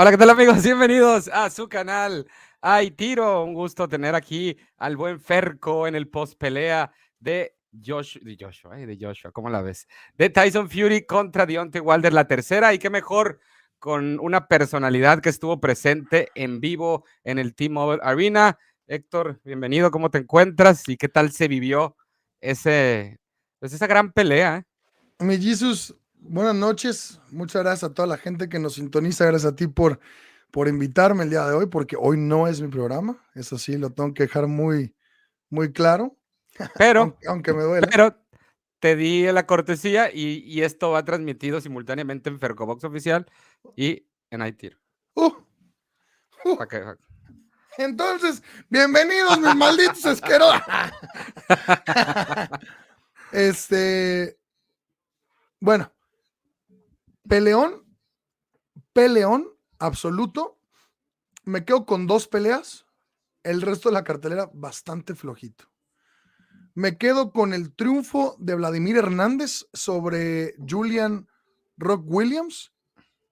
Hola, ¿qué tal amigos? Bienvenidos a su canal. Ay, tiro, un gusto tener aquí al buen Ferco en el post pelea de Joshua, de Joshua, de Joshua, ¿cómo la ves? De Tyson Fury contra Deontay Wilder, la tercera, y qué mejor con una personalidad que estuvo presente en vivo en el T-Mobile Arena. Héctor, bienvenido, ¿cómo te encuentras? ¿Y qué tal se vivió ese, pues esa gran pelea? Eh? Mi Jesus, buenas noches. Muchas gracias a toda la gente que nos sintoniza. Gracias a ti por, por invitarme el día de hoy, porque hoy no es mi programa. Eso sí, lo tengo que dejar muy, muy claro. Pero, aunque, aunque me duele. Pero te di la cortesía y, y, esto va transmitido simultáneamente en Fercobox Oficial y en iTiro. Uh, uh. Entonces, bienvenidos, mis malditos asquerosos. este, bueno, peleón, peleón absoluto. Me quedo con dos peleas. El resto de la cartelera bastante flojito. Me quedo con el triunfo de Vladimir Hernández sobre Julian Rock Williams.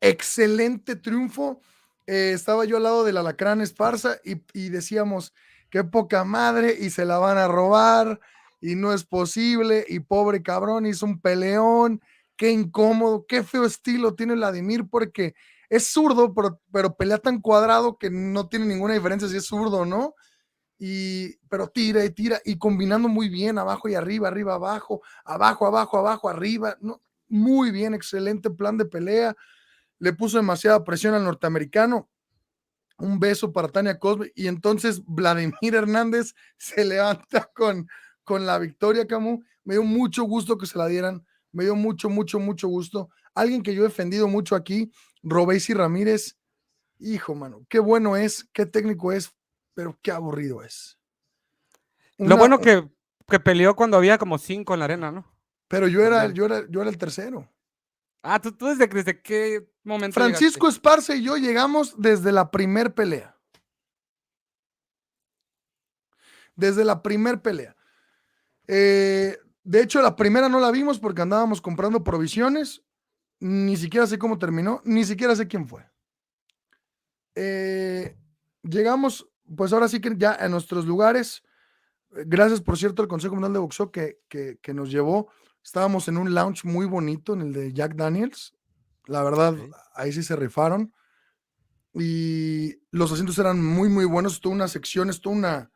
Excelente triunfo. Eh, estaba yo al lado del Alacrán Esparza y, y, decíamos, qué poca madre y se la van a robar y no es posible y pobre cabrón, hizo un peleón, qué incómodo, qué feo estilo tiene Vladimir porque es zurdo, pero, pero pelea tan cuadrado que no tiene ninguna diferencia si es zurdo o no. Y pero tira y tira y combinando muy bien abajo y arriba, arriba, abajo, abajo, abajo, abajo, arriba, muy bien, excelente plan de pelea, le puso demasiada presión al norteamericano, un beso para Tania Cosme. Y entonces Vladimir Hernández se levanta con, con la victoria, Camus, me dio mucho gusto que se la dieran, me dio mucho, mucho, mucho gusto, alguien que yo he defendido mucho aquí, Robesi Ramírez, hijo, mano, qué bueno es, qué técnico es, pero qué aburrido es. Una, Lo bueno que, que, peleó cuando había como cinco en la arena, ¿no? Pero yo era, yo era, yo era el tercero. Ah, ¿tú, tú desde, desde, qué momento? Francisco llegaste? Esparce y yo llegamos desde la primer pelea. Desde la primer pelea. Eh, de hecho, la primera no la vimos porque andábamos comprando provisiones. Ni siquiera sé cómo terminó, ni siquiera sé quién fue. Eh, llegamos pues ahora sí que ya en nuestros lugares, gracias por cierto al Consejo Mundial de Boxeo que, que, que, nos llevó, estábamos en un lounge muy bonito, en el de Jack Daniels, la verdad, okay. ahí sí se rifaron, y los asientos eran muy, muy buenos, toda una sección, toda una,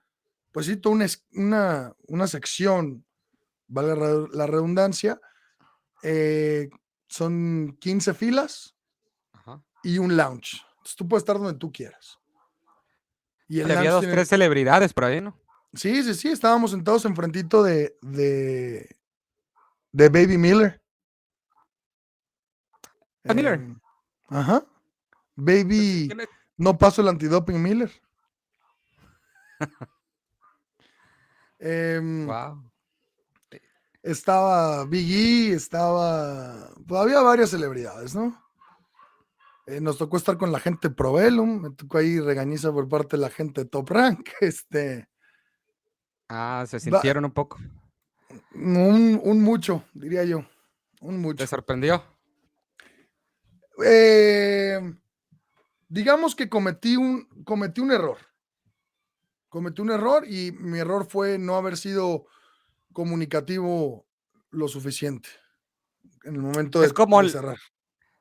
pues sí, toda una, una, una sección, vale la redundancia, eh, son 15 filas Ajá. y un lounge. Entonces tú puedes estar donde tú quieras. Y el había dos, tiene... tres celebridades por ahí, ¿no? Sí, sí, sí, estábamos sentados enfrentito de, de, de Baby Miller. ¿A Miller? Eh, ajá. Baby, no paso el antidoping Miller. eh, wow. Estaba Biggie, estaba. Pues había varias celebridades, ¿no? Eh, nos tocó estar con la gente Provelum, me tocó ahí regañiza por parte de la gente Top Rank. Este. Ah, se sintieron va, un poco. Un, un, mucho, diría yo. Un mucho. ¿Te sorprendió? Eh, digamos que cometí un, cometí un error. Cometí un error y mi error fue no haber sido comunicativo lo suficiente en el momento de, es como el, cerrar.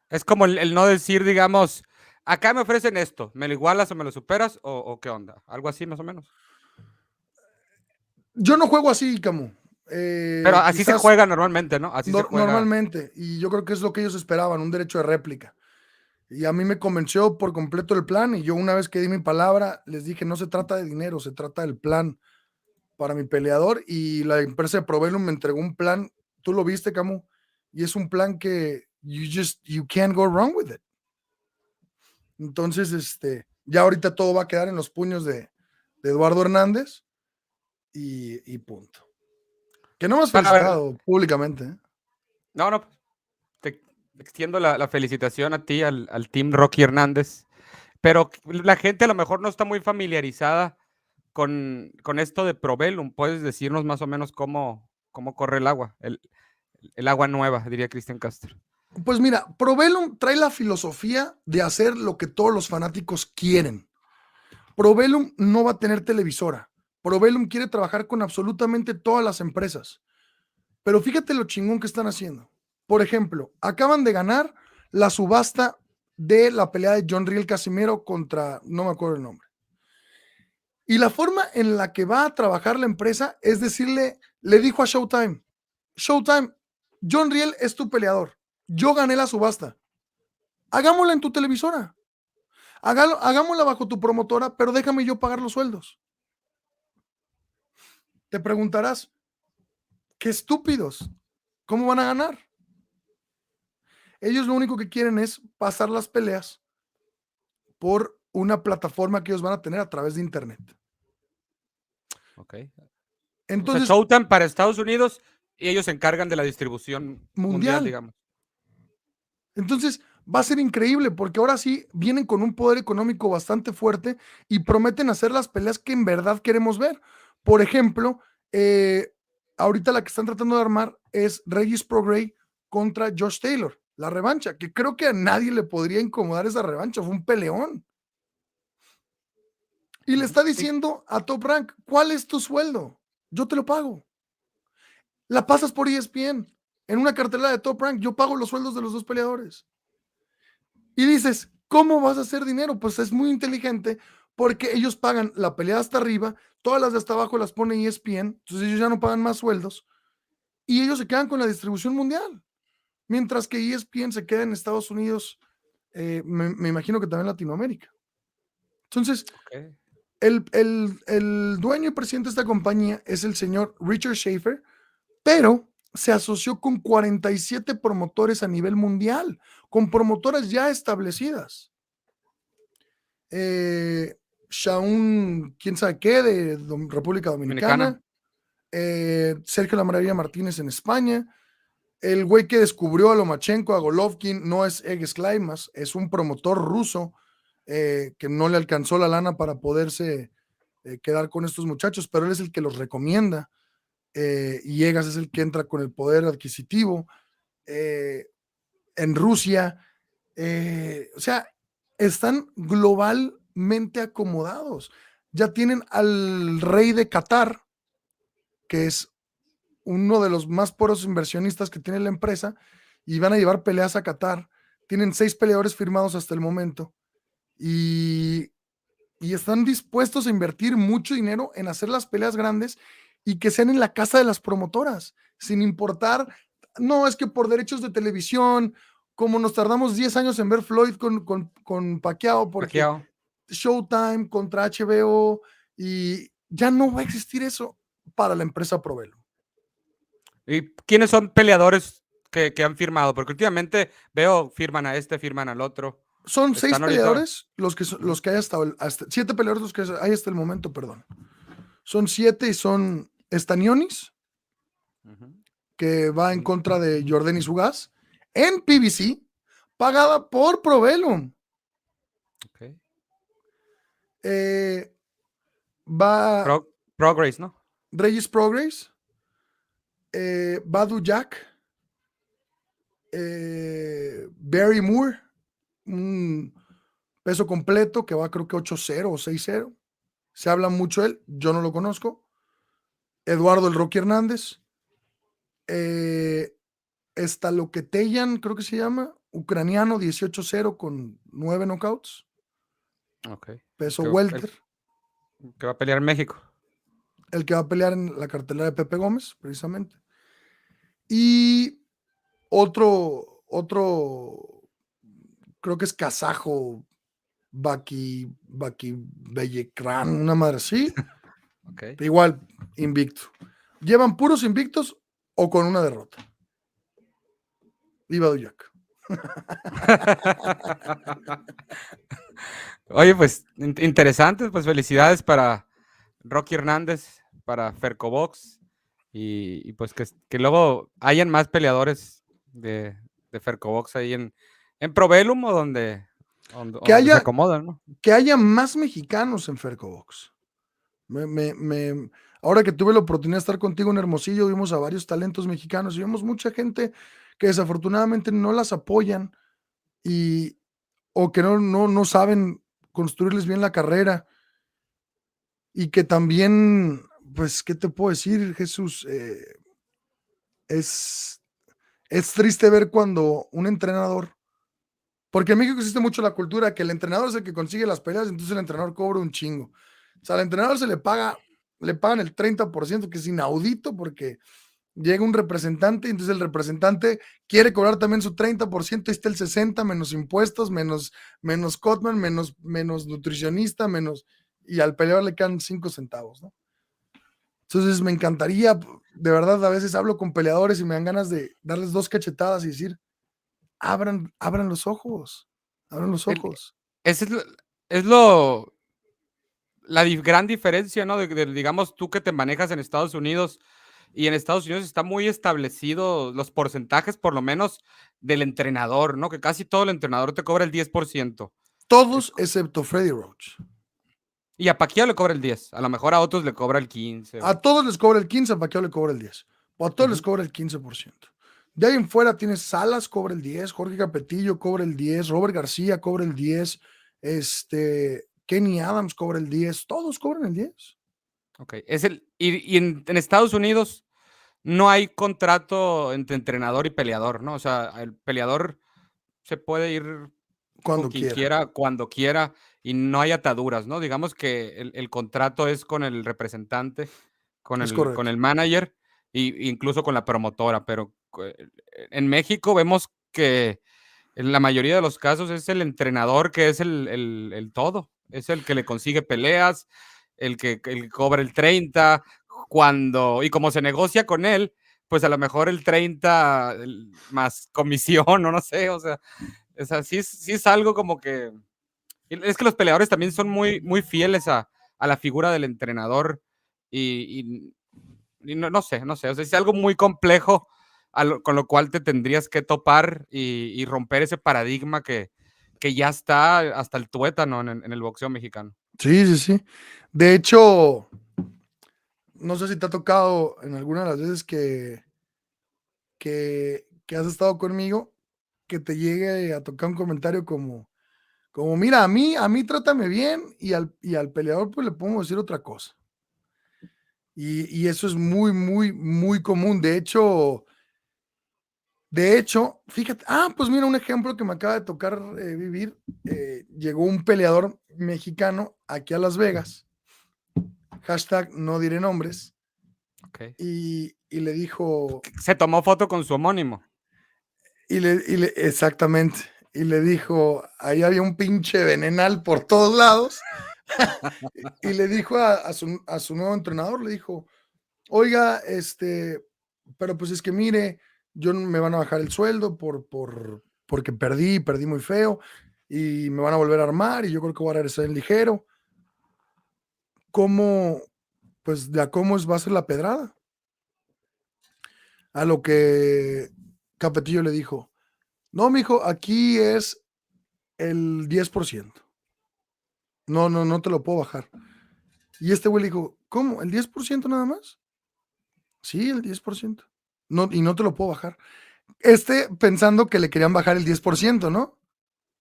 Es como el, el, no decir, digamos, acá me ofrecen esto, ¿me lo igualas o me lo superas o, o qué onda? Algo así más o menos. Yo no juego así, Camu. Eh, Pero así se juega normalmente, ¿no? Así no, se juega. Normalmente, y yo creo que es lo que ellos esperaban, un derecho de réplica. Y a mí me convenció por completo el plan, y yo una vez que di mi palabra, les dije, no se trata de dinero, se trata del plan para mi peleador, y la empresa de Provelum me entregó un plan, tú lo viste, Camu, y es un plan que you just you can't go wrong with it. Entonces, este, ya ahorita todo va a quedar en los puños de, de Eduardo Hernández y, y, punto. Que no has felicitado públicamente. ¿eh? No, no. Te extiendo la, la felicitación a ti, al, al, team Rocky Hernández. Pero la gente a lo mejor no está muy familiarizada con, con esto de Provelum. ¿Puedes decirnos más o menos cómo, cómo corre el agua? El, el agua nueva, diría Cristian Castro. Pues mira, Probellum trae la filosofía de hacer lo que todos los fanáticos quieren. Probellum no va a tener televisora. Probellum quiere trabajar con absolutamente todas las empresas. Pero fíjate lo chingón que están haciendo. Por ejemplo, acaban de ganar la subasta de la pelea de John Riel Casimiro contra, no me acuerdo el nombre. Y la forma en la que va a trabajar la empresa es decirle, le dijo a Showtime, Showtime, John Riel es tu peleador. Yo gané la subasta. Hagámosla en tu televisora. hagámosla bajo tu promotora, pero déjame yo pagar los sueldos. Te preguntarás, qué estúpidos, ¿cómo van a ganar? Ellos lo único que quieren es pasar las peleas por una plataforma que ellos van a tener a través de Internet. Ok. Entonces, Showtime para Estados Unidos y ellos se encargan de la distribución mundial, digamos. Entonces, va a ser increíble porque ahora sí vienen con un poder económico bastante fuerte y prometen hacer las peleas que en verdad queremos ver. Por ejemplo, eh, ahorita la que están tratando de armar es Regis Progray contra Josh Taylor, la revancha, que creo que a nadie le podría incomodar esa revancha, fue un peleón. Y le está diciendo a Top Rank, ¿cuál es tu sueldo? Yo te lo pago. La pasas por ESPN. En una cartelera de Top Rank, yo pago los sueldos de los dos peleadores. Y dices, ¿cómo vas a hacer dinero? Pues es muy inteligente porque ellos pagan la pelea hasta arriba, todas las de hasta abajo las pone ESPN, entonces ellos ya no pagan más sueldos y ellos se quedan con la distribución mundial. Mientras que ESPN se queda en Estados Unidos, eh, me, imagino que también en Latinoamérica. Entonces, el, el, dueño y presidente de esta compañía es el señor Richard Schaefer, pero se asoció con 47 promotores a nivel mundial, con promotoras ya establecidas. Eh, Shaun, quién sabe qué, de República Dominicana. Eh, Sergio La Maravilla Martínez en España. El güey que descubrió a Lomachenko, a Golovkin, no es Egg Sklaimas, es un promotor ruso eh, que no le alcanzó la lana para poderse eh, quedar con estos muchachos, pero él es el que los recomienda. y Egas es el que entra con el poder adquisitivo. en Rusia, o sea, están global acomodados. Ya tienen al rey de Qatar, que es uno de los más poros inversionistas que tiene la empresa, y van a llevar peleas a Qatar. Tienen seis peleadores firmados hasta el momento. Y, y están dispuestos a invertir mucho dinero en hacer las peleas grandes y que sean en la casa de las promotoras, sin importar, no es que por derechos de televisión, como nos tardamos 10 años en ver Floyd con, con, con Pacquiao, porque Showtime contra HBO y ya no va a existir eso para la empresa Provelo. ¿Y quiénes son peleadores que, han firmado? Porque últimamente veo firman a este, firman al otro. Son seis peleadores los que, los que hay hasta, siete peleadores los que hay hasta el momento, perdón. Son siete y son Estanionis, que va en contra de Jordanis Ugas, en PBC, pagada por Provelum. Eh, va. Progress, ¿no? Reyes Progress. Eh, Badu Jack. Eh, Barry Moore. Un peso completo que va creo que 8-0 o 6-0. Se habla mucho él. Yo no lo conozco. Eduardo el Rocky Hernández. Eh, Estaloquetellan, creo que se llama. Ucraniano 18-0 con 9 knockouts. Peso welter. que va a pelear en México. El que va a pelear en la cartelera de Pepe Gómez, precisamente. Y otro, otro, creo que es kazajo, Baki, Baki Bellekran, una madre así. Igual, invicto. ¿Llevan puros invictos o con una derrota? Viva Duyak. Oye, pues interesante, pues felicidades para Rocky Hernández, para Fercobox y, y pues que, que, luego hayan más peleadores de, de Fercobox ahí en, en Provelum o donde, que haya, se acomodan, ¿no? Que haya más mexicanos en Fercobox. Me, me, me, ahora que tuve la oportunidad de estar contigo en Hermosillo, vimos a varios talentos mexicanos y vimos mucha gente que desafortunadamente no las apoyan y o que no, no, no saben construirles bien la carrera y que también, pues, ¿qué te puedo decir, Jesús? Eh, es, es triste ver cuando un entrenador, porque en México existe mucho la cultura que el entrenador es el que consigue las peleas, entonces el entrenador cobra un chingo. O sea, al entrenador se le paga, le pagan el 30%, que es inaudito porque llega un representante y entonces el representante quiere cobrar también su 30%, y está el 60 menos impuestos, menos, menos Cotman, menos, menos nutricionista, menos, y al peleador le quedan 5 centavos, ¿no? Entonces me encantaría, de verdad, a veces hablo con peleadores y me dan ganas de darles dos cachetadas y decir, abran, abran los ojos, abran los ojos. es, es lo, la gran diferencia, ¿no? De, digamos, tú que te manejas en Estados Unidos y en Estados Unidos está muy establecido los porcentajes, por lo menos, del entrenador, ¿no? Que casi todo el entrenador te cobra el 10%. Todos excepto Freddy Roach. Y a Paquiao le cobra el 10. A lo mejor a otros le cobra el 15. A todos les cobra el 15, a Paquiao le cobra el 10. O a todos les cobra el 15%. De ahí en fuera tienes Salas, cobra el 10, Jorge Capetillo cobra el 10, Robert García cobra el 10, este, Kenny Adams cobra el 10, todos cobran el 10. Ok, es el, y, en, Estados Unidos no hay contrato entre entrenador y peleador, ¿no? O sea, el peleador se puede ir cuando quiera. cuando quiera, y no hay ataduras, ¿no? Digamos que el, contrato es con el representante, con, el, con el manager e incluso con la promotora, pero en México vemos que en la mayoría de los casos es el entrenador que es el, el todo es el que le consigue peleas, el que, cobra el 30, cuando, y como se negocia con él, pues a lo mejor el 30 más comisión, o no sé, o sea, es así, sí es algo como que, es que los peleadores también son muy, muy fieles a, la figura del entrenador y, no, sé, no sé, o sea, es algo muy complejo con lo cual te tendrías que topar y romper ese paradigma que, que ya está hasta el tuétano en, el boxeo mexicano. Sí, sí, sí. De hecho, no sé si te ha tocado en alguna de las veces que, que, has estado conmigo, que te llegue a tocar un comentario como, como mira, a mí, a mí trátame bien y al, y al peleador pues le podemos decir otra cosa. Y, eso es muy, muy, muy común. De hecho, de hecho, fíjate, ah, pues mira un ejemplo que me acaba de tocar eh, vivir. Eh, llegó un peleador mexicano aquí a Las Vegas. Hashtag no diré nombres. Okay. Y, le dijo. Se tomó foto con su homónimo. Y le, exactamente. Y le dijo, ahí había un pinche venenal por todos lados. y le dijo a, su, a su nuevo entrenador, le dijo, oiga, este, pero pues es que mire, yo me van a bajar el sueldo por, por, porque perdí, perdí muy feo y me van a volver a armar y yo creo que voy a regresar en ligero. ¿Cómo, pues, de a cómo va a ser la pedrada? A lo que Capetillo le dijo, no, mijo, aquí es el 10%. No, no, no te lo puedo bajar. Y este güey le dijo, ¿cómo? ¿El 10% nada más? Sí, el 10% no, y no te lo puedo bajar. Este pensando que le querían bajar el 10%, ¿no?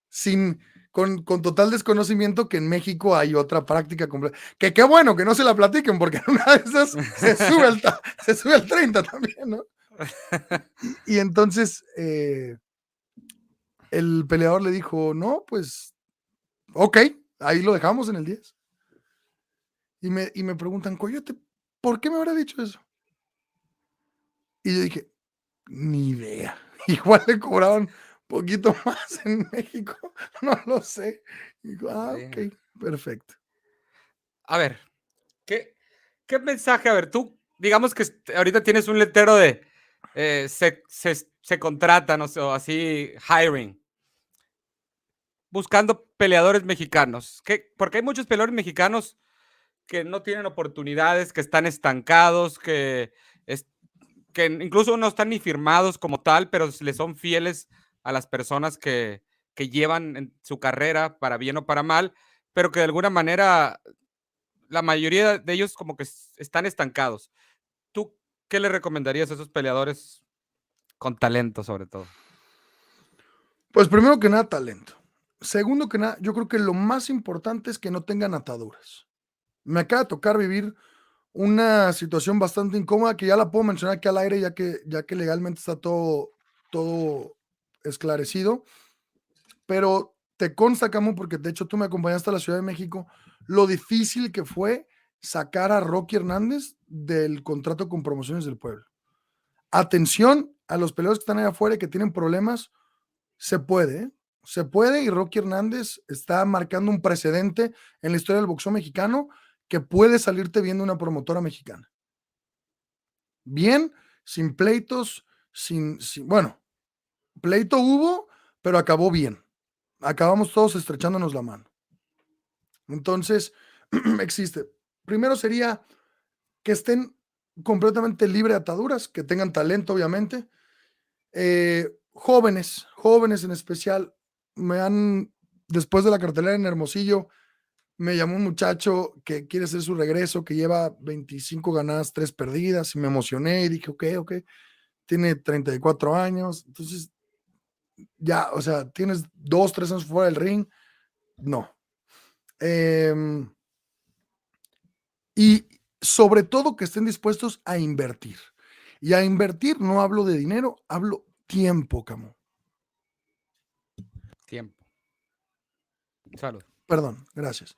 Sin, con, con, total desconocimiento que en México hay otra práctica completa. Que qué bueno que no se la platiquen, porque una de esas se sube al, se sube al 30 también, ¿no? Y, entonces eh, el peleador le dijo, no, pues, ok, ahí lo dejamos en el 10. Y me, y me preguntan, Coyote, ¿por qué me habrá dicho eso? Y yo dije, ni idea. Igual le cobraron poquito más en México, no lo sé. digo, ah, ok, perfecto. A ver, ¿qué, ¿qué mensaje? A ver, tú, digamos que ahorita tienes un letrero de eh, se, se, se contratan o así, hiring, buscando peleadores mexicanos. ¿Qué? Porque hay muchos peleadores mexicanos que no tienen oportunidades, que están estancados, que que incluso no están ni firmados como tal, pero le son fieles a las personas que, que llevan su carrera para bien o para mal, pero que de alguna manera la mayoría de ellos como que están estancados. ¿Tú qué le recomendarías a esos peleadores con talento sobre todo. Pues primero que nada, talento. Segundo que nada, yo creo que lo más importante es que no tengan ataduras. Me acaba de tocar vivir una situación bastante incómoda que ya la puedo mencionar aquí al aire, ya que, ya que legalmente está todo, todo esclarecido. Pero te consta, Camu, porque de hecho tú me acompañaste a la Ciudad de México, lo difícil que fue sacar a Rocky Hernández del contrato con promociones del pueblo. Atención a los peleadores que están allá afuera y que tienen problemas, se puede, ¿eh? se puede y Rocky Hernández está marcando un precedente en la historia del boxeo mexicano que puede salirte viendo una promotora mexicana. Bien, sin pleitos, sin, sin, bueno, pleito hubo, pero acabó bien. Acabamos todos estrechándonos la mano. Entonces, existe. Primero sería que estén completamente libre de ataduras, que tengan talento, obviamente. Eh, jóvenes, jóvenes en especial, me han, después de la cartelera en Hermosillo, me llamó un muchacho que quiere hacer su regreso, que lleva 25 ganadas, 3 perdidas, y me emocioné y dije, ok, ok, tiene 34 años, entonces ya, o sea, tienes dos, tres años fuera del ring, no. Em, y sobre todo que estén dispuestos a invertir. Y a invertir no hablo de dinero, hablo tiempo, Camo. Tiempo. Salud. Perdón, gracias.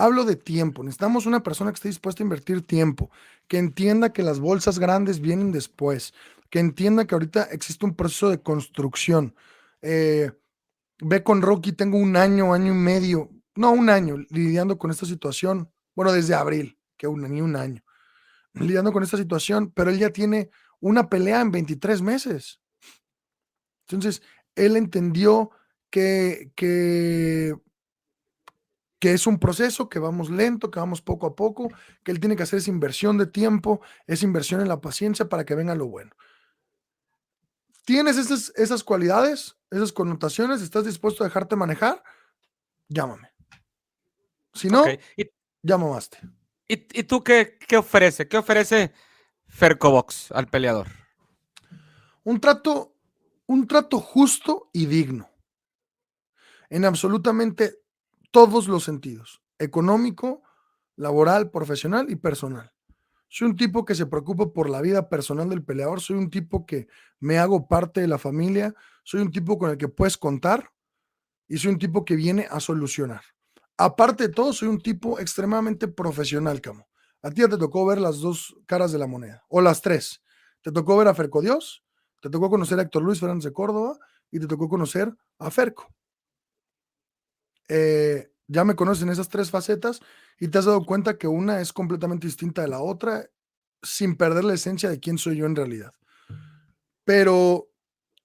Hablo de tiempo. Necesitamos una persona que esté dispuesta a invertir tiempo, que entienda que las bolsas grandes vienen después, que entienda que ahorita existe un proceso de construcción. Eh, ve con Rocky, tengo un año, año y medio, no un año, lidiando con esta situación. Bueno, desde abril, que un, ni un año, lidiando con esta situación, pero él ya tiene una pelea en 23 meses. Entonces, él entendió que, que, que es un proceso, que vamos lento, que vamos poco a poco, que él tiene que hacer esa inversión de tiempo, esa inversión en la paciencia para que venga lo bueno. ¿Tienes esas, esas cualidades, esas connotaciones? ¿Estás dispuesto a dejarte manejar? Llámame. Si no, ¿Y, ya ¿Y, tú qué, qué ofrece? ¿Qué ofrece Fercobox al peleador? Un trato, un trato justo y digno. En absolutamente todos los sentidos. Económico, laboral, profesional y personal. Soy un tipo que se preocupa por la vida personal del peleador, soy un tipo que me hago parte de la familia, soy un tipo con el que puedes contar y soy un tipo que viene a solucionar. Aparte de todo, soy un tipo extremadamente profesional, Camo. A ti ya te tocó ver las dos caras de la moneda, o las tres. Te tocó ver a Ferco Dios, te tocó conocer a Héctor Luis Fernández de Córdoba y te tocó conocer a Ferco. Eh, ya me conocen esas tres facetas y te has dado cuenta que una es completamente distinta de la otra sin perder la esencia de quién soy yo en realidad. Pero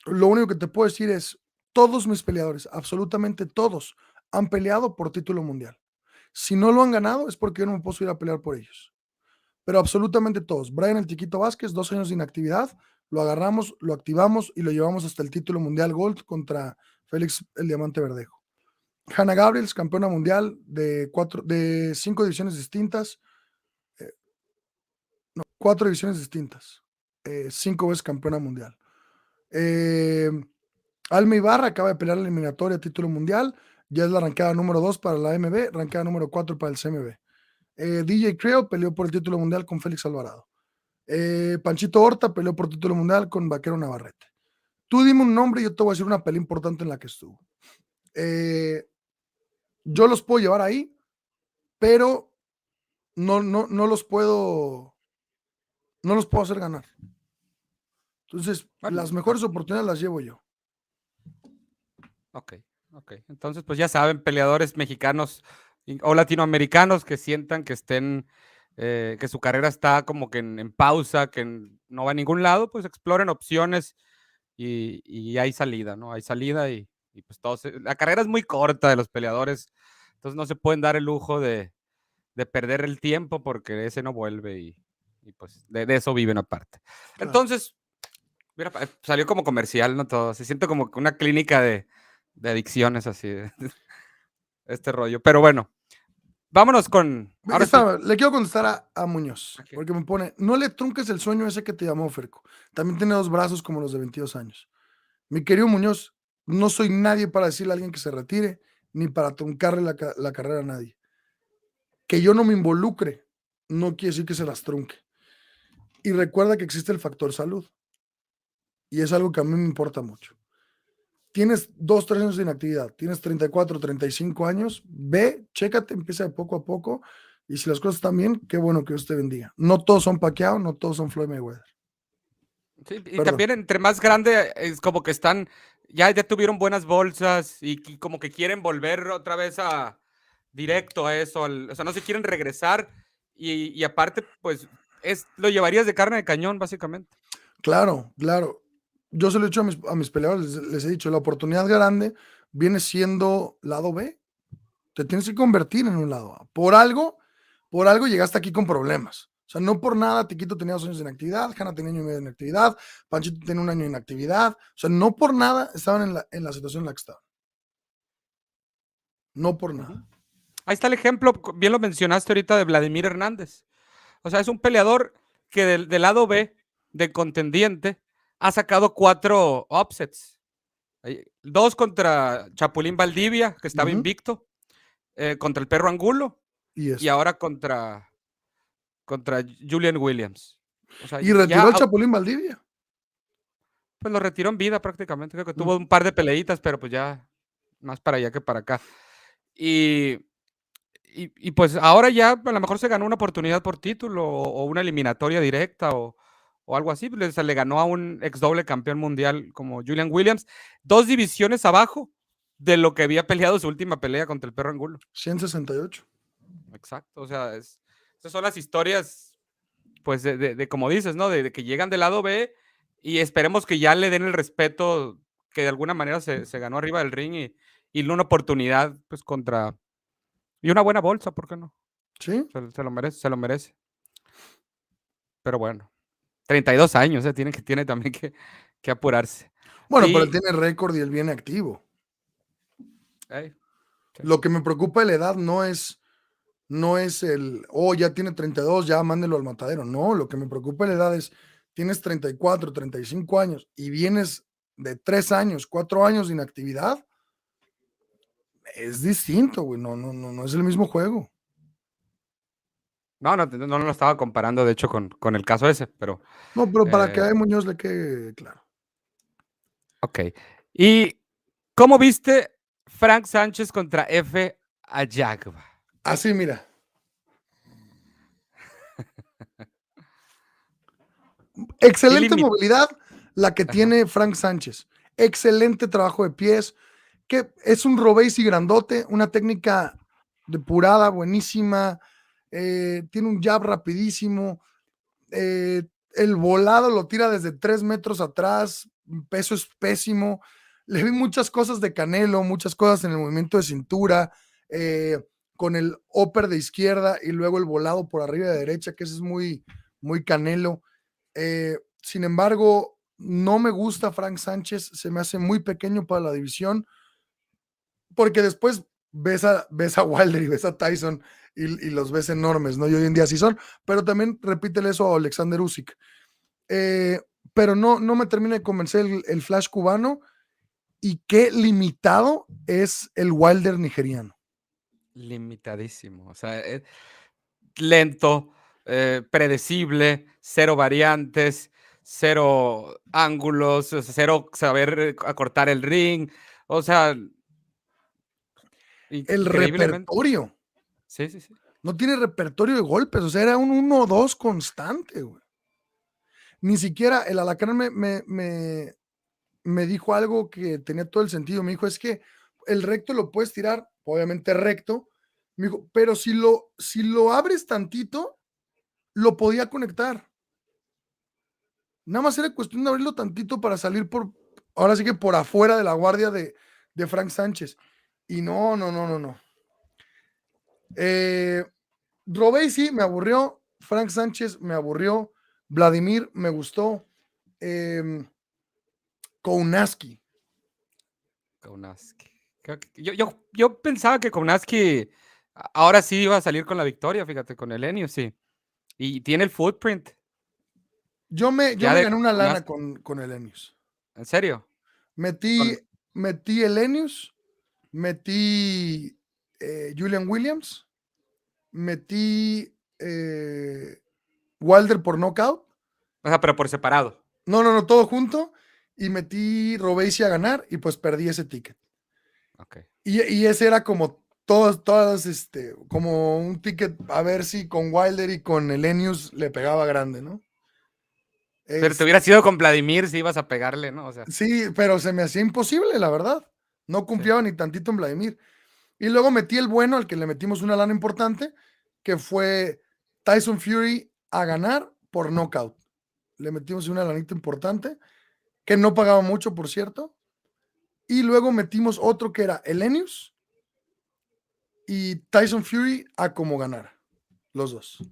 lo único que te puedo decir es, todos mis peleadores, absolutamente todos, han peleado por título mundial. Si no lo han ganado es porque yo no me puedo ir a pelear por ellos. Pero absolutamente todos. Brian el Chiquito Vázquez, dos años de inactividad, lo agarramos, lo activamos y lo llevamos hasta el título mundial Gold contra Félix el Diamante Verdejo. Hannah Gabriels, campeona mundial de, cuatro, de cinco divisiones distintas. Eh, no, cuatro divisiones distintas. Eh, cinco veces campeona mundial. Eh, Alma Ibarra acaba de pelear la eliminatoria título mundial. Ya es la ranqueada número 2 para la MB, ranqueada número 4 para el CMB. DJ Creo peleó por el título mundial con Félix Alvarado. Panchito Horta peleó por título mundial con Vaquero Navarrete. Tú dime un nombre y yo te voy a decir una pelea importante en la que estuvo. Eh, yo los puedo llevar ahí, pero no, no, no los puedo, no los puedo hacer ganar. Entonces, las mejores oportunidades las llevo yo. Ok, ok. Entonces, pues ya saben, peleadores mexicanos o latinoamericanos que sientan que estén, eh, que su carrera está como que en, pausa, que no va a ningún lado, pues exploren opciones y, y hay salida, ¿no? Hay salida y, y pues todos, la carrera es muy corta de los peleadores, entonces no se pueden dar el lujo de, perder el tiempo porque ese no vuelve y, pues de, eso viven aparte. Entonces, mira, salió como comercial, ¿no? Todo, se siente como una clínica de, adicciones así, este rollo. Pero bueno, vámonos con. Ahora Le quiero contestar a, Muñoz, porque me pone: no le trunques el sueño ese que te llamó Ferco. También tiene dos brazos como los de 22 años. Mi querido Muñoz, no soy nadie para decirle a alguien que se retire, ni para truncarle la, carrera a nadie. Que yo no me involucre no quiere decir que se las trunque. Y recuerda que existe el factor salud. Y es algo que a mí me importa mucho. Tienes dos, tres años de inactividad, tienes 34, 35 años, ve, chécate, empieza de poco a poco. Y si las cosas están bien, qué bueno que Dios te bendiga. No todos son Pacquiao, no todos son Floyd Mayweather. y también entre más grande es como que están, ya, ya tuvieron buenas bolsas y, como que quieren volver otra vez a directo a eso, o sea, no se quieren regresar y, aparte, pues, es, lo llevarías de carne de cañón, básicamente. Claro, claro. Yo se lo he dicho a mis, a mis peleadores, les, he dicho, la oportunidad grande viene siendo lado B. Te tienes que convertir en un lado A. Por algo, por algo llegaste aquí con problemas. O sea, no por nada Tiquito tenía dos años de inactividad, Hanna tenía un año y medio de inactividad, Panchito tenía un año de inactividad. O sea, no por nada estaban en la, en la situación en la que estaban. No por nada. Ahí está el ejemplo, bien lo mencionaste ahorita, de Vladimir Hernández. O sea, es un peleador que del, lado B, de contendiente, ha sacado cuatro offsets. Dos contra Chapulín Valdivia, que estaba invicto, eh, contra el perro Angulo, y, ahora contra, contra Julian Williams. y retiró a Chapulín Valdivia. Pues lo retiró en vida prácticamente. Creo que tuvo un par de peleitas, pero pues ya más para allá que para acá. Y y, pues ahora ya a lo mejor se ganó una oportunidad por título o, una eliminatoria directa o, algo así. Le, le ganó a un ex doble campeón mundial como Julian Williams, dos divisiones abajo de lo que había peleado su última pelea contra el perro Angulo. 168. Exacto, o sea, son las historias, pues, de, como dices, ¿no? De, que llegan del lado B y esperemos que ya le den el respeto que de alguna manera se, ganó arriba del ring y, y una oportunidad, pues, contra y una buena bolsa, ¿por qué no? Sí. Se, lo merece, se lo merece. Pero bueno, 32 años, ¿eh? tiene, que, tiene también que, apurarse. Bueno, pero él tiene récord y él viene activo. Lo que me preocupa de la edad no es, no es el, oh, ya tiene 32, ya mándelo al matadero. No, lo que me preocupa de la edad es, tienes 34, 35 años y vienes de 3 años, 4 años de inactividad es distinto, güey. No, no, no, no es el mismo juego. No, no, no, lo estaba comparando, de hecho, con, con el caso ese, pero. No, pero para que a Muñoz le quede claro. Ok. ¿Y cómo viste Frank Sánchez contra F. Ayagba? Así, mira. Excelente movilidad la que tiene Frank Sánchez. Excelente trabajo de pies que es un y grandote, una técnica depurada, buenísima, eh, tiene un jab rapidísimo, eh, el volado lo tira desde tres metros atrás, peso es pésimo, le vi muchas cosas de Canelo, muchas cosas en el movimiento de cintura, eh, con el upper de izquierda y luego el volado por arriba de derecha, que ese es muy, muy Canelo. sin embargo, no me gusta Frank Sánchez, se me hace muy pequeño para la división porque después ves a, ves a Wilder y ves a Tyson y, los ves enormes, ¿no? Y hoy en día sí son, pero también repítele eso a Alexander Usyk. Eh, pero no, no me termina de convencer el, flash cubano y qué limitado es el Wilder nigeriano. Limitadísimo, o sea, es lento, eh, predecible, cero variantes, cero ángulos, cero saber acortar el ring, o sea, el repertorio. Sí, sí, sí. No tiene repertorio de golpes, o sea, era un 1-2 constante, güey. Ni siquiera el alacrán me, me, me, dijo algo que tenía todo el sentido. Me dijo, es que el recto lo puedes tirar, obviamente recto. Me dijo, pero si lo, si lo abres tantito, lo podía conectar. Nada más era cuestión de abrirlo tantito para salir por, ahora sí que por afuera de la guardia de, de Frank Sánchez. Y no, no, no, no, no. Eh, Robey sí, me aburrió. Frank Sánchez me aburrió. Vladimir me gustó. Eh, Kounaski. Yo, yo, yo, pensaba que Kounaski Ahora sí iba a salir con la victoria, fíjate, con el Enio, sí. Y tiene el footprint. Yo me, yo me gané una lana con, con el Enius. ¿En serio? Metí, metí el Enius, metí eh, Julian Williams, metí eh, Wilder por knockout. O sea, pero por separado. No, no, no, todo junto. Y metí Robesi a ganar y pues perdí ese ticket. Y, y ese era como todas, todas, este, como un ticket a ver si con Wilder y con el Enius le pegaba grande, ¿no? Pero Es- te hubiera sido con Vladimir si ibas a pegarle, ¿no? O sea, Sí, pero se me hacía imposible, la verdad. No confiaba ni tantito en Vladimir. Y luego metí el bueno, al que le metimos una lana importante, que fue Tyson Fury a ganar por knockout. Le metimos una lanita importante, que no pagaba mucho, por cierto. Y luego metimos otro que era Elenius y Tyson Fury a como ganar. Los dos.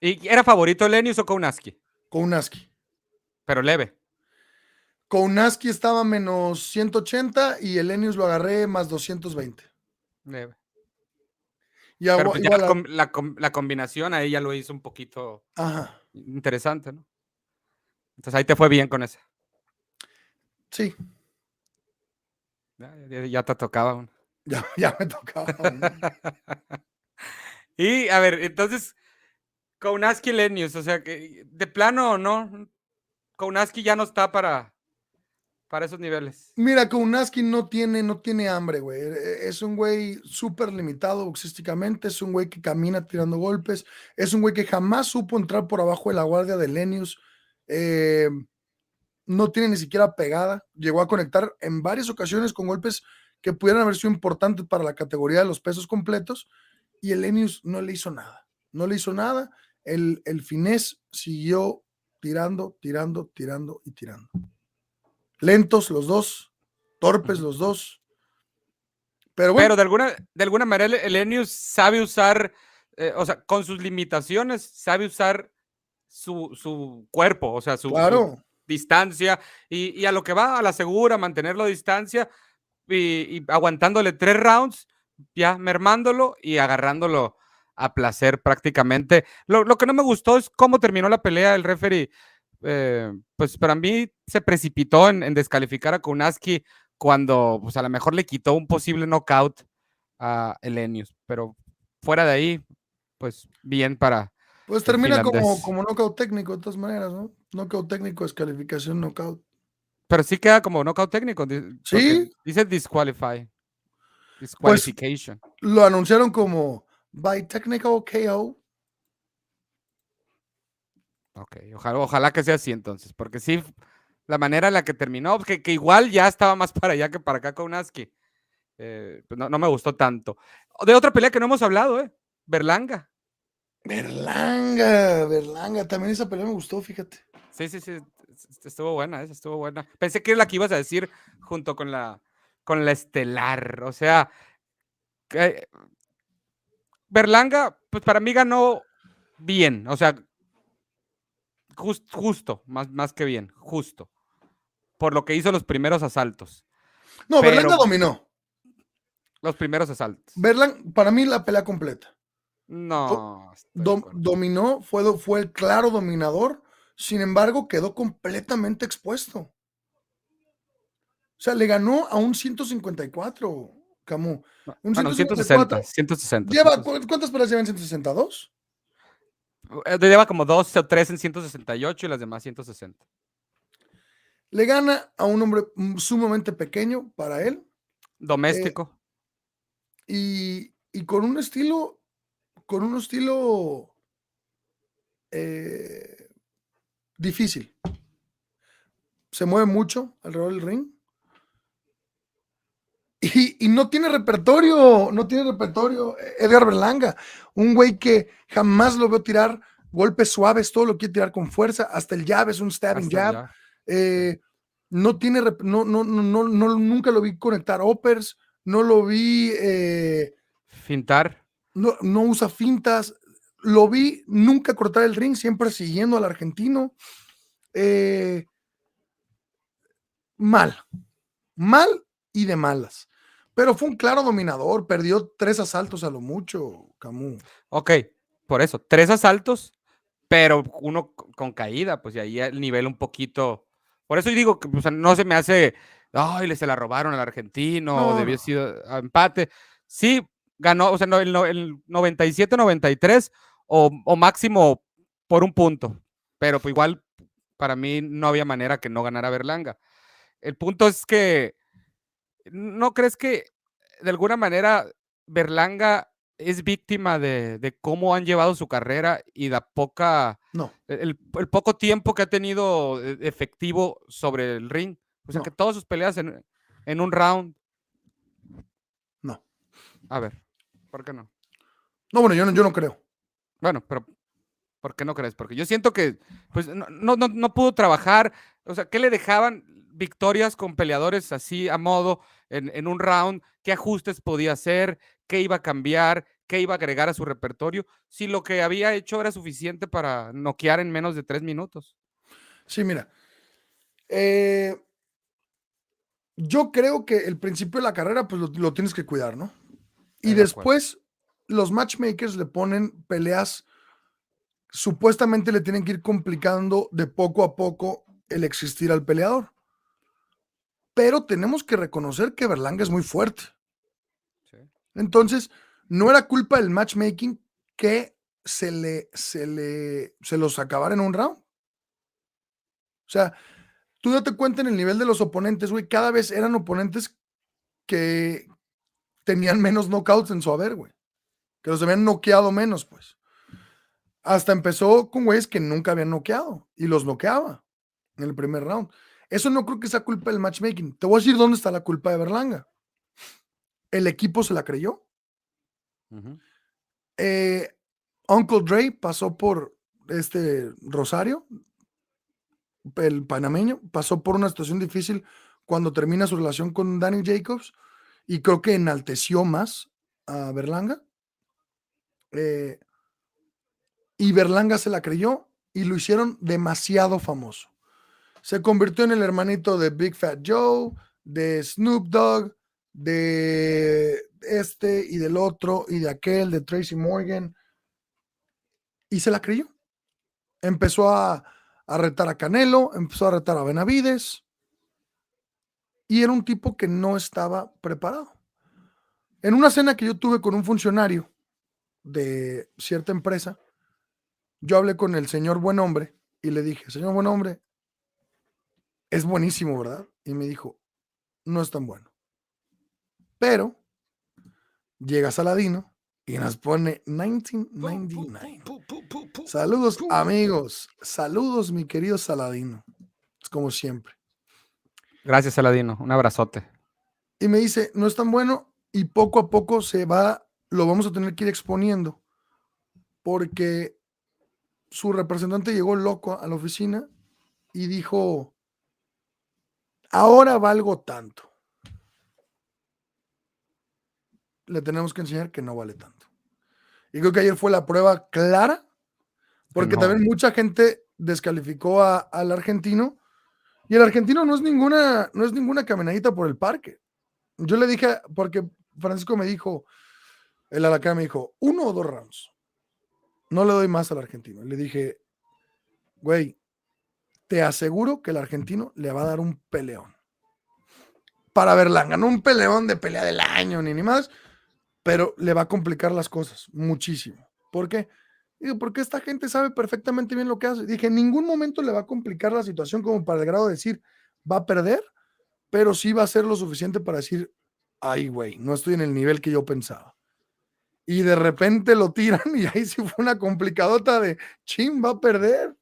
¿Y era favorito Lenius o Kounaski? Kounaski. Pero leve. Kounaski estaba menos 180 y Elenius lo agarré más 220. leve. Y Pero pues ya la, com- la com- la combinación ahí ya lo hizo un poquito Ajá. interesante, ¿no? Entonces ahí te fue bien con esa. Sí, Ya, ya- ya te tocaba. una. ya, ya me tocaba. ¿no? Y a ver, entonces, Kounaski Lenius, o sea que de plano no, Kounaski ya no está para, para esos niveles. Mira, Kounaski no tiene, no tiene hambre, güey. E- Es un güey súper limitado boxísticamente, es un güey que camina tirando golpes, es un güey que jamás supo entrar por abajo de la guardia de Lenius. eh, no tiene ni siquiera pegada. Llegó a conectar en varias ocasiones con golpes que pudieran haber sido importantes para la categoría de los pesos completos y el Lenius no le hizo nada. No le hizo nada. El, el finés siguió tirando, tirando, tirando y tirando. Lentos los dos, torpes los dos. Pero bueno, Pero de alguna, de alguna manera el Lenius sabe usar, eh, o sea, con sus limitaciones, sabe usar su, su cuerpo, o sea, su, su claro, distancia y, a lo que va, a la segura, mantenerlo a distancia y, aguantándole tres rounds, ya mermándolo y agarrándolo a placer prácticamente. Lo, lo que no me gustó es cómo terminó la pelea el referee. eh, pues para mí se precipitó en, en descalificar a Kunaski cuando pues a lo mejor le quitó un posible knockout a Elenius, pero fuera de ahí, pues bien para, pues termina como, como knockout técnico de todas maneras, ¿no? Knockout técnico, descalificación, knockout. Pero sí queda como knockout técnico. Sí. Dice disqualify. Disqualification. Lo anunciaron como by technical KO. ok, ojalá, ojalá que sea así entonces. Porque sí, la manera en la que terminó, que, que igual ya estaba más para allá que para acá con Aski. pues no, no me gustó tanto. De otra pelea que no hemos hablado, ¿eh? Berlanga. Berlanga, Berlanga, también esa pelea me gustó, fíjate. Sí, sí, sí. es- es- Estuvo buena, esa estuvo buena. Pensé que era la que ibas a decir junto con la, con la estelar. O sea, que- Berlanga, pues para mí ganó bien. O sea, jus- justo, más, más que bien, justo. Por lo que hizo los primeros asaltos. No, Berlanga dominó. Los primeros asaltos. Berlanga, para mí la pelea completa. No. Dom- dominó, fue, fue el claro dominador, sin embargo, quedó completamente expuesto. O sea, le ganó a un 154, Camus. Un Bueno, 154. 160. 160. Lleva, 160. ¿cu- ¿Cuántas peleas lleva en 162? Eh, Lleva como dos o tres en 168 y las demás 160. Le gana a un hombre mm, sumamente pequeño para él Doméstico. y, y con un estilo, con un estilo eh, difícil. Se mueve mucho alrededor del ring. Y, y no tiene repertorio, no tiene repertorio eh, Edgar Berlanga, un güey que jamás lo veo tirar golpes suaves, todo lo quiere tirar con fuerza, hasta el jab es un stabbing hasta jab. Eh, no tiene, no, no, no, no- nunca lo vi conectar uppers, no lo vi, eh, Fintar. No, no usa fintas, lo vi nunca cortar el ring, siempre siguiendo al argentino. Eh, mal, mal y de malas. Pero fue un claro dominador, perdió tres asaltos a lo mucho, Camus. Ok, por eso, tres asaltos, pero uno con caída, pues y ahí el nivel un poquito. Por eso yo digo que no se me hace, ay, le se la robaron al argentino, no, debió sido empate. Sí, ganó, o sea, el, el 97-93 o, o, máximo por un punto, pero pues igual para mí no había manera que no ganara Berlanga. El punto es que, ¿no crees que de alguna manera Berlanga es víctima de, cómo han llevado su carrera y la poca, no. el, poco tiempo que ha tenido e, efectivo sobre el ring? O sea, que todas sus peleas en, en un round. No. A ver, ¿por qué no? No, bueno, yo no, yo no creo. Bueno, pero ¿por qué no crees? Porque yo siento que pues, no, no, no pudo trabajar. O sea, ¿qué le dejaban victorias con peleadores así a modo en, en, un round? ¿Qué ajustes podía hacer? ¿Qué iba a cambiar? ¿Qué iba a agregar a su repertorio? Si lo que había hecho era suficiente para noquear en menos de tres minutos. Sí, mira. Eh, yo creo que el principio de la carrera, pues lo, tienes que cuidar, ¿no? Y después los matchmakers le ponen peleas, supuestamente le tienen que ir complicando de poco a poco el existir al peleador. Pero tenemos que reconocer que Berlanga es muy fuerte. Entonces, no era culpa del matchmaking que se le, se le, se los acabara en un round. O sea, tú date cuenta en el nivel de los oponentes, güey, cada vez eran oponentes que tenían menos knockouts en su haber, güey. Que los habían noqueado menos, pues. Hasta empezó con güeyes que nunca habían noqueado y los noqueaba en el primer round. Eso no creo que sea culpa del matchmaking. Te voy a decir dónde está la culpa de Berlanga. El equipo se la creyó. Eh, Uncle Dre pasó por este Rosario, el panameño, pasó por una situación difícil cuando termina su relación con Danny Jacobs y creo que enalteció más a Berlanga. Eh, y Berlanga se la creyó y lo hicieron demasiado famoso. Se convirtió en el hermanito de Big Fat Joe, de Snoop Dogg, de este y del otro y de aquel, de Tracy Morgan. Y se la creyó. Empezó a, a retar a Canelo, empezó a retar a Benavides. Y era un tipo que no estaba preparado. En una cena que yo tuve con un funcionario de cierta empresa, yo hablé con el señor buen hombre y le dije, señor buen hombre, es buenísimo, ¿verdad? Y me dijo, no es tan bueno. Pero llega Saladino y nos pone 1999. Saludos amigos, saludos mi querido Saladino. Es como siempre. Gracias Saladino, un abrazote. Y me dice, no es tan bueno y poco a poco se va, lo vamos a tener que ir exponiendo porque su representante llegó loco a la oficina y dijo, ahora valgo tanto. Le tenemos que enseñar que no vale tanto. Y creo que ayer fue la prueba clara, porque también mucha gente descalificó al argentino. Y el argentino no es ninguna, no es ninguna caminadita por el parque. Yo le dije, porque Francisco me dijo, el alacán me dijo, uno o dos rounds. No le doy más al argentino. Le dije, güey, te aseguro que el argentino le va a dar un peleón. Para Berlanga, no un peleón de pelea del año ni ni más, pero le va a complicar las cosas muchísimo. ¿Por qué? Digo, porque esta gente sabe perfectamente bien lo que hace. Dije, en ningún momento le va a complicar la situación como para el grado de decir, va a perder, pero sí va a ser lo suficiente para decir, ay, güey, no estoy en el nivel que yo pensaba. Y de repente lo tiran y ahí sí fue una complicadota de, ching, va a perder.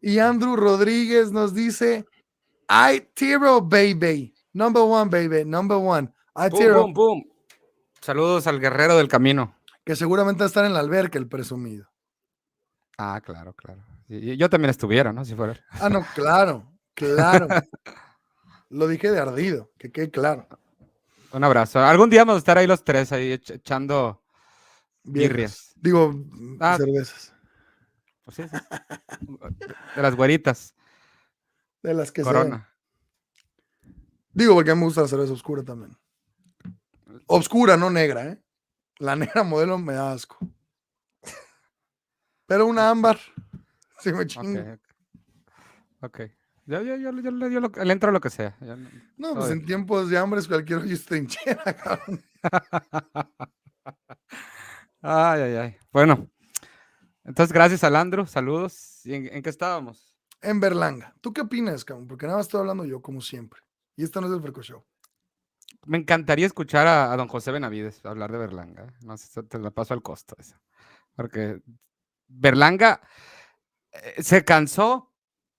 Y Andrew Rodríguez nos dice, I tiro, baby. Number one, baby. Number one. I tiro. Boom, boom, Saludos al guerrero del camino. Que seguramente va a estar en la alberca, el presumido. Ah, claro, claro. yo también estuviera, ¿no? Si fuera. Ah, no, claro, claro. Lo dije de ardido, que quede claro. Un abrazo. Algún día vamos a estar ahí los tres, ahí echando birrias. Digo, ah. cervezas. Pues sí, De las güeritas. De las que Corona. Digo, porque a mí me gusta la cerveza oscura también. Obscura, no negra, ¿eh? La negra modelo me da asco. Pero una ámbar. Sí me chingo. Ok. Ok. Yo, yo, yo, yo, yo- yo lo- le entro a lo que sea. no- pues en tiempos de hambre cualquier hoyo es trinchera, cabrón. Ay, ay, ay. Bueno. Entonces, gracias, Alandro. Saludos. ¿Y en, en qué estábamos? En Berlanga. ¿Tú qué opinas, cabrón? Porque nada más estoy hablando yo, como siempre. Y esta no es el Freco Show. Me encantaría escuchar a, don José Benavides hablar de Berlanga. ¿eh? No sé, te la paso al costo. esa. Porque Berlanga eh, se cansó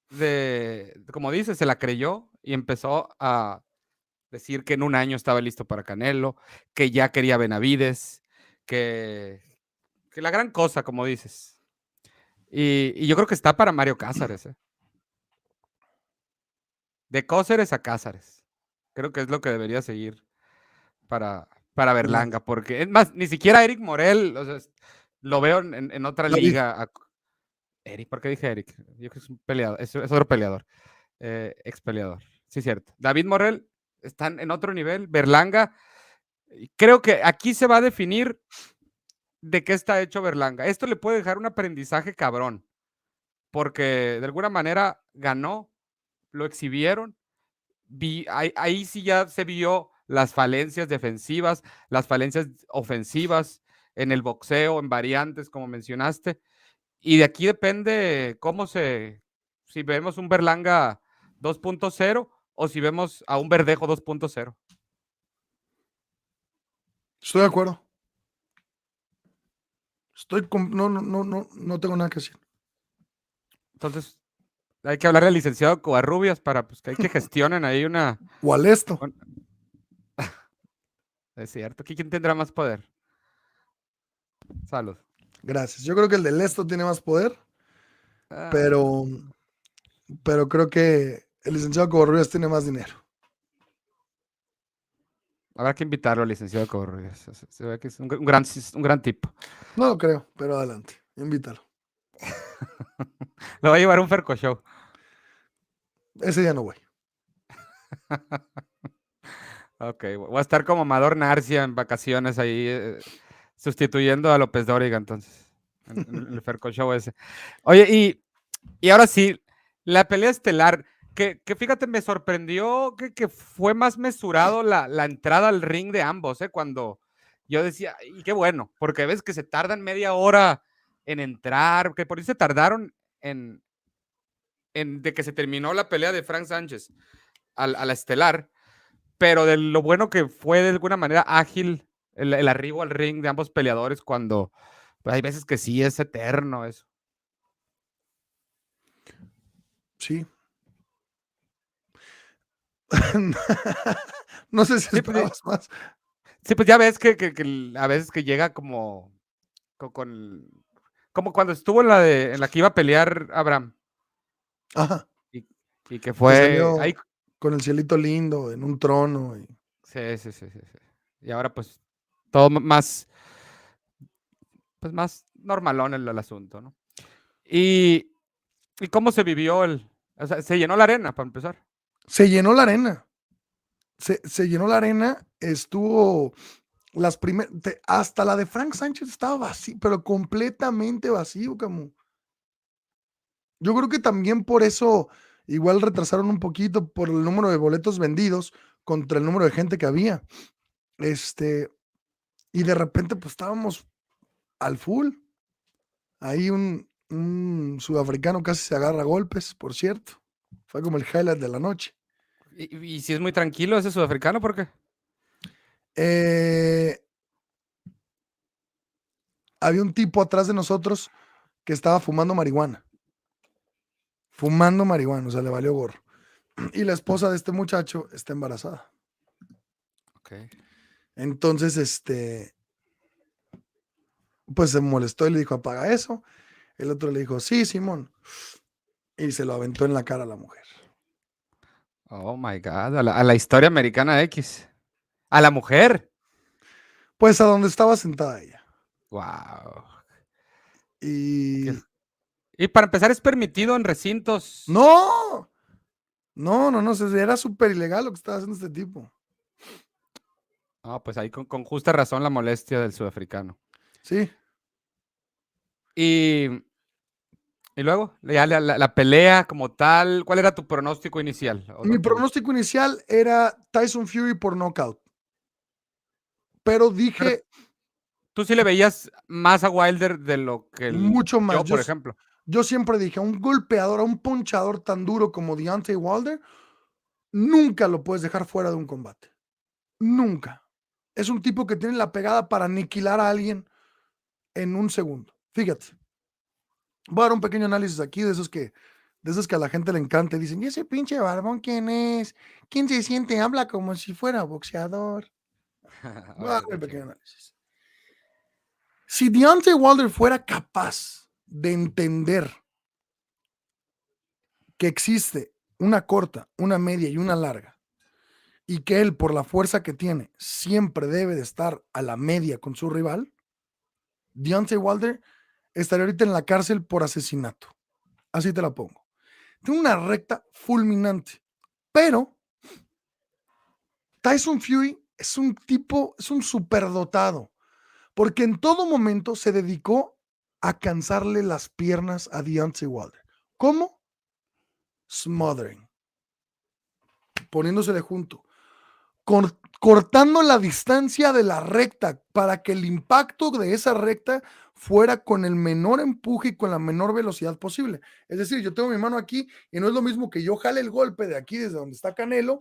de, como dice, se la creyó y empezó a decir que en un año estaba listo para Canelo, que ya quería Benavides, que, la gran cosa, como dices. Y, y yo creo que está para Mario Cázares. ¿eh? De Cáceres a Cázares. Creo que es lo que debería seguir para, para Berlanga, porque es más, ni siquiera Eric Morel, o sea, es- lo veo en, en- otra liga. Eric, ¿por qué dije Eric? Yo creo que es un peleador, es, es otro peleador, eh, ex peleador. Sí, cierto. David Morel están en otro nivel. Berlanga, creo que aquí se va a definir de qué está hecho Berlanga. Esto le puede dejar un aprendizaje cabrón, porque de alguna manera ganó, lo exhibieron. Vi, ahí, ahí sí ya se vio las falencias defensivas, las falencias ofensivas en el boxeo, en variantes, como mencionaste. Y de aquí depende cómo se, si vemos un Berlanga 2.0 o si vemos a un Verdejo 2.0. Estoy de acuerdo. Estoy con- no, no, no, no, no tengo nada que decir. Entonces, hay que hablarle al licenciado Covarrubias para pues, que, hay que gestionen ahí una... O al esto. Es cierto, ¿qui- ¿quién tendrá más poder? Salud. Gracias. Yo creo que el del esto tiene más poder, Ah, pero, pero creo que el licenciado Covarrubias tiene más dinero. Habrá que invitarlo al licenciado Covarrubias. Se, ve que es un, gr- un gran, un gran tipo. No lo creo, pero adelante. Invítalo. Lo va a llevar un Ferco Show. Ese día no voy. Ok, voy a estar como Amador Narcia en vacaciones ahí, eh, sustituyendo a López Dóriga entonces, en, en el Ferco Show ese. Oye, y, y ahora sí, la pelea estelar, que, que fíjate, me sorprendió que, que fue más mesurado la, la entrada al ring de ambos, ¿eh? Cuando yo decía, y qué bueno, porque ves que se tardan media hora en entrar, que por eso se tardaron en, en de que se terminó la pelea de Frank Sánchez al- a la estelar pero de lo bueno que fue de alguna manera ágil el, el arribo al ring de ambos peleadores cuando pues, hay veces que sí es eterno eso. Sí. no sé si Sí, pues, esperabas más. Sí, pues ya ves que, que- que a veces que llega como co- con, como cuando estuvo en la de en la que iba a pelear Abraham Ajá. y que fue ahí Con el cielito lindo, en un trono. y- sí, sí, sí, sí, sí. Y ahora pues todo más pues más normalón el, el asunto, ¿no? Y, y cómo se vivió el o sea, se llenó la arena para empezar. Se llenó la arena. Se, se llenó la arena. Estuvo las primeras. Hasta la de Frank Sánchez estaba vacío, pero completamente vacío, Camu. Yo creo que también por eso igual retrasaron un poquito por el número de boletos vendidos contra el número de gente que había. Este, y de repente, pues estábamos al full. Ahí un, un sudafricano casi se agarra a golpes, por cierto. Fue como el highlight de la noche. Y, y si es muy tranquilo ese sudafricano, ¿por qué? Eh, había un tipo atrás de nosotros que estaba fumando marihuana. Fumando marihuana, o sea, le valió gorro. Y la esposa de este muchacho está embarazada. Entonces, este, pues se molestó y le dijo, apaga eso. El otro le dijo, sí, Simón. Y se lo aventó en la cara a la mujer. Oh my God, a la, a la historia americana X. A la mujer. Pues a donde estaba sentada ella. Wow. Y Y para empezar, es permitido en recintos. no, no, no, no, era súper ilegal lo que estaba haciendo este tipo. Ah, pues ahí con, con justa razón la molestia del sudafricano. Sí. Y, y luego, ya la, la- la pelea como tal, ¿cuál era tu pronóstico inicial? Mi pronóstico inicial era Tyson Fury por knockout. Pero dije Tú sí le veías más a Wilder de lo que el- mucho más. yo, por ejemplo. Yo siempre dije, a un golpeador, a un ponchador tan duro como Deontay Wilder, nunca lo puedes dejar fuera de un combate. Nunca. Es un tipo que tiene la pegada para aniquilar a alguien en un segundo. Fíjate. Voy a dar un pequeño análisis aquí de esos que, de esos que a la gente le encanta y dicen, ¿y ese pinche barbón quién es? ¿Quién se siente? Habla como si fuera boxeador. Voy a dar un pequeño análisis. Si Deontay Wilder fuera capaz de entender que existe una corta, una media y una larga, y que él, por la fuerza que tiene, siempre debe de estar a la media con su rival, Deontay Wilder estaría ahorita en la cárcel por asesinato. Así te la pongo. Tiene una recta fulminante, pero Tyson Fury es un tipo, es un superdotado, porque en todo momento se dedicó a cansarle las piernas a Deontay Wilder. ¿Cómo? Smothering. Poniéndosele junto. Cor- cortando la distancia de la recta para que el impacto de esa recta fuera con el menor empuje y con la menor velocidad posible. Es decir, yo tengo mi mano aquí y no es lo mismo que yo jale el golpe de aquí desde donde está Canelo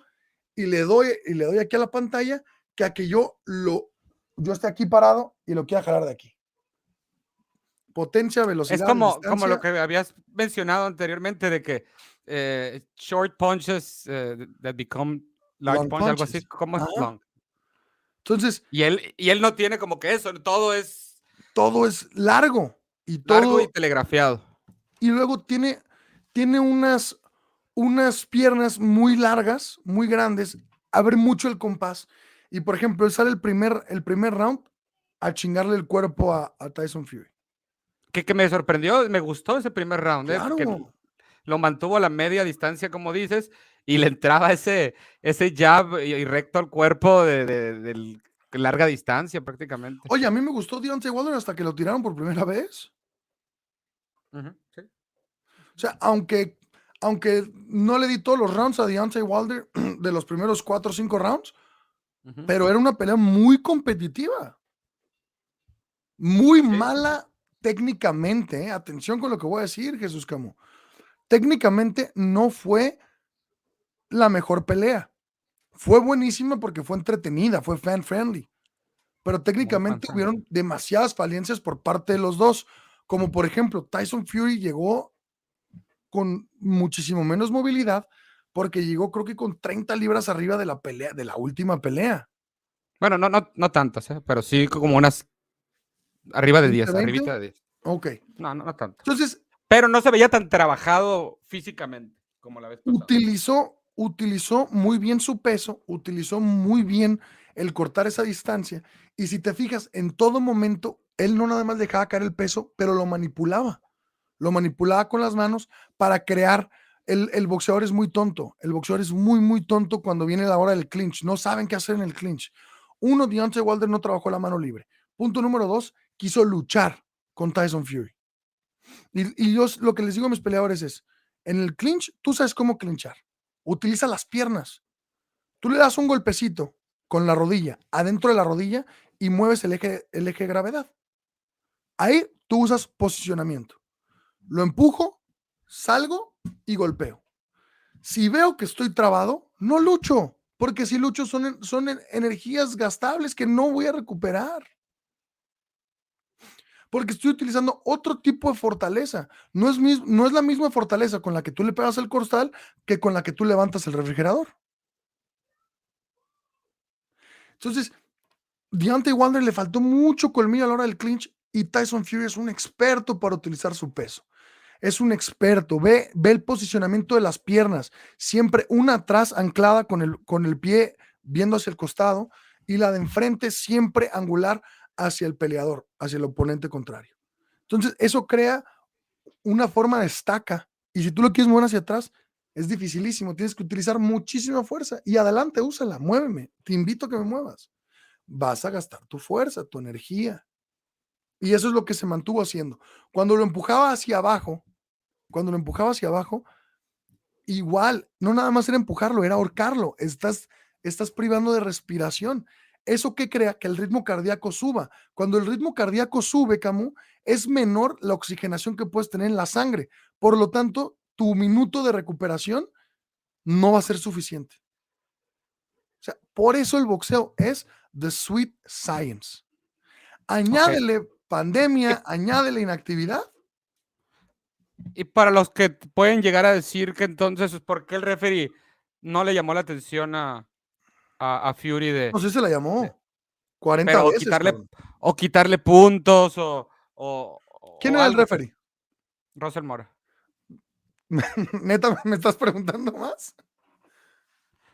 y le doy y le doy aquí a la pantalla que a que yo lo yo esté aquí parado y lo quiera jalar de aquí. Potencia, velocidad. Es como, como lo que habías mencionado anteriormente de que eh, short punches eh, that become large Long punches, algo así, como es Ajá. long. Entonces, Y él, y él no tiene como que eso, todo es todo es largo y todo largo y telegrafiado. y luego tiene, tiene unas, unas piernas muy largas, muy grandes, abre mucho el compás. Y por ejemplo, él sale el primer, el primer round a chingarle el cuerpo a, a Tyson Fury. Que, que me sorprendió, me gustó ese primer round, ¿eh? porque Claro. lo mantuvo a la media distancia, como dices, y le entraba ese, ese jab y, y recto al cuerpo de, larga distancia prácticamente. Oye, a mí me gustó Deontay Wilder hasta que lo tiraron por primera vez. Sí. O sea, aunque, aunque no le di todos los rounds a Deontay Wilder de los primeros cuatro o cinco rounds, pero era una pelea muy competitiva. Muy Sí. mala técnicamente. ¿eh? Atención con lo que voy a decir, Jesús Camo. Técnicamente no fue la mejor pelea. Fue buenísima porque fue entretenida, fue fan friendly. Pero técnicamente hubieron demasiadas falencias por parte de los dos. Como por ejemplo, Tyson Fury llegó con muchísimo menos movilidad porque llegó creo que con 30 libras arriba de la pelea, de la última pelea. Bueno, no, no, no tantas, ¿eh? pero sí como unas arriba de 10, 20. arribita de 10. Ok. No, no, no tanto. Entonces, Pero no se veía tan trabajado físicamente como la vez pasada. utilizó, utilizó muy bien su peso, utilizó muy bien el cortar esa distancia. Y si te fijas, en todo momento, él no nada más dejaba caer el peso, pero lo manipulaba. Lo manipulaba con las manos para crear. El, el boxeador es muy tonto. El boxeador es muy, muy tonto cuando viene la hora del clinch. No saben qué hacer en el clinch. Uno, Deontay Wilder no trabajó la mano libre. Punto número dos, quiso luchar con Tyson Fury. Y, yo lo que les digo a mis peleadores es, en el clinch, tú sabes cómo clinchar. Utiliza las piernas. Tú le das un golpecito con la rodilla, adentro de la rodilla, y mueves el eje, el eje de gravedad. Ahí tú usas posicionamiento. Lo empujo, salgo y golpeo. Si veo que estoy trabado, no lucho, porque si lucho son, son en- energías gastables que no voy a recuperar. Porque estoy utilizando otro tipo de fortaleza. No es, mis- no es la misma fortaleza con la que tú le pegas el costal que con la que tú levantas el refrigerador. Entonces, Deontay Wilder le faltó mucho colmillo a la hora del clinch y Tyson Fury es un experto para utilizar su peso. Es un experto, ve, ve el posicionamiento de las piernas, siempre una atrás anclada con el, con el pie viendo hacia el costado y la de enfrente siempre angular hacia el peleador, hacia el oponente contrario. Entonces, eso crea una forma de estaca y si tú lo quieres mover hacia atrás, es dificilísimo, tienes que utilizar muchísima fuerza y adelante, úsala, muéveme, te invito a que me muevas. vas a gastar tu fuerza, tu energía. Y eso es lo que se mantuvo haciendo. Cuando lo empujaba hacia abajo, cuando lo empujaba hacia abajo, igual, no nada más era empujarlo, era ahorcarlo. Estás, estás privando de respiración. ¿Eso que crea? Que el ritmo cardíaco suba. Cuando el ritmo cardíaco sube, Camus, es menor la oxigenación que puedes tener en la sangre. Por lo tanto, tu minuto de recuperación no va a ser suficiente. O sea, por eso el boxeo es the sweet science. Añádele pandemia, añádele inactividad. Y para los que pueden llegar a decir que entonces, ¿por qué el referee no le llamó la atención a, a, Fury de... No sé si se la llamó. 40 veces. o quitarle puntos o... ¿Quién era el referee? Russell Mora. Neta, ¿me estás preguntando más?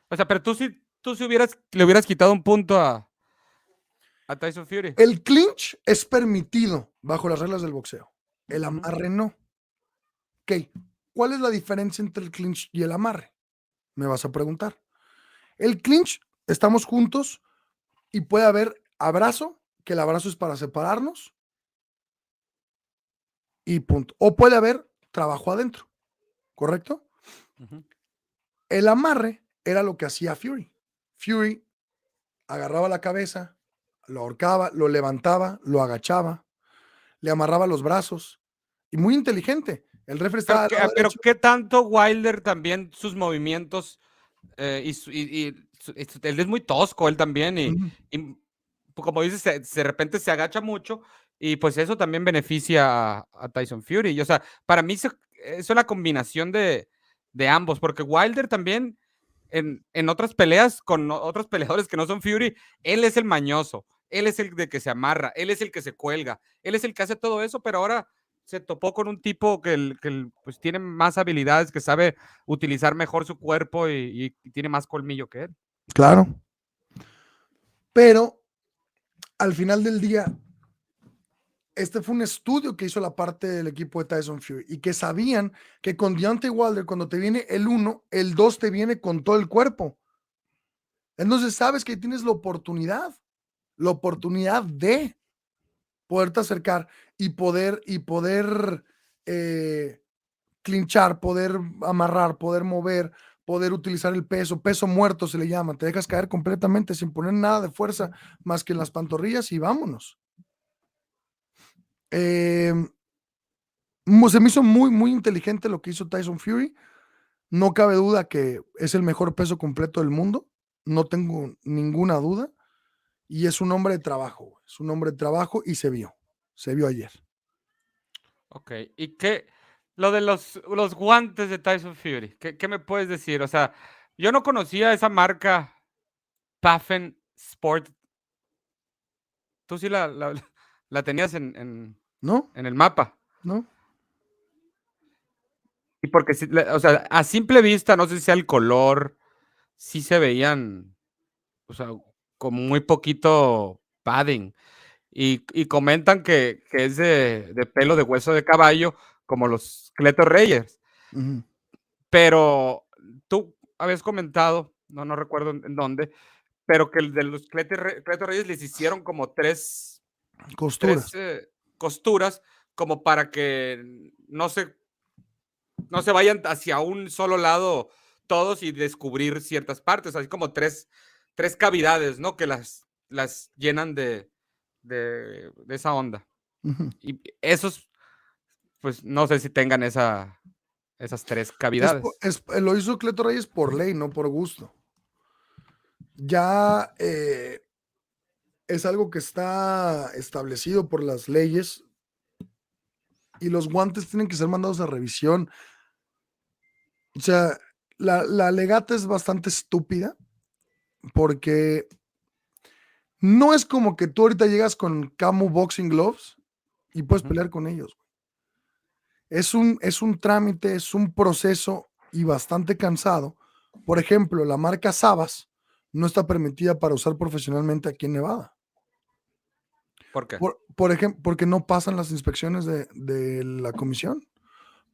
O sea, pero tú sí, tú si hubieras, le hubieras quitado un punto a, a Tyson Fury. El clinch es permitido bajo las reglas del boxeo. El amarre no. Ok, ¿cuál es la diferencia entre el clinch y el amarre? Me vas a preguntar. El clinch estamos juntos y puede haber abrazo, que el abrazo es para separarnos y punto. O puede haber trabajo adentro, ¿correcto? El amarre era lo que hacía Fury. Fury agarraba la cabeza, lo ahorcaba, lo levantaba, lo agachaba, le amarraba los brazos y muy inteligente. El refri estaba. Pero, ¿qué tanto Wilder también sus movimientos eh, y, él es muy tosco, él también, y, pues, como dices, de repente se agacha mucho, y pues eso también beneficia a, Tyson Fury. Y, o sea, para mí eso es una combinación de, ambos, porque Wilder también, en, en, otras peleas con otros peleadores que no son Fury, él es el mañoso, él es el de que se amarra, él es el que se cuelga, él es el que hace todo eso, pero ahora se topó con un tipo que, que pues, tiene más habilidades, que sabe utilizar mejor su cuerpo y, tiene más colmillo que él. Claro. Pero al final del día, este fue un estudio que hizo la parte del equipo de Tyson Fury y que sabían que con Deontay Wilder, cuando te viene el 1, el 2 te viene con todo el cuerpo. Entonces sabes que tienes la oportunidad, la oportunidad de poderte acercar y poder, y poder eh, clinchar, poder amarrar, poder mover, poder utilizar el peso, peso muerto se le llama, te dejas caer completamente sin poner nada de fuerza más que en las pantorrillas y vámonos. Em, se me hizo muy, muy inteligente lo que hizo Tyson Fury. No cabe duda que es el mejor peso completo del mundo. No tengo ninguna duda. Y es un hombre de trabajo. Es un hombre de trabajo y se vio se vio ayer. Ok, ¿y qué? Lo de los, los guantes de Tyson Fury, ¿qué, me puedes decir? O sea, yo no conocía esa marca Paffen Sport. Tú sí la, la, tenías en, ¿No? en el mapa. ¿No? Y porque, o sea, a simple vista, no sé si sea el color, sí se veían, o sea, con muy poquito padding. Y, comentan que, es de, pelo de hueso de caballo, como los Cleto Reyes. Pero tú habías comentado, no, no recuerdo en, dónde, pero que el de los Cleto, Reyes les hicieron como tres costuras. Eh, costuras como para que no se, no se vayan hacia un solo lado todos y descubrir ciertas partes, así como tres, tres cavidades, ¿no? Que las, las llenan de, de, esa onda. Y esos, pues no sé si tengan esa, esas tres cavidades. lo hizo Cleto Reyes por ley, no por gusto. Ya eh, es algo que está establecido por las leyes y los guantes tienen que ser mandados a revisión. O sea, la, la legata es bastante estúpida porque no es como que tú ahorita llegas con Camo Boxing Gloves y puedes pelear con ellos. Es un, es un trámite, es un proceso y bastante cansado. Por ejemplo, la marca Sabas no está permitida para usar profesionalmente aquí en Nevada. ¿Por qué? Por, ejemplo, porque no pasan las inspecciones de, la comisión.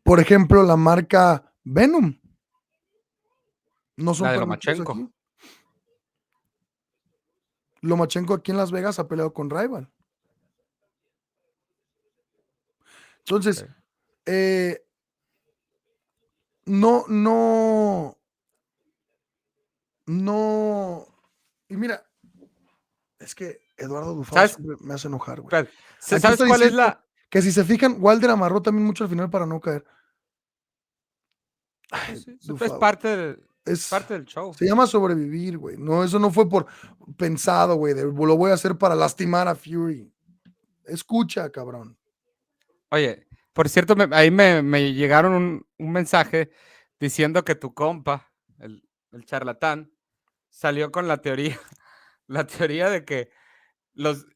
Por ejemplo, la marca Venom. No son la de Lomachenko. Lomachenko aquí en Las Vegas ha peleado con Rival. Entonces, eh, no, no, no. Y mira, es que Eduardo Dufal me hace enojar, güey. ¿Sabes cuál es la...? Que si se fijan, Wilder amarró también mucho al final para no caer. Ay, sí, es parte del, es- parte del show. se llama sobrevivir, güey. No, eso no fue por pensado, güey. de, Lo voy a hacer para lastimar a Fury. Escucha, cabrón. Oye, por cierto, me- ahí me, me llegaron un, un mensaje diciendo que tu compa, el, el charlatán, salió con la teoría, la teoría de que los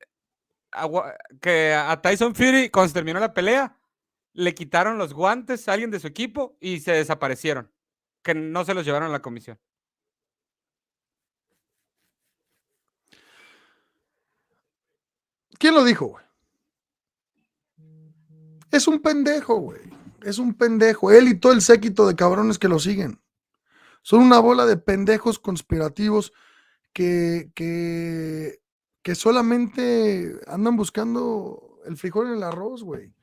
que a Tyson Fury, cuando se terminó la pelea, le quitaron los guantes a alguien de su equipo y se desaparecieron. Que no se los llevaron a la comisión. ¿Quién lo dijo, güey? Es un pendejo, güey. Es un pendejo. Él y todo el séquito de cabrones que lo siguen. Son una bola de pendejos conspirativos que, que, que solamente andan buscando el frijol en el arroz, güey.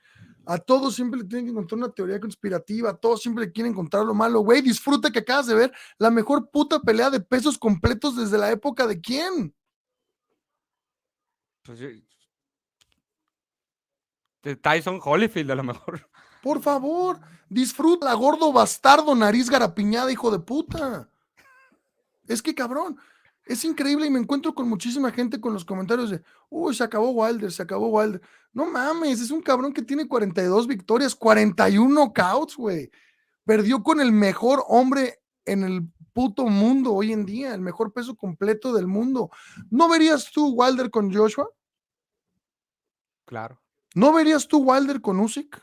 A todos siempre le tienen que encontrar una teoría conspirativa, a todos siempre le quieren encontrar lo malo, güey. Disfruta que acabas de ver la mejor puta pelea de pesos completos desde la época de quién. Pues yo- de Tyson Holyfield, a lo mejor. Por favor, disfruta, gordo bastardo, nariz garapiñada, hijo de puta. Es que cabrón, es increíble y me encuentro con muchísima gente con los comentarios de, uy, se acabó Wilder, se acabó Wilder. No mames, es un cabrón que tiene 42 victorias, 41 knockouts, güey. Perdió con el mejor hombre en el puto mundo hoy en día, el mejor peso completo del mundo. ¿No verías tú Wilder con Joshua? Claro. ¿No verías tú Wilder con Usyk?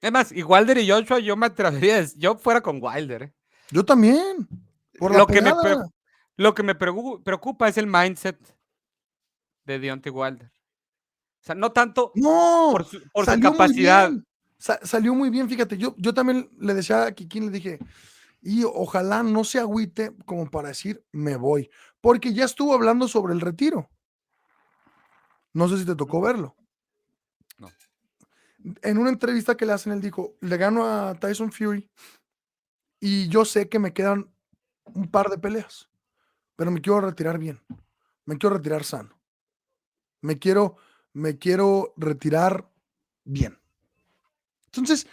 Es más, y Wilder y Joshua, yo me atrevería yo fuera con Wilder. ¿eh? Yo también. Por la Lo que me. Lo que me preocupa es el mindset de Deontay Wilder. O sea, no tanto No, por su, por su salió muy capacidad. sa- salió muy bien, fíjate. Yo, yo también le decía a Kikín, le dije, y ojalá no se agüite como para decir, me voy, porque ya estuvo hablando sobre el retiro. No sé si te tocó verlo. No. En una entrevista que le hacen, él dijo, le gano a Tyson Fury y yo sé que me quedan un par de peleas, pero me quiero retirar bien, me quiero retirar sano, me quiero, me quiero retirar bien. Entonces,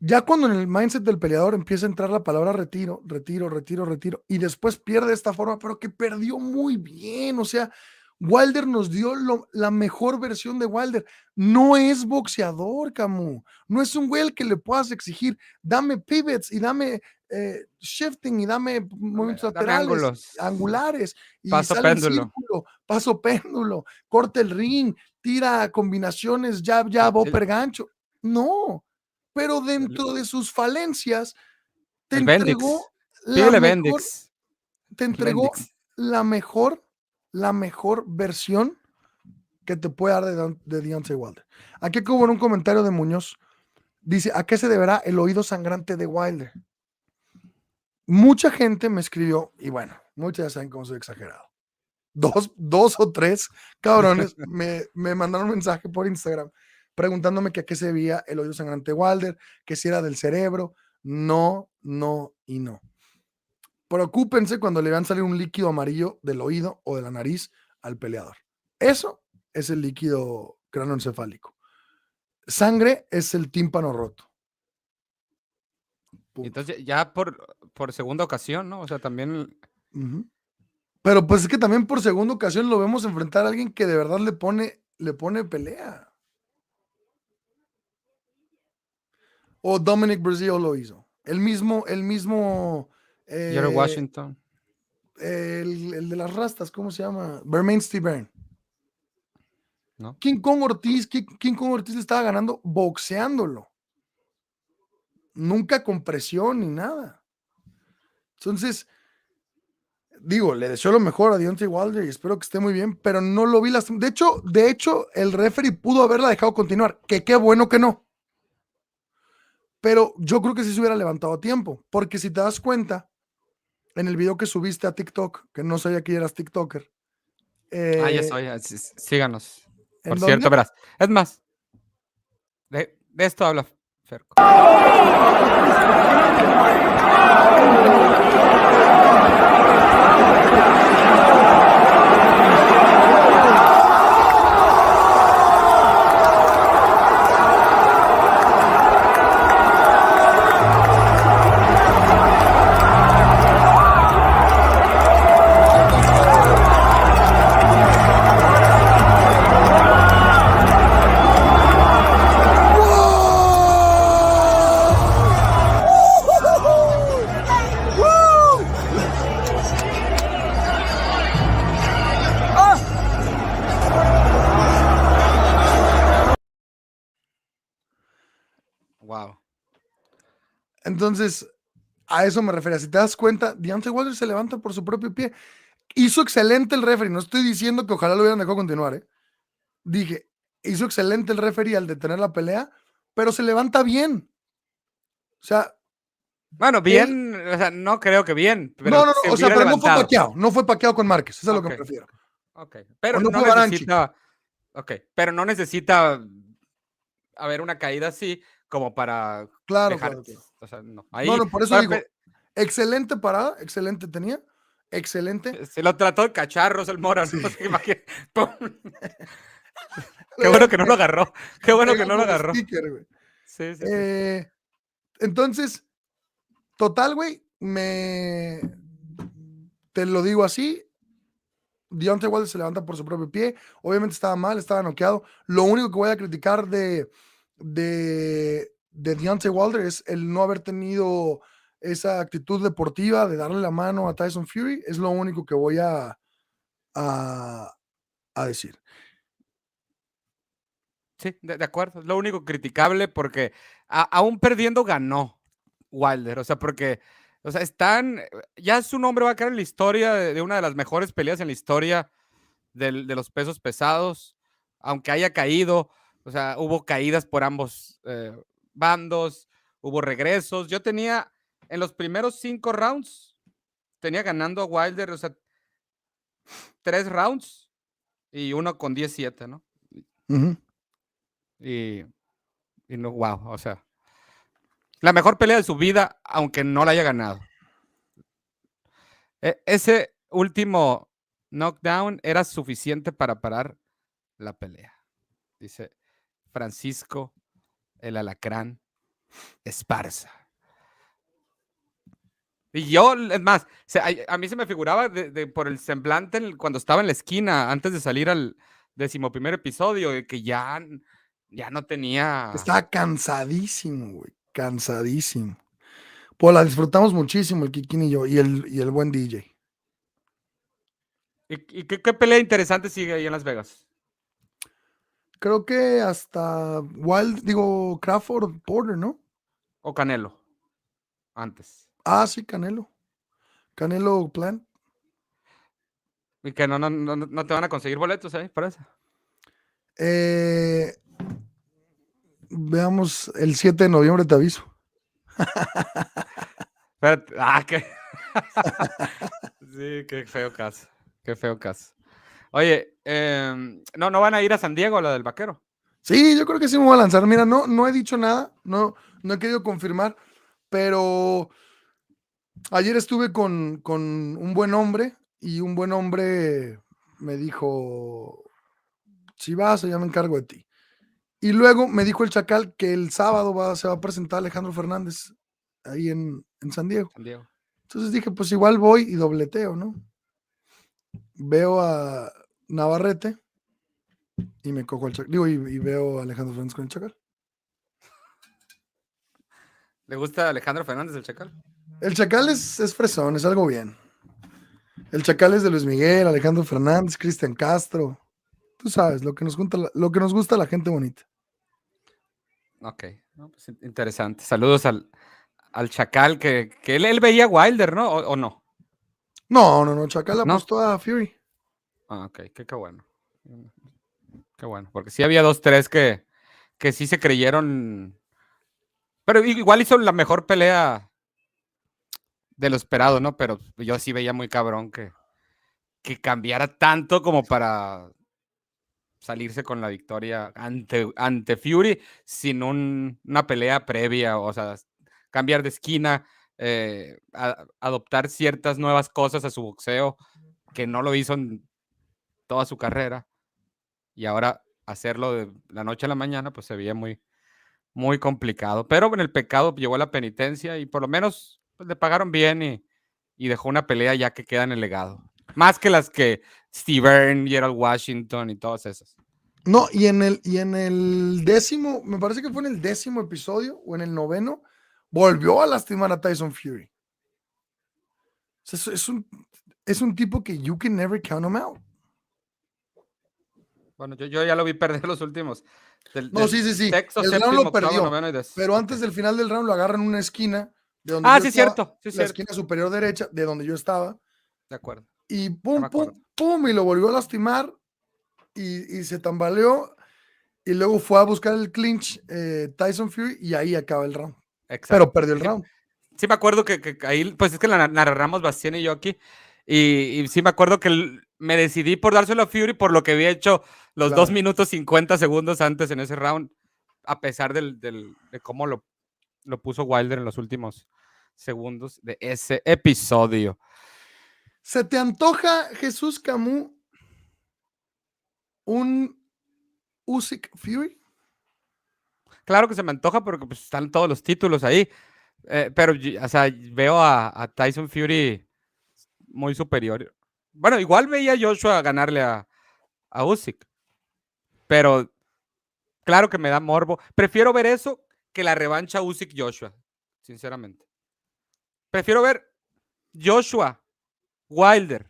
ya cuando en el mindset del peleador empieza a entrar la palabra retiro, retiro, retiro, retiro, y después pierde de esta forma, pero que perdió muy bien, o sea, Wilder nos dio lo- la mejor versión de Wilder. No es boxeador, Camus. No es un güey al que le puedas exigir, dame pivots y dame eh, shifting y dame movimientos Dame laterales, ángulos. angulares. Y Paso sale péndulo. círculo, paso péndulo, corta el ring, tira combinaciones, jab, jab, El- upper gancho. No, pero dentro de sus falencias, te Bendix. entregó la mejor, te entregó Bendix. la mejor, la mejor versión que te puede dar de, de Deontay Wilder. Aquí hubo un comentario de Muñoz. Dice, ¿a qué se deberá el oído sangrante de Wilder? Mucha gente me escribió, y bueno, muchas ya saben cómo soy exagerado. Dos, dos o tres cabrones me, me mandaron un mensaje por Instagram preguntándome que a qué se debía el oído sangrante de Wilder, que si era del cerebro. No, no y no. Preocúpense cuando le vean salir un líquido amarillo del oído o de la nariz al peleador. Eso es el líquido cranoencefálico. Sangre es el tímpano roto. Punto. Entonces, ya por, por segunda ocasión, ¿no? O sea, también. Pero pues es que también por segunda ocasión lo vemos enfrentar a alguien que de verdad le pone, le pone pelea. O Dominic Brazil lo hizo. El mismo, el mismo. Eh, Washington. el, el de las rastas, ¿cómo se llama? Bermain Steven. ¿No? King Kong Ortiz, King, King Kong Ortiz le estaba ganando boxeándolo. Nunca con presión ni nada. Entonces, digo, le deseo lo mejor a Deontay Wilder y espero que esté muy bien, pero no lo vi las. De hecho, de hecho, el referee pudo haberla dejado continuar. Que qué bueno que no. Pero yo creo que sí se hubiera levantado a tiempo, porque si te das cuenta, en el video que subiste a TikTok, que no sabía que eras TikToker, ah, ya Eh, soy. sí, sí, Síganos. ¿en Por dónde? cierto, verás. Es más, de, de esto habla Ferko. Entonces, a eso me refería. Si te das cuenta, Deontay Wilder se levanta por su propio pie. Hizo excelente el referee. No estoy diciendo que ojalá lo hubieran dejado continuar. ¿eh? Dije, hizo excelente el referee al detener la pelea, pero se levanta bien. O sea, Bueno, bien, o sea, no creo que bien. Pero no, no, se no, o sea, pero no fue paqueado. No fue paqueado con Márquez. Eso es a lo que me refiero. Ok, pero O no no, fue Baranchi. necesita. Ok, pero no necesita haber una caída así como para Claro, dejar. claro, claro. O sea, no. Ahí, No, no, por eso para digo, excelente parada, excelente tenía, excelente. Se lo trató de cacharros el Mora. ¡Pum! Qué bueno que no lo agarró. Qué bueno que no lo agarró. sticker. Sí, sí, sí. Eh, entonces, total, güey, me. Te lo digo así. Deontay Wilder se levanta por su propio pie. Obviamente estaba mal, estaba noqueado. Lo único que voy a criticar de, de, de Deontay Wilder es el no haber tenido esa actitud deportiva de darle la mano a Tyson Fury. Es lo único que voy a, a, a decir. Sí, de, acuerdo. Es lo único criticable porque aún perdiendo ganó Wilder. O sea, porque, o sea, están, ya su nombre va a quedar en la historia de, una de las mejores peleas en la historia de los pesos pesados, aunque haya caído. O sea, hubo caídas por ambos eh, bandos, hubo regresos. Yo tenía en los primeros cinco rounds, tenía ganando a Wilder, o sea, tres rounds y uno con 17, ¿no? Y, y no, wow, o sea, la mejor pelea de su vida, aunque no la haya ganado. E- ese último knockdown era suficiente para parar la pelea. Dice Francisco el Alacrán Esparza. Y yo, es más, se- a, a mí se me figuraba de- de- por el semblante el- cuando estaba en la esquina, antes de salir al decimoprimer episodio, que ya, ya no tenía. Estaba cansadísimo, güey. Cansadísimo. Pues la disfrutamos muchísimo, el Kikín y yo, y el, y el buen DJ. ¿Y, y qué, qué pelea interesante sigue ahí en Las Vegas? Creo que hasta Wild, digo, Crawford Porter, ¿no? ¿O Canelo? Antes. Ah, sí, Canelo. Canelo Plan. Y que no, no, no, no te van a conseguir boletos ahí para eso. Eh, veamos, el 7 de noviembre te aviso. Espérate, Ah, qué. sí, qué feo caso. Qué feo caso. Oye, em, no, no van a ir a San Diego la del vaquero. Sí, yo creo que sí me voy a lanzar. Mira, no, no he dicho nada, no, no he querido confirmar, pero ayer estuve con, con un buen hombre y un buen hombre me dijo, si vas, ya me encargo de ti. Y luego me dijo el Chacal que el sábado va, se va a presentar Alejandro Fernández ahí en, en San Diego. San Diego. Entonces dije, pues igual voy y dobleteo, ¿no? Veo a Navarrete y me cojo al Chacal. Digo, y, y veo a Alejandro Fernández con el Chacal. ¿Le gusta Alejandro Fernández el Chacal? El Chacal es, es fresón, es algo bien. El Chacal es de Luis Miguel, Alejandro Fernández, Cristian Castro. Tú sabes, lo que nos gusta, la- lo que nos gusta a la gente bonita. Ok, no, pues, in- interesante. Saludos al, al Chacal, que, que él, él veía Wilder, ¿no? ¿O, o no? No, no, no, Chacal ¿No? apostó a Fury. Ah, ok, qué, qué bueno. Qué bueno, porque sí había dos, tres que, que sí se creyeron. Pero igual hizo la mejor pelea de lo esperado, ¿no? Pero yo sí veía muy cabrón que, que cambiara tanto como para salirse con la victoria ante, ante Fury sin una pelea previa, o sea, cambiar de esquina, eh, adoptar ciertas nuevas cosas a su boxeo que no lo hizo en toda su carrera y ahora hacerlo de la noche a la mañana pues se veía muy, muy complicado, pero en el pecado llegó a la penitencia y por lo menos pues, le pagaron bien y, y dejó una pelea ya que queda en el legado. Más que las que Steven, Gerald Washington y todas esas. No, y en el, y en el décimo, me parece que fue en el décimo episodio o en el noveno, volvió a lastimar a Tyson Fury. es, un, es un tipo que you can never count him out. Bueno, yo, yo ya lo vi perder los últimos. no, sí, sí, sí. el round lo perdió. pero antes del final del round lo agarran en una esquina. De donde ah, sí, cierto. Sí, la esquina superior derecha, de donde yo estaba. De acuerdo. Y pum, pum, pum, y lo volvió a lastimar y, se tambaleó. Y luego fue a buscar el clinch eh, Tyson Fury y ahí acaba el round. Exacto. Pero perdió el round. Sí, me acuerdo que, ahí, pues es que la narramos Bastien y yo aquí. Y, sí me acuerdo que me decidí por dárselo a Fury por lo que había hecho los dos 2 minutos 50 segundos antes en ese round, a pesar del, de cómo lo, lo puso Wilder en los últimos segundos de ese episodio. ¿Se te antoja, Jesús Camus, un Usyk Fury? Claro que se me antoja porque pues, están todos los títulos ahí. Eh, pero, o sea, veo a, Tyson Fury muy superior. Bueno, igual veía a Joshua ganarle a, a Usyk. Pero claro que me da morbo. Prefiero ver eso que la revancha Usyk-Joshua, sinceramente. Prefiero ver Joshua Wilder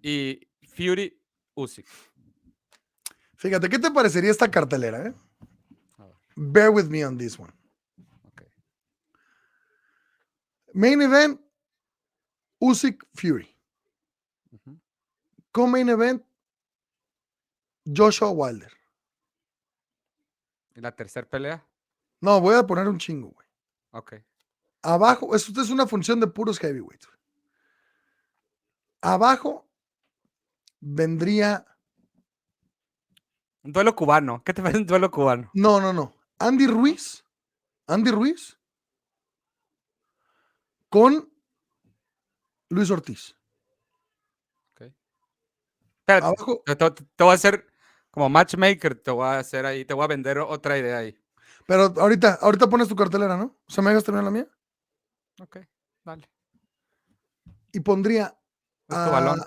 y Fury Usyk. Fíjate, ¿qué te parecería esta cartelera? Eh? Bear with me on this one. Main event, Usyk Fury. Co-main event, Joshua Wilder. ¿Y la tercera pelea? No, voy a poner un chingo, güey. Ok. Abajo, esto es una función de puros heavyweights. Abajo vendría. Un duelo cubano. ¿Qué te parece un duelo cubano? No, no, no. Andy Ruiz. Andy Ruiz. Con Luis Ortiz. Ok. Abajo. Te, voy a hacer como matchmaker. Te voy a hacer ahí. Te voy a vender otra idea ahí. Pero ahorita, ahorita pones tu cartelera, ¿no? O sea, me hagas terminar la mía. Ok, dale. Y pondría balón.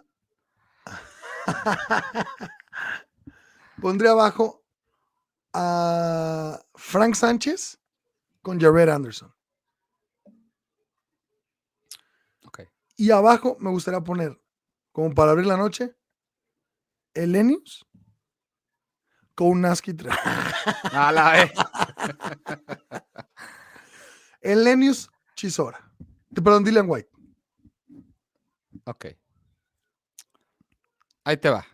Pondría abajo a Frank Sánchez con Jared Anderson. Okay. Y abajo me gustaría poner, como para abrir la noche, Elenius con Naski A la vez. Elenius Chisora. Perdón, Dylan White. Ok. Ahí te va.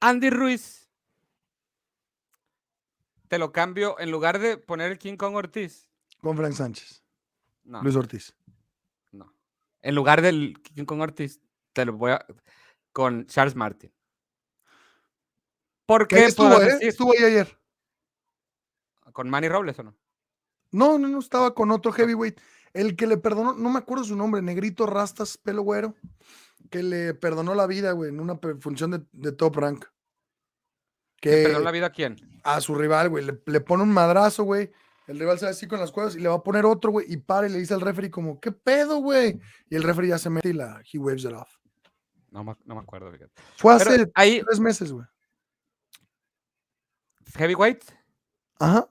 Andy Ruiz. Te lo cambio en lugar de poner el King Kong Ortiz. Con Frank Sánchez. No. Luis Ortiz. No. En lugar del King Kong Ortiz, te lo voy a. con Charles Martin. ¿Por qué? Estuvo, eh? estuvo ahí ayer. ¿Con Manny Robles o no? No, no, no, estaba con otro heavyweight. El que le perdonó, no me acuerdo su nombre, negrito, rastas, pelo güero que le perdonó la vida, güey, en una función de, top rank. Que, ¿Le la vida a quién? A su rival, güey. Le, pone un madrazo, güey. El rival se va así con las cuevas y le va a poner otro, güey. Y para y le dice al referee como, ¿qué pedo, güey? Y el referee ya se mete y la, he waves it off. No, no me acuerdo, fíjate. Fue hace tres meses, güey. ¿Heavyweight? Ajá.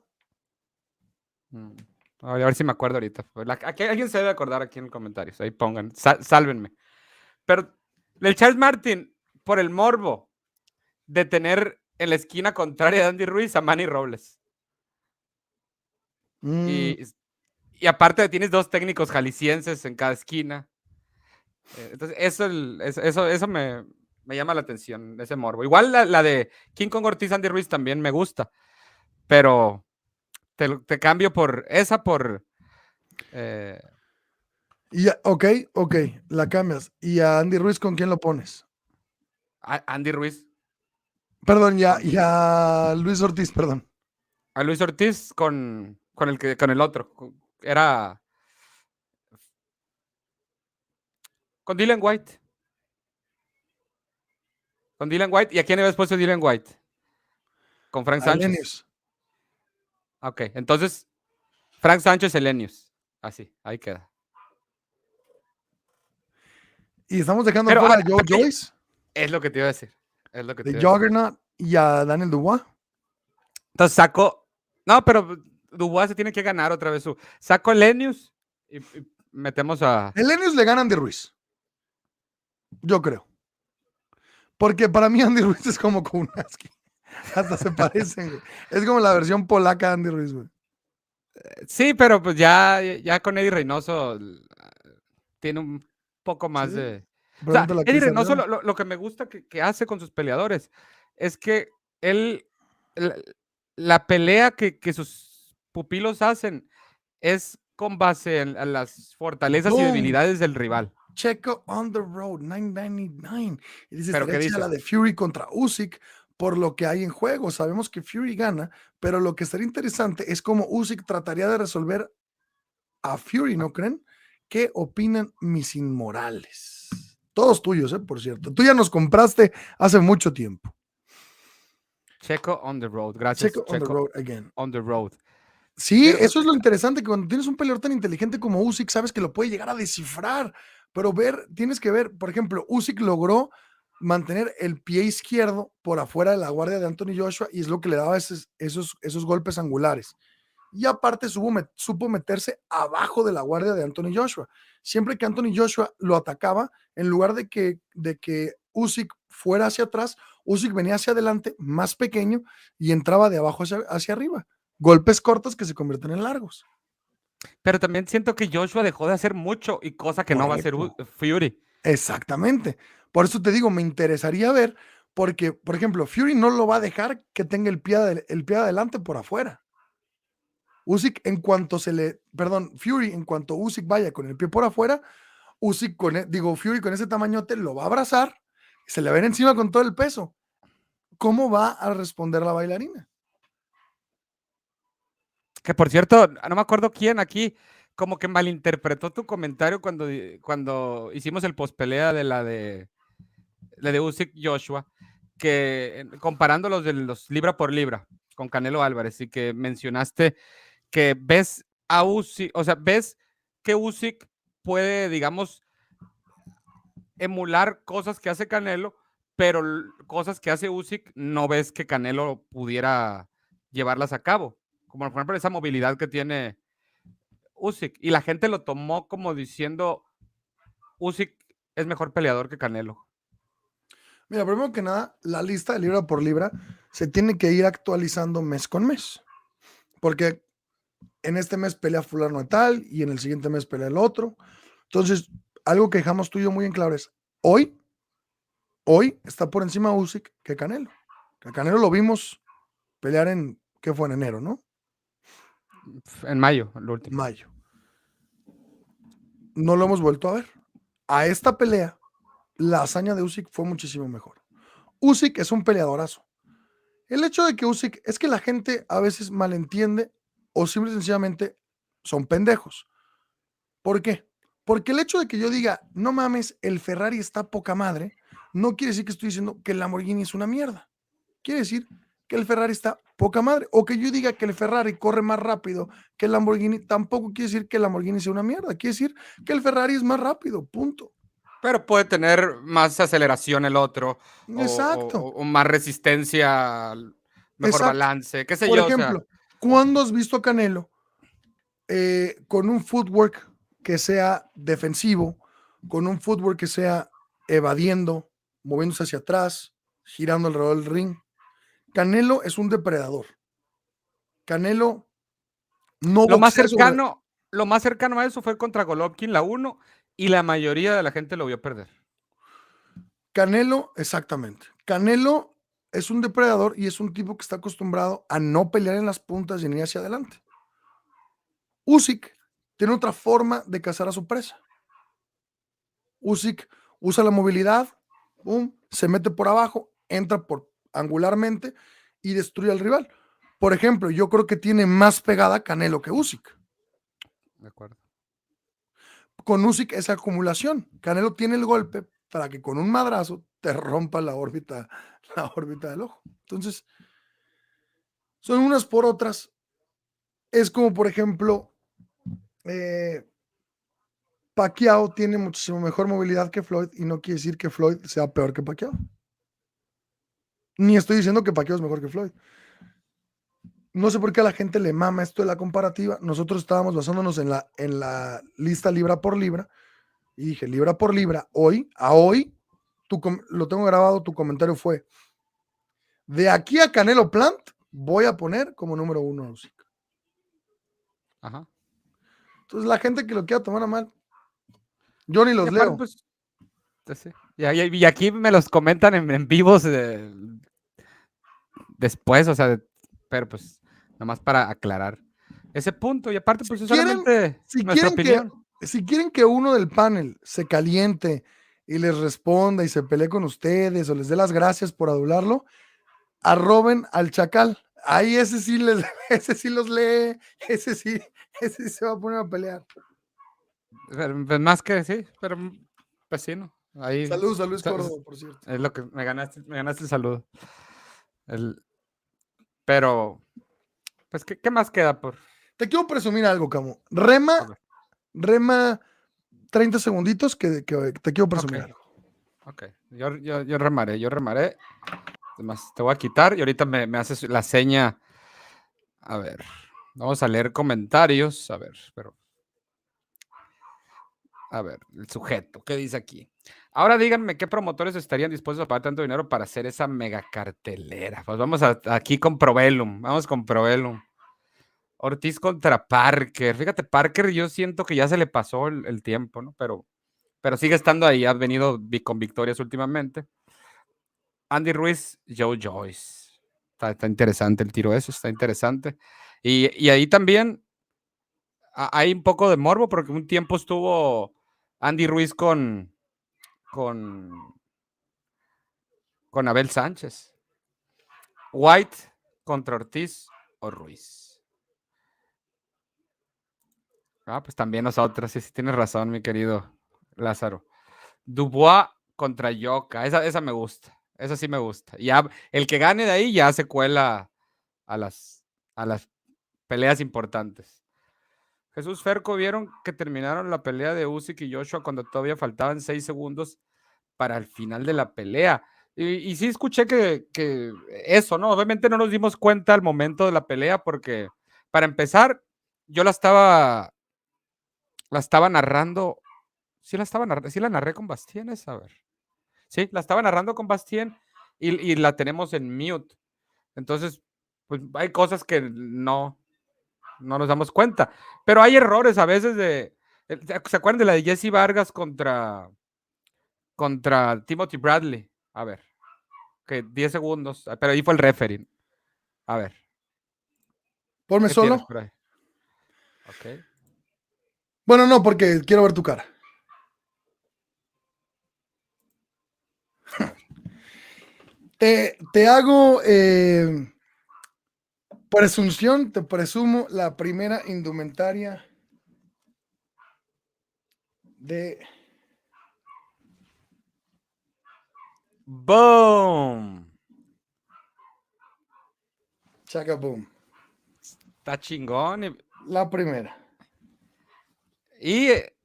Mm, a ver si me acuerdo ahorita. Aquí, alguien se debe acordar aquí en los comentarios. Ahí pongan, sálvenme. Pero el Charles Martin, por el morbo de tener en la esquina contraria de Andy Ruiz a Manny Robles. Mm. Y, aparte tienes dos técnicos jaliscienses en cada esquina. Eh, entonces, eso, eso, eso me, llama la atención, ese morbo. Igual la, de King Kong Ortiz Andy Ruiz también me gusta. Pero te, cambio por esa por. Eh, Y ya, ok, ok, la cambias. ¿Y a Andy Ruiz con quién lo pones? A- Andy Ruiz. Perdón, ya, y a Luis Ortiz, perdón. A Luis Ortiz con, con, el, que, con el otro. Era. Con Dylan White. Con Dylan White. ¿Y a quién habías puesto Dylan White? Con Frank Sánchez. Lenius. Ok, entonces Frank Sánchez Elenius. Así, ahí queda. Y estamos dejando Pero fuera a Joe Joyce, Es lo que te iba a decir. Es lo que de. Juggernaut y a Daniel Dubois. Entonces saco. No, pero Dubois se tiene que ganar otra vez su. Saco Elenius y, y metemos a. El Lenius le gana a Andy Ruiz. Yo creo. Porque para mí Andy Ruiz es como Kounaski. Hasta se parecen, güey. Es como la versión polaca de Andy Ruiz, güey. Sí, pero pues ya, ya con Eddie Reynoso l- tiene un poco más Sí, de. O sea, Reynoso León. lo, que me gusta que, que hace con sus peleadores es que él, la, la pelea que, que sus pupilos hacen es con base en, en las fortalezas y debilidades del rival. Checo on the road, 999. Y dice, ¿Pero qué chida la dice? de Fury contra Usyk por lo que hay en juego. Sabemos que Fury gana, pero lo que estaría interesante es cómo Usyk trataría de resolver a Fury, ¿no creen? ¿Qué opinan mis inmorales? Todos tuyos, ¿eh? Por cierto. Tú ya nos compraste hace mucho tiempo. Checo on the road. Gracias. Checo on the Checo road again. on the road. Sí, Pero- eso es lo interesante, que cuando tienes un peleador tan inteligente como Usyk, sabes que lo puede llegar a descifrar, pero ver, tienes que ver, por ejemplo, Usyk logró mantener el pie izquierdo por afuera de la guardia de Anthony Joshua y es lo que le daba esos, esos, esos golpes angulares. Y aparte supo, met- supo meterse abajo de la guardia de Anthony Joshua. Siempre que Anthony Joshua lo atacaba, en lugar de que, de que Usyk fuera hacia atrás, Usyk venía hacia adelante, más pequeño, y entraba de abajo hacia, hacia arriba. Golpes cortos que se convierten en largos. Pero también siento que Joshua dejó de hacer mucho y cosa que no va a hacer U- Fury. Exactamente. Por eso te digo, me interesaría ver, porque, por ejemplo, Fury no lo va a dejar que tenga el pie, el pie adelante por afuera. Usyk, en cuanto se le, perdón, Fury, en cuanto Usyk vaya con el pie por afuera, Usyk con, e- digo, Fury con ese tamañote lo va a abrazar, se le va a ir encima con todo el peso. ¿Cómo va a responder la bailarina? Que por cierto, no me acuerdo quién aquí como que malinterpretó tu comentario cuando, cuando hicimos el pospelea de la de la de Usyk Joshua, que comparando los de los libra por libra con Canelo Álvarez y que mencionaste que ves a Usyk, o sea, ves que Usyk puede, digamos, emular cosas que hace Canelo, pero cosas que hace Usyk no ves que Canelo pudiera llevarlas a cabo. Como por ejemplo esa movilidad que tiene Usyk. Y la gente lo tomó como diciendo Usyk es mejor peleador que Canelo. Mira, primero que nada, la lista de libra por libra se tiene que ir actualizando mes con mes. Porque en este mes pelea fulano de tal y en el siguiente mes pelea el otro. Entonces, algo que dejamos tú y yo muy en claro es, hoy, hoy está por encima Usyk que Canelo. Que Canelo lo vimos pelear en, ¿qué fue? En enero, ¿no? En mayo, lo último. Mayo. No lo hemos vuelto a ver. A esta pelea, la hazaña de Usyk fue muchísimo mejor. Usyk es un peleadorazo. El hecho de que Usyk es que la gente a veces malentiende o simple y sencillamente son pendejos. ¿Por qué? Porque el hecho de que yo diga, no mames, el Ferrari está poca madre, no quiere decir que estoy diciendo que el Lamborghini es una mierda. Quiere decir que el Ferrari está poca madre. O que yo diga que el Ferrari corre más rápido que el Lamborghini, tampoco quiere decir que el Lamborghini sea una mierda. Quiere decir que el Ferrari es más rápido, punto. Pero puede tener más aceleración el otro. Exacto. O, o más resistencia, mejor Exacto. balance, qué sé Por yo. o sea, ejemplo, ¿cuándo has visto a Canelo eh, con un footwork que sea defensivo, con un footwork que sea evadiendo, moviéndose hacia atrás, girando alrededor del ring? Canelo es un depredador. Canelo no lo más sobre- cercano, lo más cercano a eso fue contra Golovkin la 1 y la mayoría de la gente lo vio perder. Canelo, exactamente. Canelo es un depredador y es un tipo que está acostumbrado a no pelear en las puntas y ni hacia adelante. Usyk tiene otra forma de cazar a su presa. Usyk usa la movilidad, boom, se mete por abajo, entra por angularmente y destruye al rival. Por ejemplo, yo creo que tiene más pegada Canelo que Usyk. De acuerdo. Con Usyk esa acumulación. Canelo tiene el golpe para que con un madrazo te rompa la órbita, la órbita del ojo. Entonces, son unas por otras. Es como, por ejemplo, eh, Pacquiao tiene muchísimo mejor movilidad que Floyd y no quiere decir que Floyd sea peor que Pacquiao. Ni estoy diciendo que Pacquiao es mejor que Floyd. No sé por qué a la gente le mama esto de la comparativa. Nosotros estábamos basándonos en la, en la lista libra por libra y dije, libra por libra, hoy, a hoy, tu, lo tengo grabado, tu comentario fue, de aquí a Canelo Plant voy a poner como número uno a Usyk. Ajá. Entonces la gente que lo quiera tomar a mal, yo ni los Y leo. pues, sí. Y, ahí- y aquí me los comentan en, en vivos eh, después, o sea, de- pero pues, nomás para aclarar ese punto. Y aparte, pues, es quieren- solamente si nuestra quieren que- opinión. si quieren que uno del panel se caliente y les responda y se pelee con ustedes o les dé las gracias por adularlo, arroben al chacal. Ahí ese sí les, ese sí los lee, ese sí, ese sí se va a poner a pelear. Pero, pues, más que sí, pero pues sí, ¿no? Ahí Saludos a Luis Sa- Córdoba, por cierto. es lo que me ganaste, me ganaste el saludo. El- pero, pues, ¿qué, qué más queda por? Te quiero presumir algo, Camo. Rema, rema 30 segunditos que, que te quiero presumir Ok. algo. Ok, yo, yo, yo remaré, yo remaré. Además, te voy a quitar y ahorita me, me haces la seña. A ver, vamos a leer comentarios. A ver, pero. A ver, el sujeto, ¿qué dice aquí? Ahora díganme qué promotores estarían dispuestos a pagar tanto dinero para hacer esa mega cartelera. Pues vamos a- aquí con Provelum, vamos con Provelum. Ortiz contra Parker. Fíjate, Parker, yo siento que ya se le pasó el, tiempo, ¿no? Pero, pero sigue estando ahí, ha venido con victorias últimamente. Andy Ruiz, Joe Joyce. Está, interesante el tiro ese, está interesante. Y, y ahí también ha- hay un poco de morbo porque un tiempo estuvo Andy Ruiz con, con, con Abel Sánchez. White contra Ortiz o Ruiz. Ah, pues también nosotros, sí, sí tienes razón, mi querido Lázaro. Dubois contra Yoka, esa, esa me gusta, esa sí me gusta. Ya, el que gane de ahí ya se cuela a las, a las peleas importantes. Jesús Ferco, ¿vieron que terminaron la pelea de Usyk y Joshua cuando todavía faltaban seis segundos para el final de la pelea? Y, y sí escuché que, que eso, ¿no? Obviamente no nos dimos cuenta al momento de la pelea porque, para empezar, yo la estaba, la estaba narrando, sí la estaba narrando, sí la narré con Bastien, esa, a ver. Sí, la estaba narrando con Bastien y, y la tenemos en mute. Entonces, pues hay cosas que no, no nos damos cuenta. Pero hay errores a veces de. ¿Se acuerdan de la de Jesse Vargas contra, contra Timothy Bradley? A ver. Que 10 segundos. ah, Pero ahí fue el referee. A ver. Ponme ¿qué tienes solo. Bueno, no, porque quiero ver tu cara. Te, te hago eh, presunción, te presumo la primera indumentaria de ¡Boom! Chaka Boom. Está chingón. La primera. Y, eh,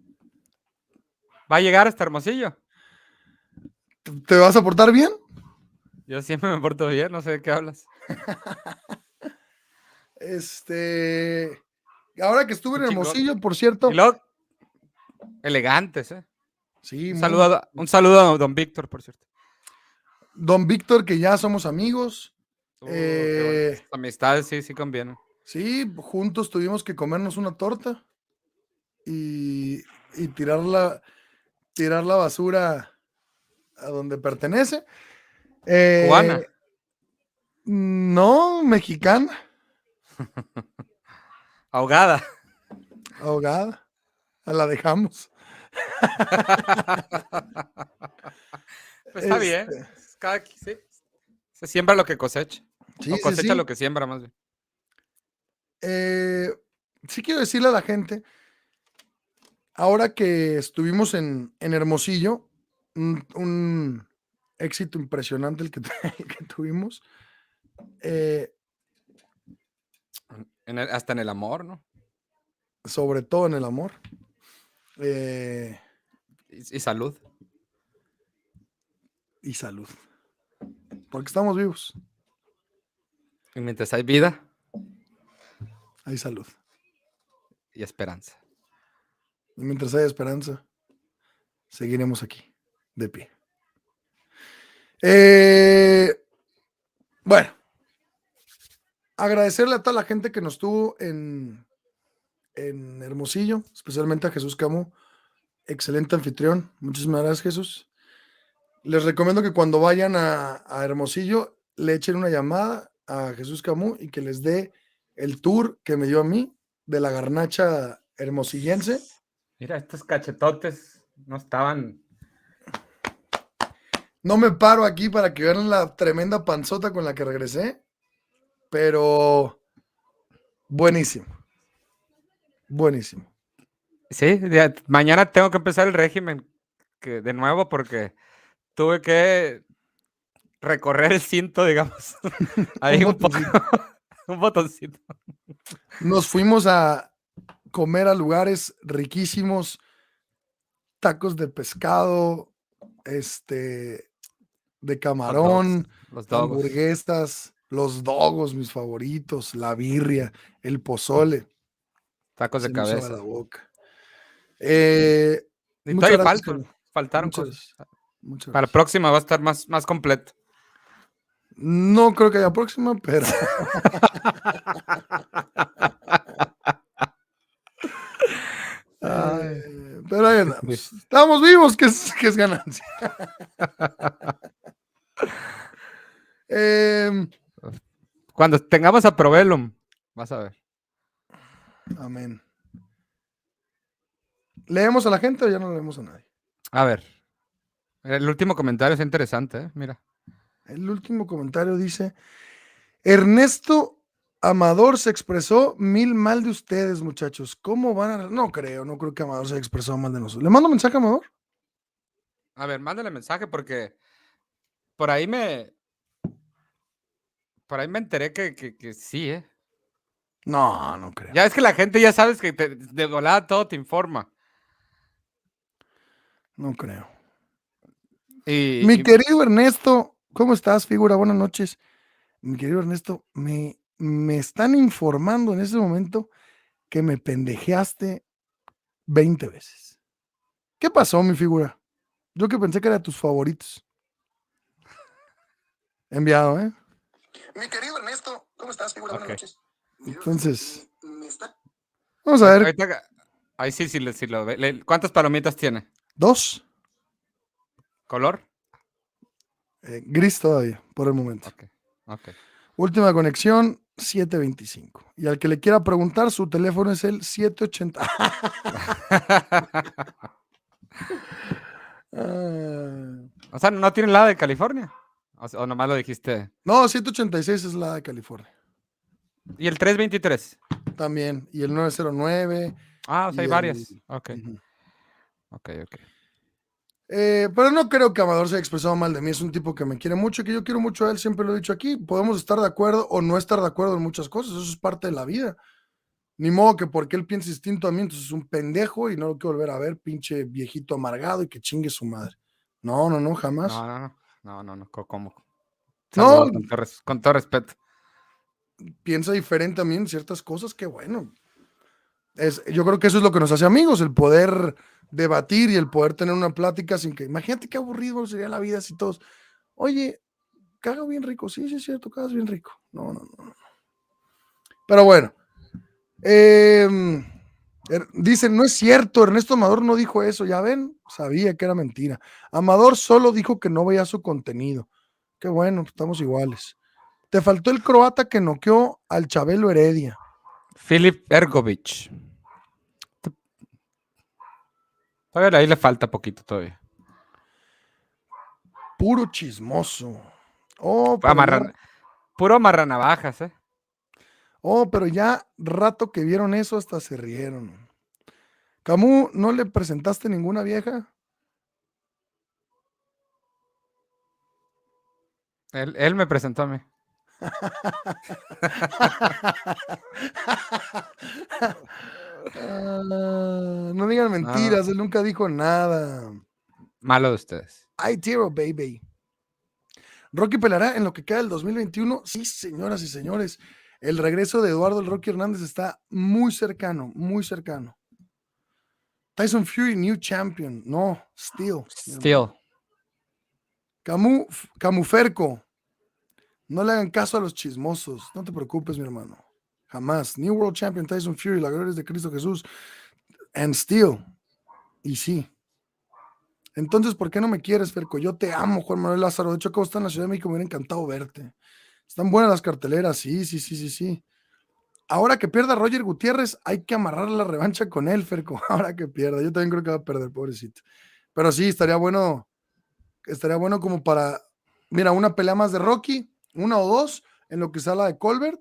va a llegar hasta Hermosillo. ¿Te- ¿Te vas a portar bien? Yo siempre me porto bien, no sé de qué hablas. Este. Ahora que estuve en. Hermosillo, por cierto. Elegantes, ¿eh? Sí, Un muy- saludo, a, un saludo a don Víctor, por cierto. Don Víctor, que ya somos amigos. Uh, Eh, amistades sí, sí convienen. Sí, juntos tuvimos que comernos una torta y, y tirar, la, tirar la basura a donde pertenece. Eh, ¿Cubana? No, mexicana, Ahogada. ahogada. La dejamos. Pues está bien. Este, Cada qui- sí. Se siembra lo que cosecha. sí, o cosecha sí. lo que siembra, más bien. Eh, sí quiero decirle a la gente, ahora que estuvimos en, en Hermosillo, un, un éxito impresionante el que, el que tuvimos. eh, En el- hasta en el amor, ¿no? sobre todo en el amor. eh, Y, y salud. y salud. Porque estamos vivos. Y mientras hay vida Hay salud. y esperanza. Mientras haya esperanza, seguiremos aquí, de pie. Eh, bueno, agradecerle a toda la gente que nos tuvo en, en Hermosillo, especialmente a Jesús Camo, excelente anfitrión. Muchísimas gracias, Jesús. Les recomiendo que cuando vayan a, a Hermosillo le echen una llamada a Jesús Camus y que les dé el tour que me dio a mí de la garnacha hermosillense. Mira, estos cachetotes no estaban. No me paro aquí para que vean la tremenda panzota con la que regresé, pero buenísimo. Buenísimo. Sí, ya- mañana tengo que empezar el régimen que, de nuevo porque tuve que recorrer el cinto, digamos. Ahí Un un, poco. un botoncito. Nos fuimos a comer a lugares riquísimos, tacos de pescado, este, de camarón, Los dogos. hamburguesas, los dogos, mis favoritos, la birria, el pozole. Tacos de se cabeza. la boca. Eh, Y muchas gracias, faltan, faltaron muchas cosas. muchas Para la próxima va a estar más, más completo. No creo que haya próxima, pero. Pero ahí andamos. Estamos vivos, que es, que es ganancia. Em, Cuando tengamos a Provelum, vas a ver. amén. ¿Leemos a la gente o ya no leemos a nadie? A ver. El último comentario es interesante, ¿eh? Mira. El último comentario dice: Ernesto Amador se expresó mil mal de ustedes, muchachos. ¿Cómo van a.? No creo, no creo que Amador se haya expresado mal de nosotros. ¿Le mando mensaje a Amador? A ver, mándale mensaje porque por ahí me. Por ahí me enteré que, que, que sí, ¿eh? No, no creo. Ya es que la gente ya sabes que te- de volada todo te informa. No creo. Y, Mi y- querido Ernesto, ¿cómo estás, figura? Buenas noches. Mi querido Ernesto, me, me están informando en ese momento que me pendejeaste 20 veces. ¿Qué pasó, mi figura? Yo que pensé que era tus favoritos. Enviado, ¿eh? Mi querido Ernesto, ¿cómo estás, figura? Buenas Ok. noches. Entonces, vamos a ver. ahí sí, sí, le- sí lo ve. ¿Cuántas palomitas tiene? Dos. ¿Color? eh, gris todavía, por el momento. Ok. Ok. Última conexión, 725. Y al que le quiera preguntar, su teléfono es el 780. Ah, o sea, ¿no tiene la de California? O, nomás lo dijiste. no, 186 es la de California. ¿Y el 323? También. Y el 909. Ah, o sea, hay varias. el- Ok, Ujú. ok, ok. Eh, pero no creo que Amador se haya expresado mal de mí. Es un tipo que me quiere mucho y que yo quiero mucho a él. Siempre lo he dicho aquí. Podemos estar de acuerdo o no estar de acuerdo en muchas cosas. Eso es parte de la vida. Ni modo que porque él piense distinto a mí, entonces es un pendejo y no lo quiero volver a ver, pinche viejito amargado y que chingue su madre. No, no, no, jamás. No, no, no. No, no, no. ¿Cómo? No. Con todo, res- con todo respeto. piensa diferente a mí en ciertas cosas, que bueno. Es, yo creo que eso es lo que nos hace amigos, el poder debatir y el poder tener una plática sin que, imagínate qué aburrido sería la vida si todos, oye, caga bien rico, sí, sí es cierto, cagas bien rico. No, no, no. no. Pero bueno, em, er- dicen, no es cierto, Ernesto Amador no dijo eso, ya ven, sabía que era mentira. Amador solo dijo que no veía su contenido. Qué bueno, estamos iguales. Te faltó el croata que noqueó al Chabelo Heredia. Filip Ergovich. Todavía ahí le falta poquito todavía. Puro chismoso. Oh, Puro pero ya- Puro amarranavajas, ¿eh? oh, pero ya rato que vieron eso hasta se rieron. Camus, ¿no le presentaste ninguna vieja? Él, él me presentó a mí. Ah, no digan mentiras, él nunca dijo nada. Malo de ustedes. I tiro, baby. Rocky peleará en lo que queda del 2021. Sí, señoras y señores. El regreso de Eduardo el Rocky Hernández está muy cercano, muy cercano. Tyson Fury, new champion. No, hermano. Still. Camu, Camuferco. No le hagan caso a los chismosos. No te preocupes, mi hermano. Jamás. New World Champion Tyson Fury, la gloria es de Cristo Jesús. And still. Y sí. Entonces, ¿por qué no me quieres, Ferco? Yo te amo, Juan Manuel Lázaro. De hecho, acabo de en la Ciudad de México, me hubiera encantado verte. Están buenas las carteleras, sí, sí, sí, sí, sí. Ahora que pierda Roger Gutiérrez, hay que amarrar la revancha con él, Ferco. Ahora que pierda. Yo también creo que va a perder, pobrecito. Pero sí, estaría bueno. Estaría bueno como para. Mira, una pelea más de Rocky, una o dos, en lo que sale la de Colbert.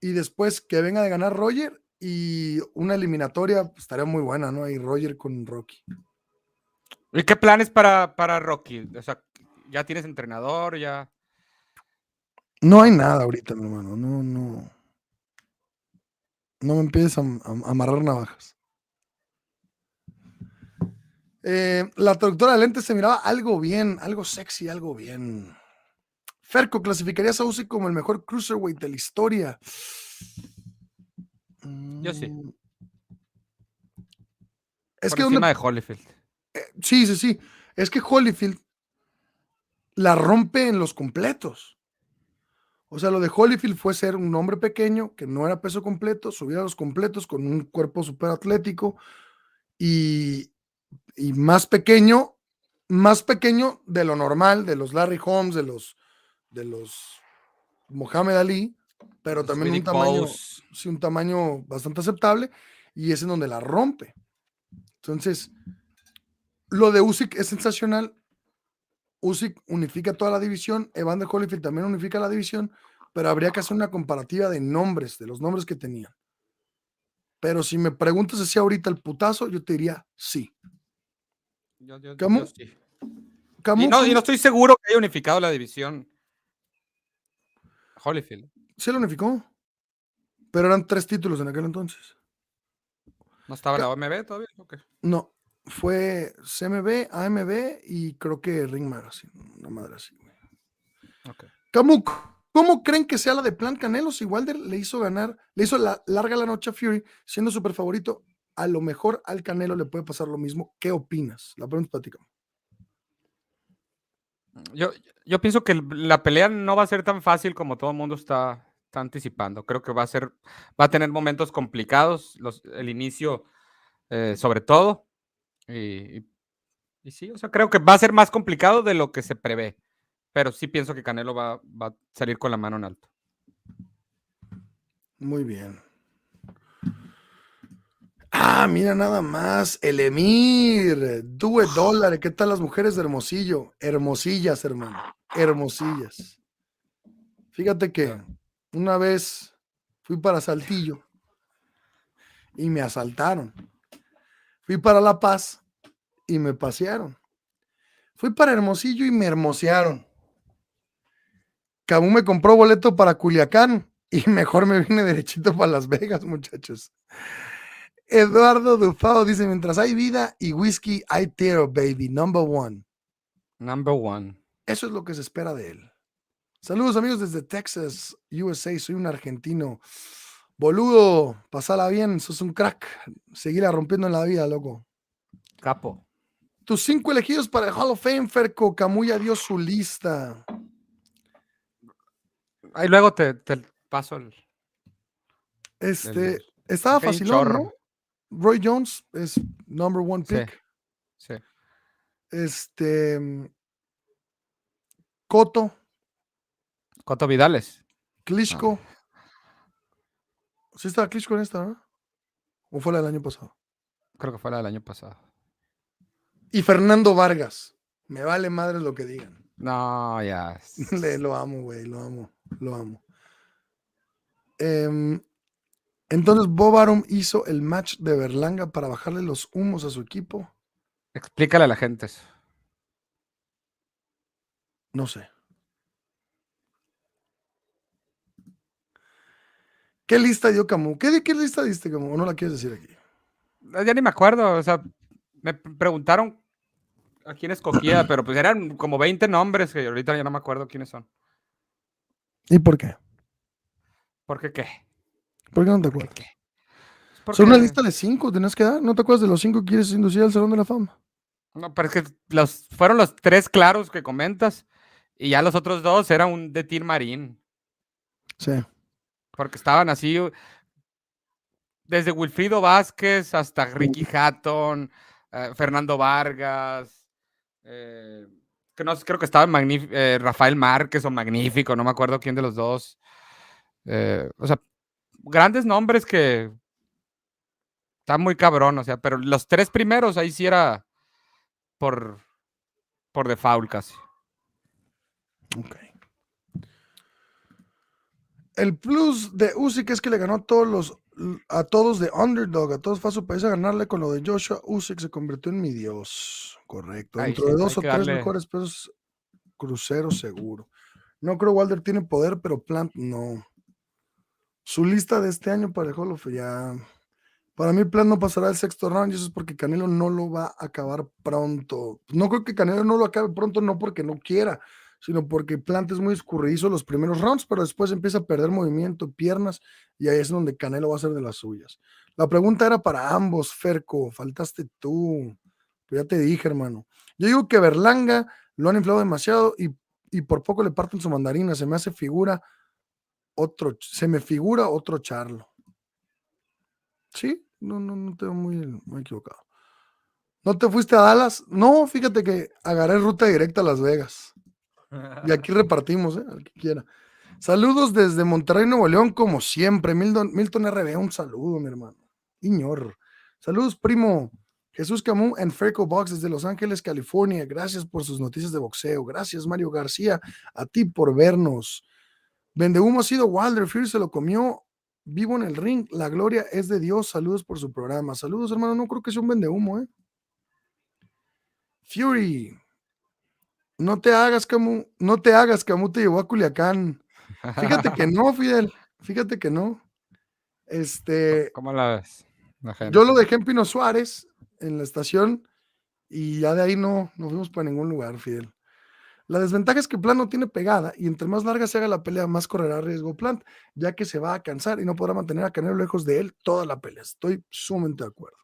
Y después que venga de ganar Roger y una eliminatoria, pues, estaría muy buena, ¿no? Ahí Roger con Rocky. ¿Y qué planes para, para Rocky? O sea, ¿ya tienes entrenador? ¿Ya? No hay nada ahorita, mi hermano. No, no. No me empieces a amarrar navajas. Eh, la traductora de lentes se miraba algo bien, algo sexy, algo bien. Ferco, ¿clasificarías a Usyk como el mejor cruiserweight de la historia? Yo sí. Mm. Es por que donde encima de Holyfield. Sí, sí, sí. Es que Holyfield la rompe en los completos. O sea, lo de Holyfield fue ser un hombre pequeño que no era peso completo, subir a los completos con un cuerpo súper atlético y, y más pequeño, más pequeño de lo normal, de los Larry Holmes, de los, de los Mohamed Ali, pero también un tamaño, sí, un tamaño bastante aceptable y es en donde la rompe. Entonces, lo de Usyk es sensacional. Usyk unifica toda la división, Evander Holyfield también unifica la división, pero habría que hacer una comparativa de nombres, de los nombres que tenían. Pero si me preguntas si ahorita el putazo, yo te diría sí. Yo- yo- ¿Cómo? yo sí. Camus, Y no, y ¿cómo- no estoy seguro que haya unificado la división Holyfield. sí lo unificó, pero eran tres títulos en aquel entonces. ¿No estaba la OMB todavía? No, fue CMB, AMB y creo que Ring Magazine, una madre así. güey. Ok. Camu, ¿cómo creen que sea la de Plan Canelo si Wilder le hizo ganar, le hizo la, larga la noche a Fury, siendo súper favorito? A lo mejor al Canelo le puede pasar lo mismo. ¿Qué opinas? La pregunta para ti, Camu. Yo, yo pienso que la pelea no va a ser tan fácil como todo el mundo está, anticipando. Creo que va a ser, va a tener momentos complicados, los, el inicio eh, sobre todo. Y, sí, o sea, creo que va a ser más complicado de lo que se prevé. Pero sí pienso que Canelo va a salir con la mano en alto. Muy bien. Ah, mira nada más. El Emir. Due dólares. ¿Qué tal las mujeres de Hermosillo? Hermosillas, hermano. Hermosillas. Fíjate que una vez fui para Saltillo y me asaltaron. Fui para La Paz y me pasearon. Fui para Hermosillo y me hermosearon. Camus me compró boleto para Culiacán y mejor me vine derechito para Las Vegas, muchachos. Eduardo Dufao dice: Mientras hay vida y whisky, hay tiro, baby. Number one. Number one. Eso es lo que se espera de él. Saludos, amigos, desde Texas, USA. Soy un argentino. Boludo, pasala bien, sos un crack. Seguirla rompiendo en la vida, loco. Capo. Tus cinco elegidos para el Hall of Fame, Ferco. Camuya dio su lista. Ahí luego te, te paso el. Este, el- estaba facilón. ¿no? Roy Jones es number one pick. Sí. Este. Coto, Coto Vidales. Klitschko. ¿Sí estaba Klitschko en esta, no? ¿O fue la del año pasado? Creo que fue la del año pasado. Y Fernando Vargas. Me vale madre lo que digan. No, ya. Le, lo amo, güey, lo amo, lo amo. Em, entonces Bob Arum hizo el match de Berlanga para bajarle los humos a su equipo. Explícale a la gente eso. No sé. ¿Qué lista dio Camus? ¿Qué, ¿Qué lista diste, Camus? ¿O no la quieres decir aquí? Ya ni me acuerdo, o sea, me preguntaron a quién escogía, pero pues eran como 20 nombres que ahorita ya no me acuerdo quiénes son. ¿Y por qué? ¿Por qué qué? ¿Por qué no te acuerdas? Son una lista de cinco, tienes que dar. ¿No te acuerdas de los cinco que quieres inducir al Salón de la Fama? No, pero es que los, fueron los tres claros que comentas y ya los otros dos eran un de Tim Marín. Sí. Porque estaban así, desde Wilfrido Vázquez hasta Ricky Hatton, eh, Fernando Vargas, eh, que no creo que estaba eh, Rafael Márquez o Magnífico, no me acuerdo quién de los dos. o sea, grandes nombres que están muy cabrón, o sea, pero los tres primeros ahí sí era por, por default casi. Ok. El plus de Usyk es que le ganó a todos los a todos de underdog, a todos fue a su país a ganarle con lo de Joshua Usyk se convirtió en mi dios. Correcto. Dentro de dos o tres mejores pesos crucero seguro. No creo Walder tiene poder, pero Plant no. Su lista de este año para el Hall ya. Para mí, Plant no pasará el sexto round y eso es porque Canelo no lo va a acabar pronto. No creo que Canelo no lo acabe pronto, no porque no quiera, sino porque Plant es muy escurridizo los primeros rounds, pero después empieza a perder movimiento, piernas, y ahí es donde Canelo va a ser de las suyas. La pregunta era para ambos, Ferco, faltaste tú. Pues ya te dije, hermano. Yo digo que Berlanga lo han inflado demasiado y, y por poco le parten su mandarina. Se me hace figura otro, se me figura otro Charlo. Sí, no, no, no tengo muy, muy equivocado. ¿No te fuiste a Dallas? No, fíjate que agarré ruta directa a Las Vegas. Y aquí repartimos, ¿eh? al que quiera. Saludos desde Monterrey, Nuevo León, como siempre. Milton, Milton RB, un saludo, mi hermano. Iñor. Saludos, primo. Jesús Camus en Ferco Box desde Los Ángeles, California. Gracias por sus noticias de boxeo. Gracias, Mario García, a ti por vernos. Vende humo ha sido Wilder. Fury se lo comió vivo en el ring. La gloria es de Dios. Saludos por su programa. Saludos, hermano. No creo que sea un vende humo, ¿eh? Fury, no te hagas, Camus, no te hagas, Camus te llevó a Culiacán. Fíjate que no, Fidel, fíjate que no. Este. ¿Cómo la ves? yo lo dejé en Pino Suárez, en la estación, y ya de ahí no, no fuimos para ningún lugar, Fidel. La desventaja es que Plant no tiene pegada y entre más larga se haga la pelea, más correrá riesgo Plant, ya que se va a cansar y no podrá mantener a Canelo lejos de él toda la pelea. Estoy sumamente de acuerdo.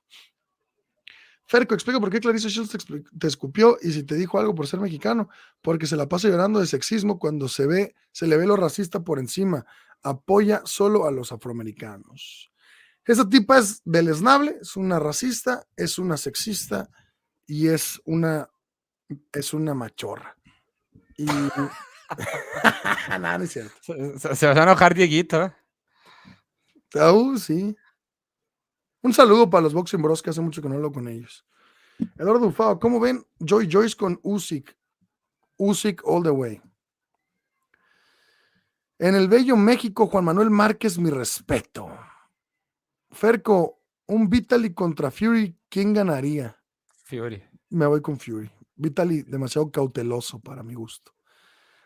Ferco, explica por qué Clarice Shields te, escupió y si te dijo algo por ser mexicano, porque se la pasa llorando de sexismo cuando se ve, se le ve lo racista por encima. Apoya solo a los afroamericanos. Esa tipa es deleznable, es una racista, es una sexista y es una es una machorra. Y Nada, no es cierto. Se, va a enojar Dieguito. Uh, sí. Un saludo para los Boxing Bros, que hace mucho que no hablo con ellos. Eduardo Ufao, ¿cómo ven Joy Joyce con Usyk? Usyk all the way. En el bello México, Juan Manuel Márquez, mi respeto. Ferco, un Vitaly contra Fury, ¿quién ganaría? Fury. Me voy con Fury. Vitaly, demasiado cauteloso para mi gusto.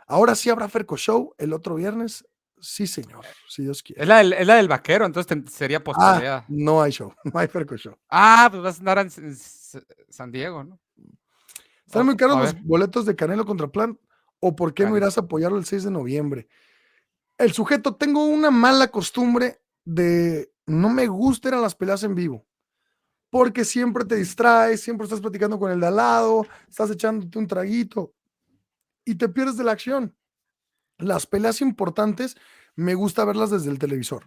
Ahora sí habrá Ferco Show el otro viernes. Sí, señor, si Dios quiere. Es la del, vaquero, entonces sería posibilidad. Ah, no hay show, no hay Ferco Show. Ah, pues vas a andar en, San Diego, ¿no? Están muy caros los boletos de Canelo contra Plan. ¿O por qué no irás a apoyarlo el 6 de noviembre? El sujeto, tengo una mala costumbre de no me gustan las peleas en vivo. Porque siempre te distraes, siempre estás platicando con el de al lado, estás echándote un traguito y te pierdes de la acción. Las peleas importantes me gusta verlas desde el televisor.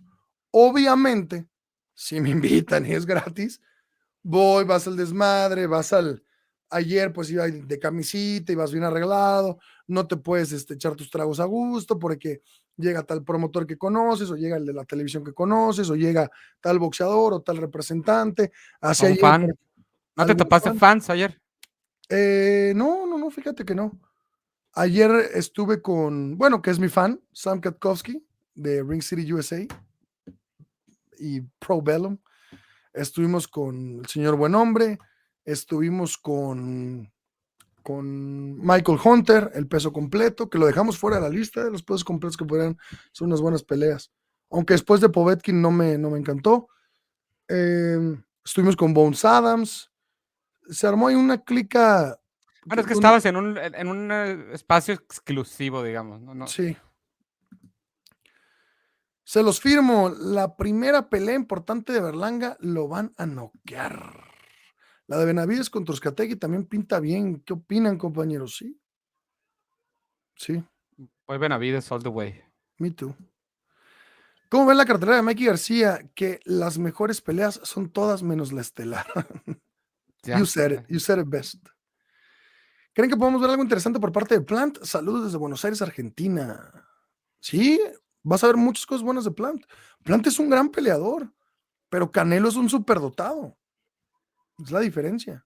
Obviamente, si me invitan y es gratis, voy, vas al desmadre, vas al... Ayer pues iba de camisita, ibas bien arreglado, no te puedes este, echar tus tragos a gusto porque llega tal promotor que conoces, o llega el de la televisión que conoces, o llega tal boxeador o tal representante. Hace fan. ¿No te topaste fans ayer? Eh, no, no, no, fíjate que no. Ayer estuve con, bueno, que es mi fan, Sam Katkowski de Ring City USA y Pro Bellum. Estuvimos con el señor Buen Hombre, estuvimos con, con Michael Hunter, el peso completo, que lo dejamos fuera de la lista de los pesos completos que podrían ser unas buenas peleas. Aunque después de Povetkin no me, no me encantó. Em, estuvimos con Bones Adams. Se armó ahí una clica. Bueno, es que estabas en un, en un eh, espacio exclusivo, digamos. ¿no? no. Sí. Se los firmo. La primera pelea importante de Berlanga lo van a noquear. La de Benavides contra Oscategui también pinta bien. ¿Qué opinan, compañeros? Sí. Sí. Pues Benavides all the way. Me too. ¿Cómo ven la cartelera de Mikey García? Que las mejores peleas son todas menos la estelar. you said it. You said it best. ¿Creen que podemos ver algo interesante por parte de Plant? Saludos desde Buenos Aires, Argentina. Sí, vas a ver muchas cosas buenas de Plant. Plant es un gran peleador, pero Canelo es un superdotado. Es la diferencia.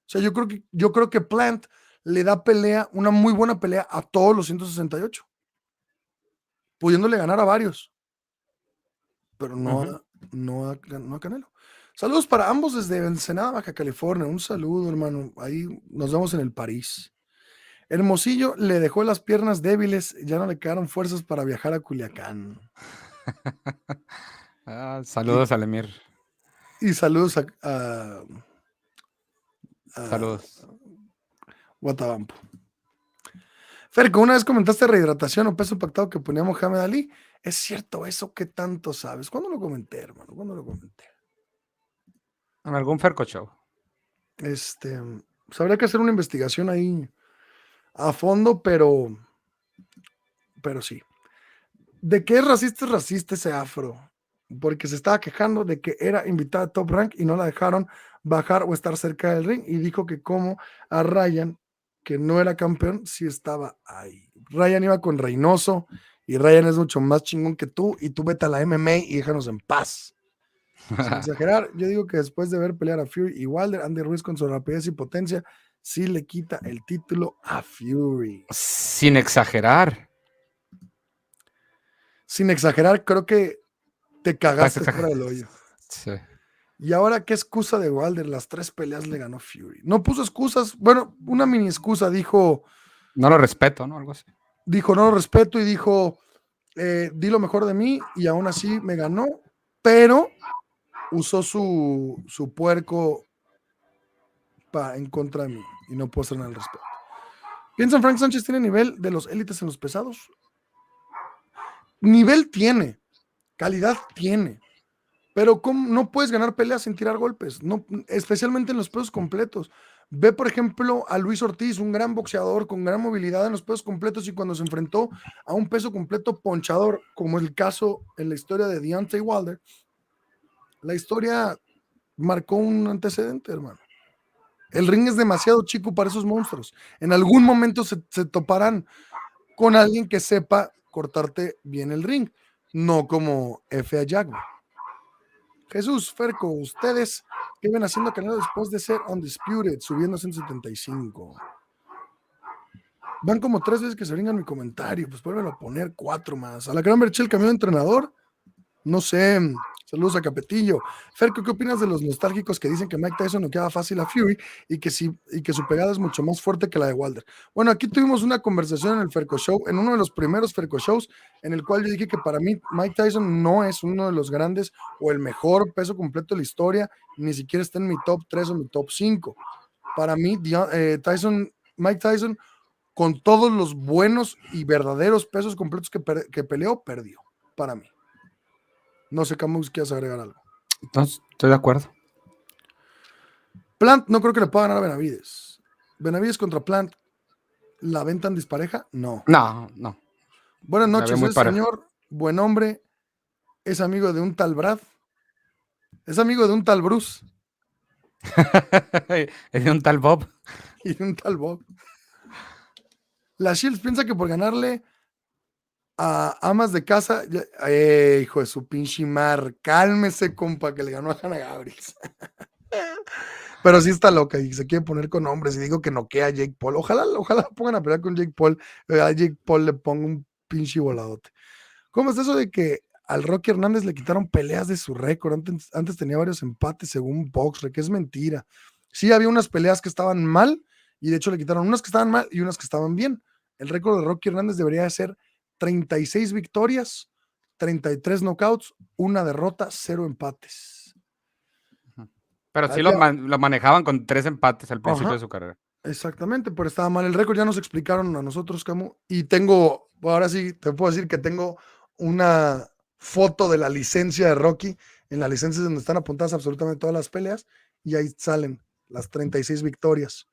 O sea, yo creo que, yo creo que Plant le da pelea, una muy buena pelea a todos los 168, pudiéndole ganar a varios pero no, a, no, a, no a Canelo. Saludos para ambos desde Ensenada, Baja California. Un saludo, hermano. Ahí nos vemos en el París. Hermosillo le dejó las piernas débiles, ya no le quedaron fuerzas para viajar a Culiacán. ah, saludos y, al Emir. Y saludos a, a, a saludos. Guatabampo. Ferco, una vez comentaste rehidratación o peso pactado que ponía Mohamed Ali. ¿Es cierto eso? ¿Qué tanto sabes? ¿Cuándo lo comenté, hermano? ¿Cuándo lo comenté? En algún Ferco Show. Este, pues habría que hacer una investigación ahí a fondo, pero, pero sí. ¿De qué es racista es racista ese afro? Porque se estaba quejando de que era invitada a Top Rank y no la dejaron bajar o estar cerca del ring y dijo que como a Ryan, que no era campeón, sí estaba ahí. Ryan iba con Reynoso y Ryan es mucho más chingón que tú y tú vete a la MMA y déjanos en paz. Sin exagerar, yo digo que después de ver pelear a Fury y Wilder, Andy Ruiz con su rapidez y potencia, sí le quita el título a Fury. Sin exagerar. Sin exagerar, creo que te cagaste fuera del hoyo. Sí. Y ahora, ¿qué excusa de Wilder? Las tres peleas le ganó Fury. No puso excusas, bueno, una mini excusa, dijo. No lo respeto, ¿no? Algo así dijo no lo respeto y dijo eh, di lo mejor de mí y aún así me ganó, pero usó su, su puerco pa, en contra de mí y no puedo hacer el respeto. ¿Piensan Frank Sánchez tiene nivel de los élites en los pesados? Nivel tiene, calidad tiene, pero ¿cómo? no puedes ganar peleas sin tirar golpes, no, especialmente en los pesos completos. Ve, por ejemplo, a Luis Ortiz, un gran boxeador con gran movilidad en los pesos completos y cuando se enfrentó a un peso completo ponchador, como el caso en la historia de Deontay Wilder, la historia marcó un antecedente, hermano. El ring es demasiado chico para esos monstruos. En algún momento se, se toparán con alguien que sepa cortarte bien el ring, no como F.A. Jaguar. Jesús, Ferco, ustedes qué ven haciendo Canelo después de ser Undisputed, subiendo a 175. Van como tres veces que se brincan mi comentario, pues vuelven a poner cuatro más. A la gran Berchel cambió de entrenador. No sé, saludos a Capetillo. Ferco, ¿qué opinas de los nostálgicos que dicen que Mike Tyson no queda fácil a Fury y que, sí, y que su pegada es mucho más fuerte que la de Wilder? Bueno, aquí tuvimos una conversación en el Ferco Show, en uno de los primeros Ferco Shows, en el cual yo dije que para mí Mike Tyson no es uno de los grandes o el mejor peso completo de la historia, ni siquiera está en mi top 3 o mi top 5. Para mí, eh, Tyson, Mike Tyson, con todos los buenos y verdaderos pesos completos que, que peleó, perdió. Para mí. No sé, Camus, ¿quieres agregar algo? Entonces, estoy de acuerdo. Plant no creo que le pueda ganar a Benavides. Benavides contra Plant, ¿la ventan dispareja? No. No, no. Buenas noches, el señor, buen hombre, es amigo de un tal Brad, es amigo de un tal Bruce. es de un tal Bob. Y de un tal Bob. La Shields piensa que por ganarle amas de casa, eh, hijo de su pinche mar, cálmese, compa, que le ganó a Hanna Gabriels. Pero sí está loca y se quiere poner con hombres y digo que noquea a Jake Paul. Ojalá, ojalá pongan a pelear con Jake Paul. eh, A Jake Paul le ponga un pinche voladote. ¿Cómo es eso de que al Rocky Hernández le quitaron peleas de su récord? Antes, antes tenía varios empates según Boxre, que es mentira. Sí, había unas peleas que estaban mal y de hecho le quitaron unas que estaban mal y unas que estaban bien. El récord de Rocky Hernández debería de ser 36 victorias, 33 knockouts, una derrota, cero empates. Pero sí lo, man- lo manejaban con tres empates al principio Ajá. de su carrera. Exactamente, pero estaba mal el récord, ya nos explicaron a nosotros, Camu. Y tengo, ahora sí, te puedo decir que tengo una foto de la licencia de Rocky, en la licencia donde están apuntadas absolutamente todas las peleas, y ahí salen las 36 victorias.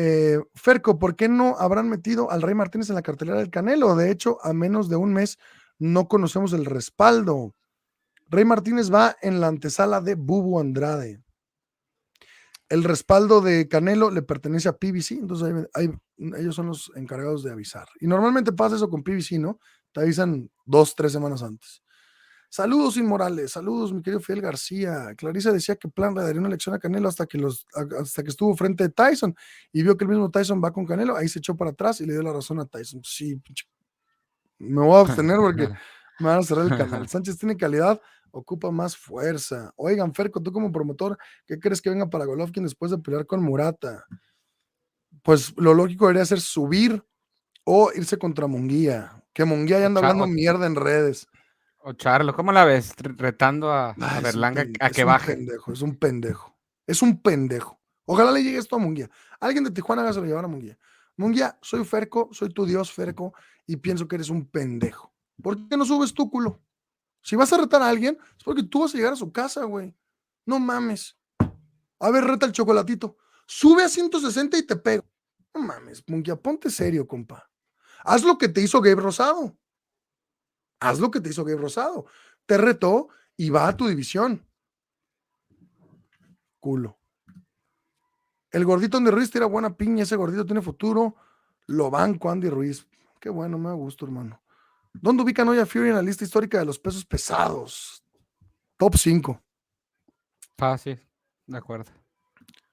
Eh, Ferco, ¿por qué no habrán metido al Rey Martínez en la cartelera del Canelo? De hecho, a menos de un mes no conocemos el respaldo. Rey Martínez va en la antesala de Bubu Andrade. El respaldo de Canelo le pertenece a PBC, entonces ellos son los encargados de avisar. Y normalmente pasa eso con PBC, ¿no? Te avisan dos, tres semanas antes. Saludos inmorales, saludos mi querido Fidel García. Clarisa decía que Plan le daría una elección a Canelo hasta que, los, hasta que estuvo frente de Tyson y vio que el mismo Tyson va con Canelo, ahí se echó para atrás y le dio la razón a Tyson. Sí, pinche- me voy a abstener porque me van a cerrar el canal. Sánchez tiene calidad, ocupa más fuerza. Oigan, Ferco, tú como promotor, ¿qué crees que venga para Golovkin después de pelear con Murata? Pues lo lógico debería ser subir o irse contra Munguía. Que Munguía ya anda hablando mierda en redes. O Charlo, ¿cómo la ves? Re- Retando a, a es un Berlanga a es que un baje. pendejo, es un pendejo. Es un pendejo. Ojalá le llegue esto a Munguía. Alguien de Tijuana hágaselo llevar a Munguía. Munguía, soy Ferco, soy tu dios Ferco y pienso que eres un pendejo. ¿Por qué no subes tú, culo? Si vas a retar a alguien, es porque tú vas a llegar a su casa, güey. No mames. A ver, reta el chocolatito. Sube a 160 y te pego. No mames, Munguía, ponte serio, compa. Haz lo que te hizo Gabe Rosado. Haz lo que te hizo Gabe Rosado. Te retó y va a tu división. Culo. El gordito Andy Ruiz tira buena piña. Ese gordito tiene futuro. Lo banco, Andy Ruiz. Qué bueno, me da gusto, hermano. ¿Dónde ubican hoy a Fury en la lista histórica de los pesos pesados? Top 5. Fácil, de acuerdo.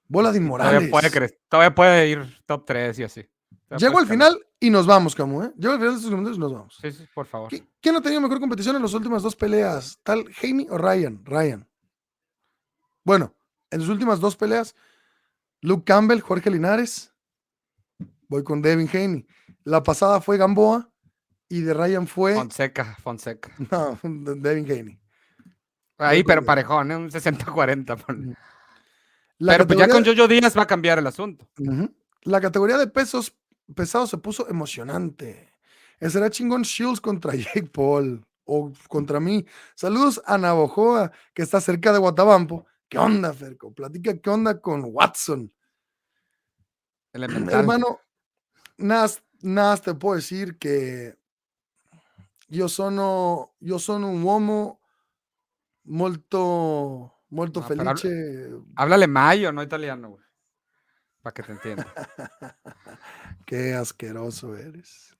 Bola de Todavía Inmorales. puede, cre- todavía puede ir top 3 y así. Llego al final y nos vamos, Camu, ¿eh? Llego al final de estos comentarios y nos vamos. Sí, sí, por favor. ¿Qui- ¿Quién ha tenido mejor competición en las últimas dos peleas? ¿Tal Haney o Ryan? Ryan. Bueno, en sus últimas dos peleas, Luke Campbell, Jorge Linares. Voy con Devin Haney. La pasada fue Gamboa y de Ryan fue Fonseca, Fonseca. no, de- Devin Haney. Ahí, pero parejón, ¿eh? un 60-40. pon- La Pero pues ya con Jojo Díaz va a cambiar el asunto. La categoría de pesos pesados se puso emocionante. Será chingón Shields contra Jake Paul o contra mí. Saludos a Navojoa, que está cerca de Guatabampo. ¿Qué onda, Ferco? Platica qué onda con Watson. Elemental. Hermano, nada, nada te puedo decir que yo sono, yo sono un uomo molto, molto No, felice. Háblale mayo, no italiano, güey. Para que te entienda. Qué asqueroso eres.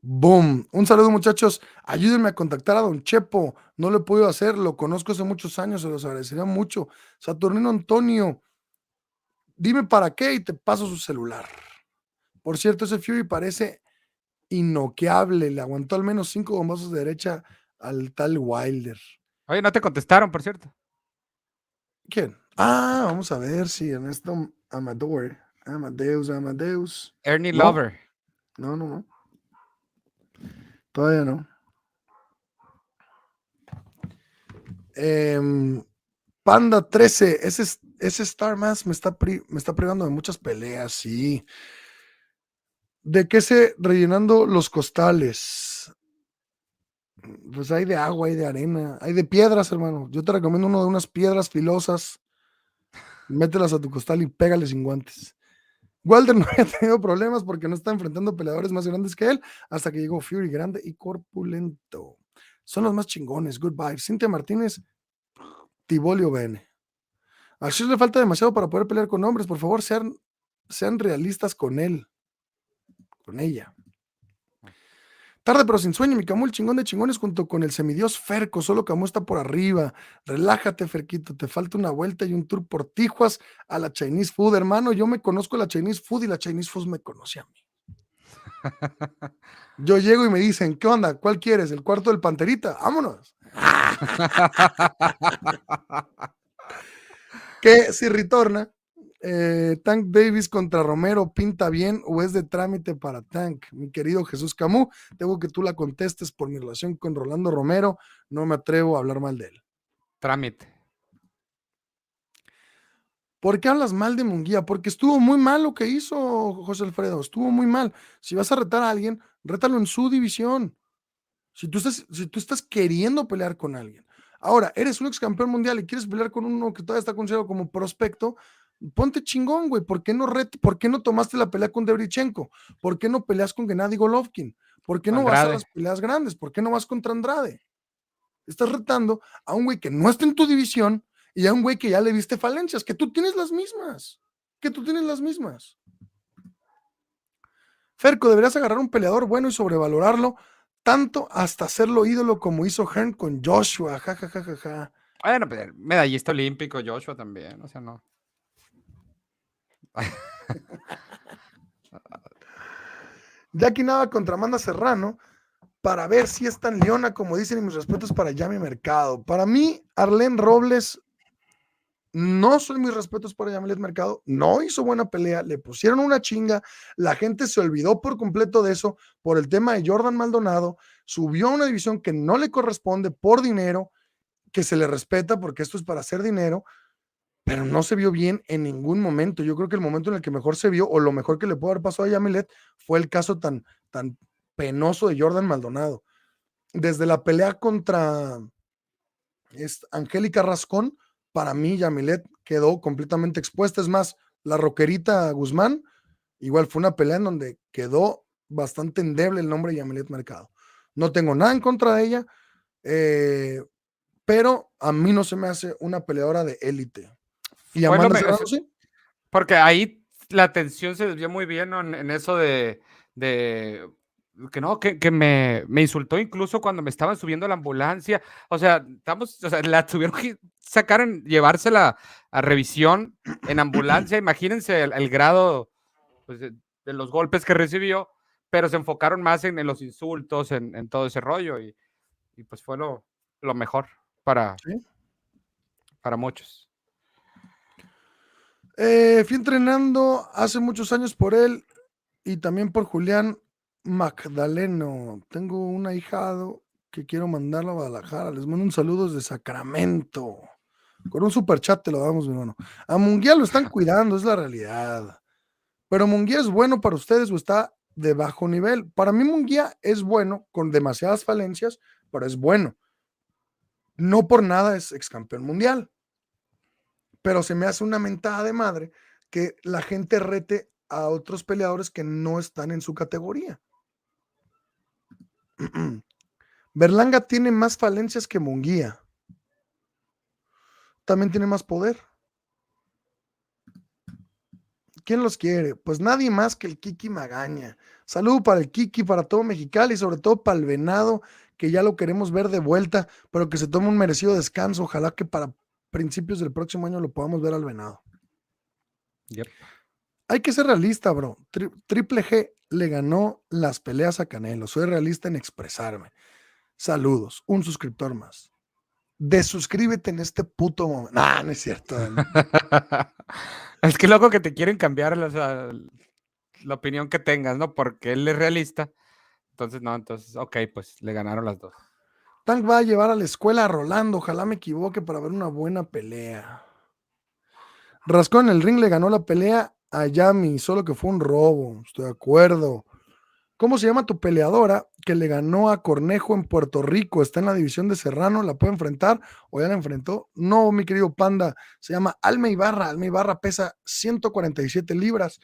Boom. Un saludo, muchachos. Ayúdenme a contactar a Don Chepo. No lo he podido hacer, lo conozco hace muchos años, se los agradecería mucho. Saturnino Antonio, dime para qué y te paso su celular. Por cierto, ese Fury parece inoqueable. Le aguantó al menos cinco bombazos de derecha al tal Wilder. Oye, no te contestaron, por cierto. ¿Quién? Ah, vamos a ver si en esto Amador. Amadeus, Amadeus. Ernie No. Lover. No, no, no. Todavía no. Em, Panda 13, ese, es- ese Star Mass me está, pri- me está privando de muchas peleas, sí. ¿De qué se rellenando los costales? Pues hay de agua, hay de arena, hay de piedras, hermano. Yo te recomiendo uno de unas piedras filosas. Mételas a tu costal y pégale sin guantes. Wilder no había tenido problemas porque no está enfrentando peleadores más grandes que él hasta que llegó Fury grande y corpulento. Son los más chingones. Goodbye. Cintia Martínez, Tibolio Bene. A Shields le falta demasiado para poder pelear con hombres. Por favor, sean, sean realistas con él. Con ella. Tarde pero sin sueño, mi Camu, el chingón de chingones junto con el semidios Ferco, solo Camu está por arriba. Relájate, Ferquito, te falta una vuelta y un tour por Tijuas a la Chinese Food, hermano. Yo me conozco la Chinese Food y la Chinese Food me conoce a mí. Yo llego y me dicen, ¿qué onda? ¿Cuál quieres? ¿El cuarto del Panterita? Vámonos. que si retorna, eh, Tank Davis contra Romero pinta bien o es de trámite para Tank. Mi querido Jesús Camú, tengo que tú la contestes por mi relación con Rolando Romero. No me atrevo a hablar mal de él. Trámite. ¿Por qué hablas mal de Munguía? Porque estuvo muy mal lo que hizo José Alfredo. Estuvo muy mal. Si vas a retar a alguien, rétalo en su división. Si tú estás, si tú estás queriendo pelear con alguien. Ahora, eres un ex campeón mundial y quieres pelear con uno que todavía está considerado como prospecto, ponte chingón, güey. ¿Por qué no, ¿Por qué no tomaste la pelea con Debrichenko? ¿Por qué no peleas con Gennady Golovkin? ¿Por qué no vas a las peleas grandes? ¿Por qué no vas contra Andrade? Estás retando a un güey que no está en tu división y a un güey que ya le viste falencias, que tú tienes las mismas. Que tú tienes las mismas. Ferco, deberías agarrar un peleador bueno y sobrevalorarlo tanto hasta hacerlo ídolo como hizo Hearn con Joshua. Ja, ja, ja, ja, ja. Bueno, pero medallista olímpico, Joshua también, o sea, no. Jackie Nava contra Amanda Serrano para ver si es tan leona como dicen y mis respetos para Yami Mercado. Para mí, Arlen Robles, no son mis respetos para Yami Mercado, no hizo buena pelea, le pusieron una chinga, la gente se olvidó por completo de eso por el tema de Jordan Maldonado, subió a una división que no le corresponde por dinero, que se le respeta porque esto es para hacer dinero, pero no se vio bien en ningún momento. Yo creo que el momento en el que mejor se vio, o lo mejor que le pudo haber pasado a Yamilet, fue el caso tan, tan penoso de Jordan Maldonado. Desde la pelea contra Angélica Rascón, para mí Yamilet quedó completamente expuesta. Es más, la roquerita Guzmán, igual fue una pelea en donde quedó bastante endeble el nombre de Yamilet Mercado. No tengo nada en contra de ella, eh, pero a mí no se me hace una peleadora de élite. Y Porque ahí la atención se desvió muy bien en, eso de, que no, que, me, insultó incluso cuando me estaban subiendo a la ambulancia. O sea, estamos, o sea, la tuvieron que sacar, en, llevársela a revisión en ambulancia. Imagínense el, grado pues, de, los golpes que recibió, pero se enfocaron más en, los insultos, en, todo ese rollo, y, pues fue lo, mejor para, para muchos. Eh, fui entrenando hace muchos años por él y también por Julián Magdaleno. Tengo un ahijado que quiero mandarlo a Guadalajara. Les mando un saludo desde Sacramento. Con un super chat te lo damos, mi hermano. A Munguía lo están cuidando, es la realidad. Pero Munguía es bueno para ustedes o está de bajo nivel. Para mí Munguía es bueno, con demasiadas falencias, pero es bueno. No por nada es ex campeón mundial pero se me hace una mentada de madre que la gente rete a otros peleadores que no están en su categoría. Berlanga tiene más falencias que Munguía. También tiene más poder. ¿Quién los quiere? Pues nadie más que el Kiki Magaña. Saludo para el Kiki, para todo Mexicali y sobre todo para el Venado, que ya lo queremos ver de vuelta, pero que se tome un merecido descanso. Ojalá que para principios del próximo año lo podamos ver al venado. Hay que ser realista, bro. Triple G le ganó las peleas a Canelo. Soy realista en expresarme. Saludos. Un suscriptor más. Desuscríbete en este puto momento. No, no es cierto. es que loco que te quieren cambiar la, la opinión que tengas, ¿no? Porque él es realista. Entonces, no, entonces, ok, pues le ganaron las dos. Tank va a llevar a la escuela a Rolando. Ojalá me equivoque para ver una buena pelea. Rascón en el ring le ganó la pelea a Yami, solo que fue un robo. Estoy de acuerdo. ¿Cómo se llama tu peleadora que le ganó a Cornejo en Puerto Rico? Está en la división de Serrano, ¿la puede enfrentar o ya la enfrentó? No, mi querido Panda, se llama Alma Ibarra. Alma Ibarra pesa 147 libras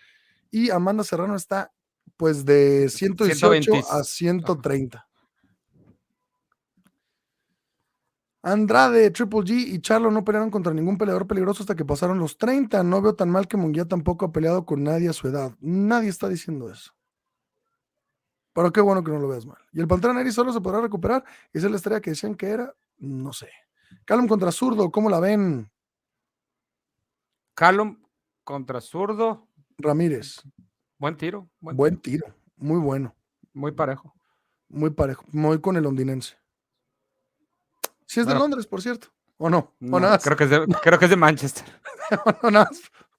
y Amanda Serrano está pues de 118 a 130. Andrade, Triple G y Charlo no pelearon contra ningún peleador peligroso hasta que pasaron los 30. No veo tan mal que Munguía tampoco ha peleado con nadie a su edad. Nadie está diciendo eso. Pero qué bueno que no lo veas mal. Y el Pantera Neri solo se podrá recuperar. Esa es la estrella que decían que era. No sé. Callum contra zurdo, ¿cómo la ven? Callum contra zurdo. Ramírez. Buen tiro. Buen, tiro. Muy bueno. Muy parejo. Muy parejo. Muy con el londinense. Si es de Londres, por cierto. ¿O no? ¿O nada creo, que es de, creo que es de Manchester. no, nada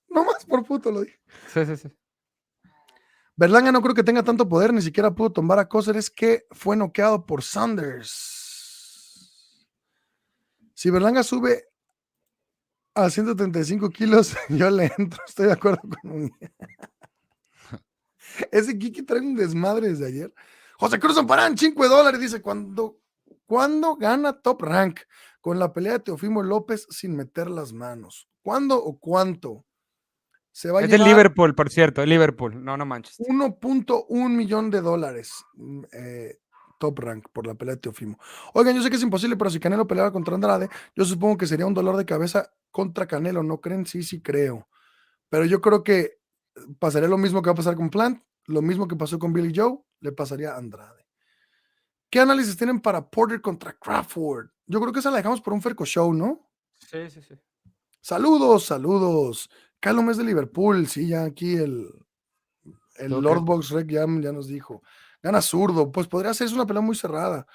no más por puto lo dije. Sí, sí, sí. Berlanga no creo que tenga tanto poder, ni siquiera pudo tomar a es que fue noqueado por Sanders. Si Berlanga sube a 135 kilos, yo le entro, estoy de acuerdo con un... Ese Kiki trae un desmadre desde ayer. José Cruz Amparán, 5 dólares, dice, cuando, ¿cuándo gana Top Rank? Con la pelea de Teofimo López sin meter las manos. ¿Cuándo o cuánto? Se va es de Liverpool, por cierto, el Liverpool, no, no manches. 1.1 millón de dólares mm, eh, top rank por la pelea de Teofimo. Oigan, yo sé que es imposible, pero si Canelo peleaba contra Andrade, yo supongo que sería un dolor de cabeza contra Canelo, ¿no creen? Sí, sí creo. Pero yo creo que pasaría lo mismo que va a pasar con Plant, lo mismo que pasó con Billy Joe, le pasaría a Andrade. ¿Qué análisis tienen para Porter contra Crawford? Yo creo que esa la dejamos por un Ferco Show, ¿no? Sí, sí, sí. Saludos, saludos. Callum es de Liverpool, sí, ya aquí el, el Lord Box Rec ya, nos dijo. Gana zurdo, pues podría ser una pelea muy cerrada.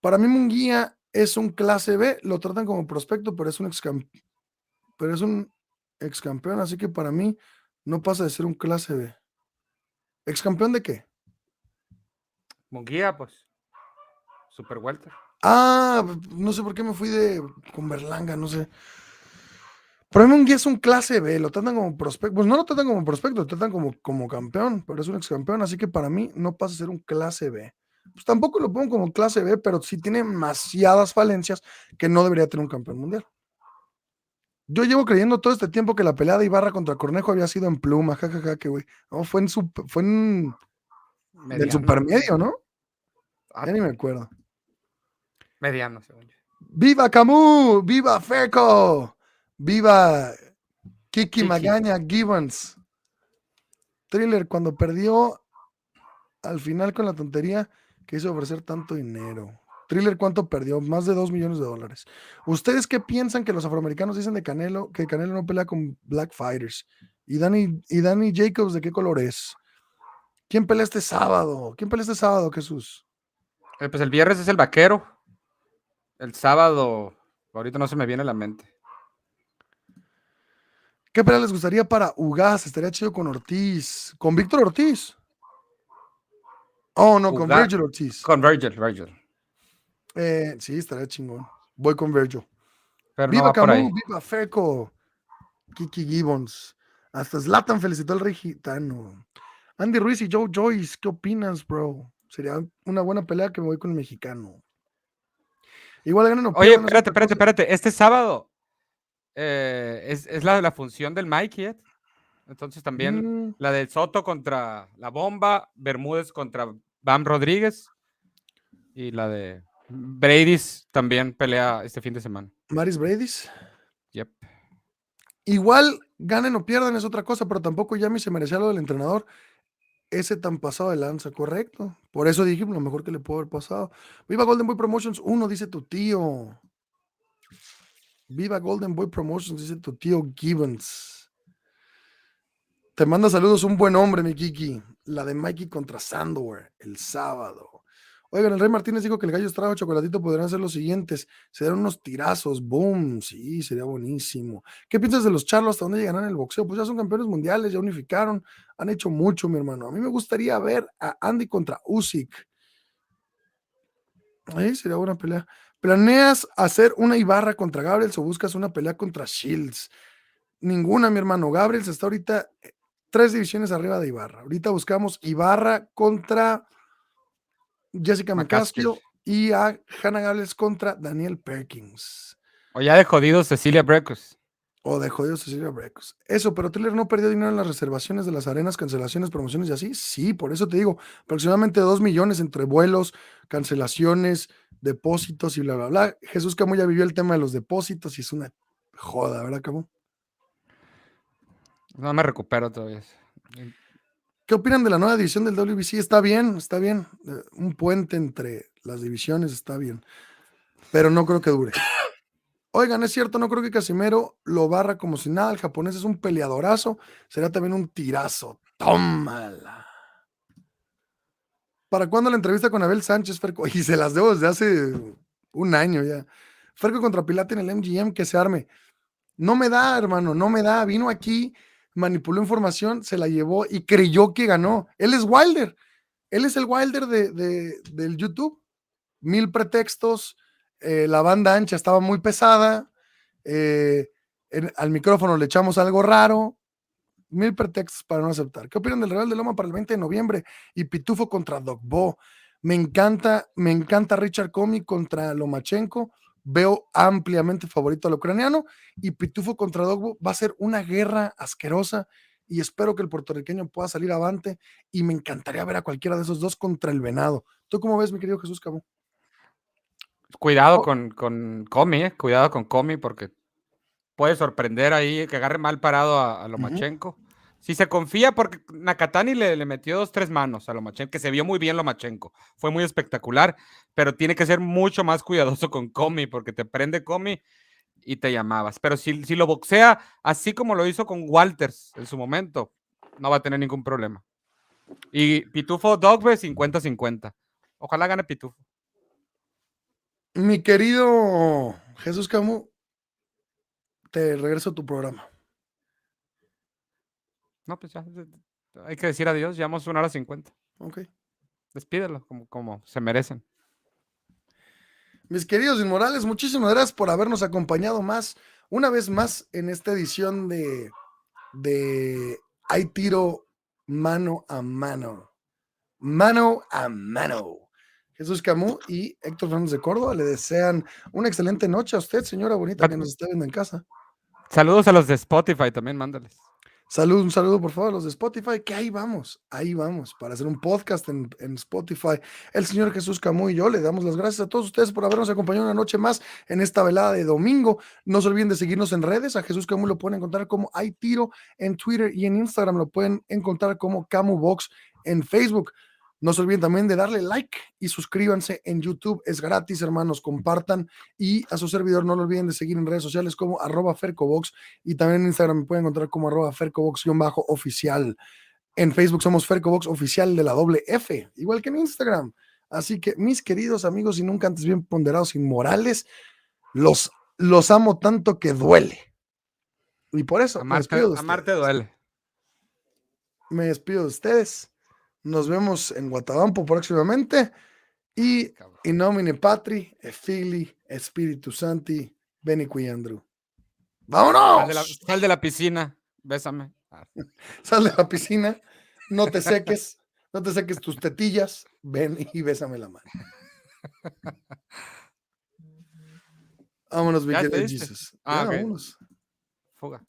Para mí Munguía es un clase B, lo tratan como prospecto, pero es un ex pero es un ex campeón, así que para mí no pasa de ser un clase B. ¿Ex campeón de qué? Munguía, pues. Super Walter. Ah, no sé por qué me fui de con Berlanga, no sé. Pero un guía es un clase B, lo tratan como prospecto. Pues no lo tratan como prospecto, lo tratan como, como campeón, pero es un ex campeón, así que para mí no pasa a ser un clase B. Pues tampoco lo pongo como clase B, pero sí tiene demasiadas falencias que no debería tener un campeón mundial. Yo llevo creyendo todo este tiempo que la pelea de Ibarra contra Cornejo había sido en pluma, jajaja, que güey. No, fue en su, fue en el supermedio, ¿no? Ah, ya ni me acuerdo. Mediano, según yo. ¡Viva Camus! ¡Viva Feco! Viva Kiki, Magaña Gibbons. Thriller, cuando perdió al final con la tontería que hizo ofrecer tanto dinero. Thriller, ¿cuánto perdió? Más de 2 millones de dólares. ¿Ustedes qué piensan que los afroamericanos dicen de Canelo? Que Canelo no pelea con Black Fighters. ¿Y Danny, y Danny Jacobs de qué color es? ¿Quién pelea este sábado? ¿Quién pelea este sábado, Jesús? Eh, pues el viernes es el vaquero. El sábado, ahorita no se me viene a la mente. ¿Qué pelea les gustaría para Ugas? Estaría chido con Ortiz. ¿Con Víctor Ortiz? Oh, no, con Virgil Ortiz. Con Virgil, Virgil. Eh, sí, estaría chingón. Voy con Virgil. viva Camus, viva Feco. Kiki Gibbons. Hasta Zlatan felicitó al rey gitano. Andy Ruiz y Joe Joyce, ¿qué opinas, bro? Sería una buena pelea que me voy con el mexicano. Igual ganan Oye, espérate, espérate, espérate. Este sábado eh, es, la de la función del Mikey. Entonces también mm. la de Soto contra la Bomba, Bermúdez contra Bam Rodríguez y la de Brady's también pelea este fin de semana. Maris Brady's. Yep. Igual ganen o pierdan es otra cosa, pero tampoco Yami se merecía lo del entrenador. Ese tan pasado de lanza, correcto. Por eso dije lo mejor que le puedo haber pasado. Viva Golden Boy Promotions uno, dice tu tío. Viva Golden Boy Promotions, dice tu tío Gibbons. Te manda saludos un buen hombre, mi Kiki. La de Mikey contra Sandor el sábado. Oigan, el Rey Martínez dijo que el gallo estrago chocolatito podrían ser los siguientes. Se dan unos tirazos, boom, sí, sería buenísimo. ¿Qué piensas de los charlos? ¿Hasta dónde llegarán el boxeo? Pues ya son campeones mundiales, ya unificaron, han hecho mucho, mi hermano. A mí me gustaría ver a Andy contra Usyk. Ahí sería buena pelea. ¿Planeas hacer una Ibarra contra Gabriel o buscas una pelea contra Shields? Ninguna, mi hermano. Gabriel está ahorita eh, tres divisiones arriba de Ibarra. Ahorita buscamos Ibarra contra Jessica McCaskill y a Hannah Gabriels contra Daniel Perkins. O ya de jodido Cecilia Brecos. O de jodido Cecilia Brecos. Eso, pero Tiller no perdió dinero en las reservaciones de las arenas, cancelaciones, promociones y así. Sí, por eso te digo, aproximadamente dos millones entre vuelos, cancelaciones, depósitos y bla, bla, bla. Jesús Camus ya vivió el tema de los depósitos y es una joda, ¿verdad, Camus? No me recupero todavía. ¿Qué opinan de la nueva división del WBC? Está bien, está bien. Eh, un puente entre las divisiones está bien. Pero no creo que dure. Oigan, es cierto, no creo que Casimero lo barra como si nada. El japonés es un peleadorazo. Será también un tirazo. Tómala. ¿Para cuándo la entrevista con Abel Sánchez, Ferco? Y se las debo desde hace un año ya. Ferco contra Pilate en el MGM, que se arme. No me da, hermano, no me da. Vino aquí, manipuló información, se la llevó y creyó que ganó. Él es Wilder. Él es el Wilder de, del YouTube. Mil pretextos. Eh, la banda ancha estaba muy pesada. Eh, al micrófono le echamos algo raro. Mil pretextos para no aceptar. ¿Qué opinan del Real de Loma para el 20 de noviembre? Y Pitufo contra Dogbo. Me encanta, me encanta Richard Comey contra Lomachenko veo ampliamente favorito al ucraniano y Pitufo contra Dogbo va a ser una guerra asquerosa y espero que el puertorriqueño pueda salir avante y me encantaría ver a cualquiera de esos dos contra el venado. ¿Tú cómo ves, mi querido Jesús Cabo? Cuidado oh. con, con Comi, eh, cuidado con Comi porque puede sorprender ahí que agarre mal parado a, Lomachenko. Si se confía, porque Nakatani le, metió dos, tres manos a Lomachenko, que se vio muy bien Lomachenko, fue muy espectacular, pero tiene que ser mucho más cuidadoso con Comi, porque te prende Comi y te llamabas. Pero si, si lo boxea así como lo hizo con Walters en su momento, no va a tener ningún problema. Y Pitufo Dogbe 50-50. Ojalá gane Pitufo. Mi querido Jesús Camus, te regreso a tu programa. No, pues ya. Hay que decir adiós. Llevamos una hora cincuenta. Ok. Despídelo como, como se merecen. Mis queridos inmorales, muchísimas gracias por habernos acompañado más, una vez más, en esta edición de, de Hay tiro mano a mano. Mano a mano. Jesús Camus y Héctor Fernández de Córdoba le desean una excelente noche a usted, señora bonita, que nos está viendo en casa. Saludos a los de Spotify también, mándales. Salud, un saludo por favor a los de Spotify, que ahí vamos, ahí vamos, para hacer un podcast en, Spotify. El señor Jesús Camus y yo le damos las gracias a todos ustedes por habernos acompañado una noche más en esta velada de domingo. No se olviden de seguirnos en redes, a Jesús Camus lo pueden encontrar como Hay Tiro en Twitter y en Instagram lo pueden encontrar como Box en Facebook. No se olviden también de darle like y suscríbanse en YouTube. Es gratis, hermanos. Compartan. Y a su servidor no lo olviden de seguir en redes sociales como arroba Fercobox. Y también en Instagram me pueden encontrar como arroba Fercobox-oficial. En Facebook somos Fercobox oficial de la doble F, igual que en Instagram. Así que, mis queridos amigos y nunca antes bien ponderados inmorales, los, los amo tanto que duele. Y por eso, amarte, amarte duele. Me despido de ustedes nos vemos en Guatabampo próximamente. Y in nomine Patri, e Fili, Espíritu Santi, Beni Andrew. ¡Vámonos! Sal de, la, piscina, bésame. Sal de la piscina, no te seques, no te seques tus tetillas, ven y bésame la mano. Vámonos, mi Jesus. Ah, vámonos. Fuga.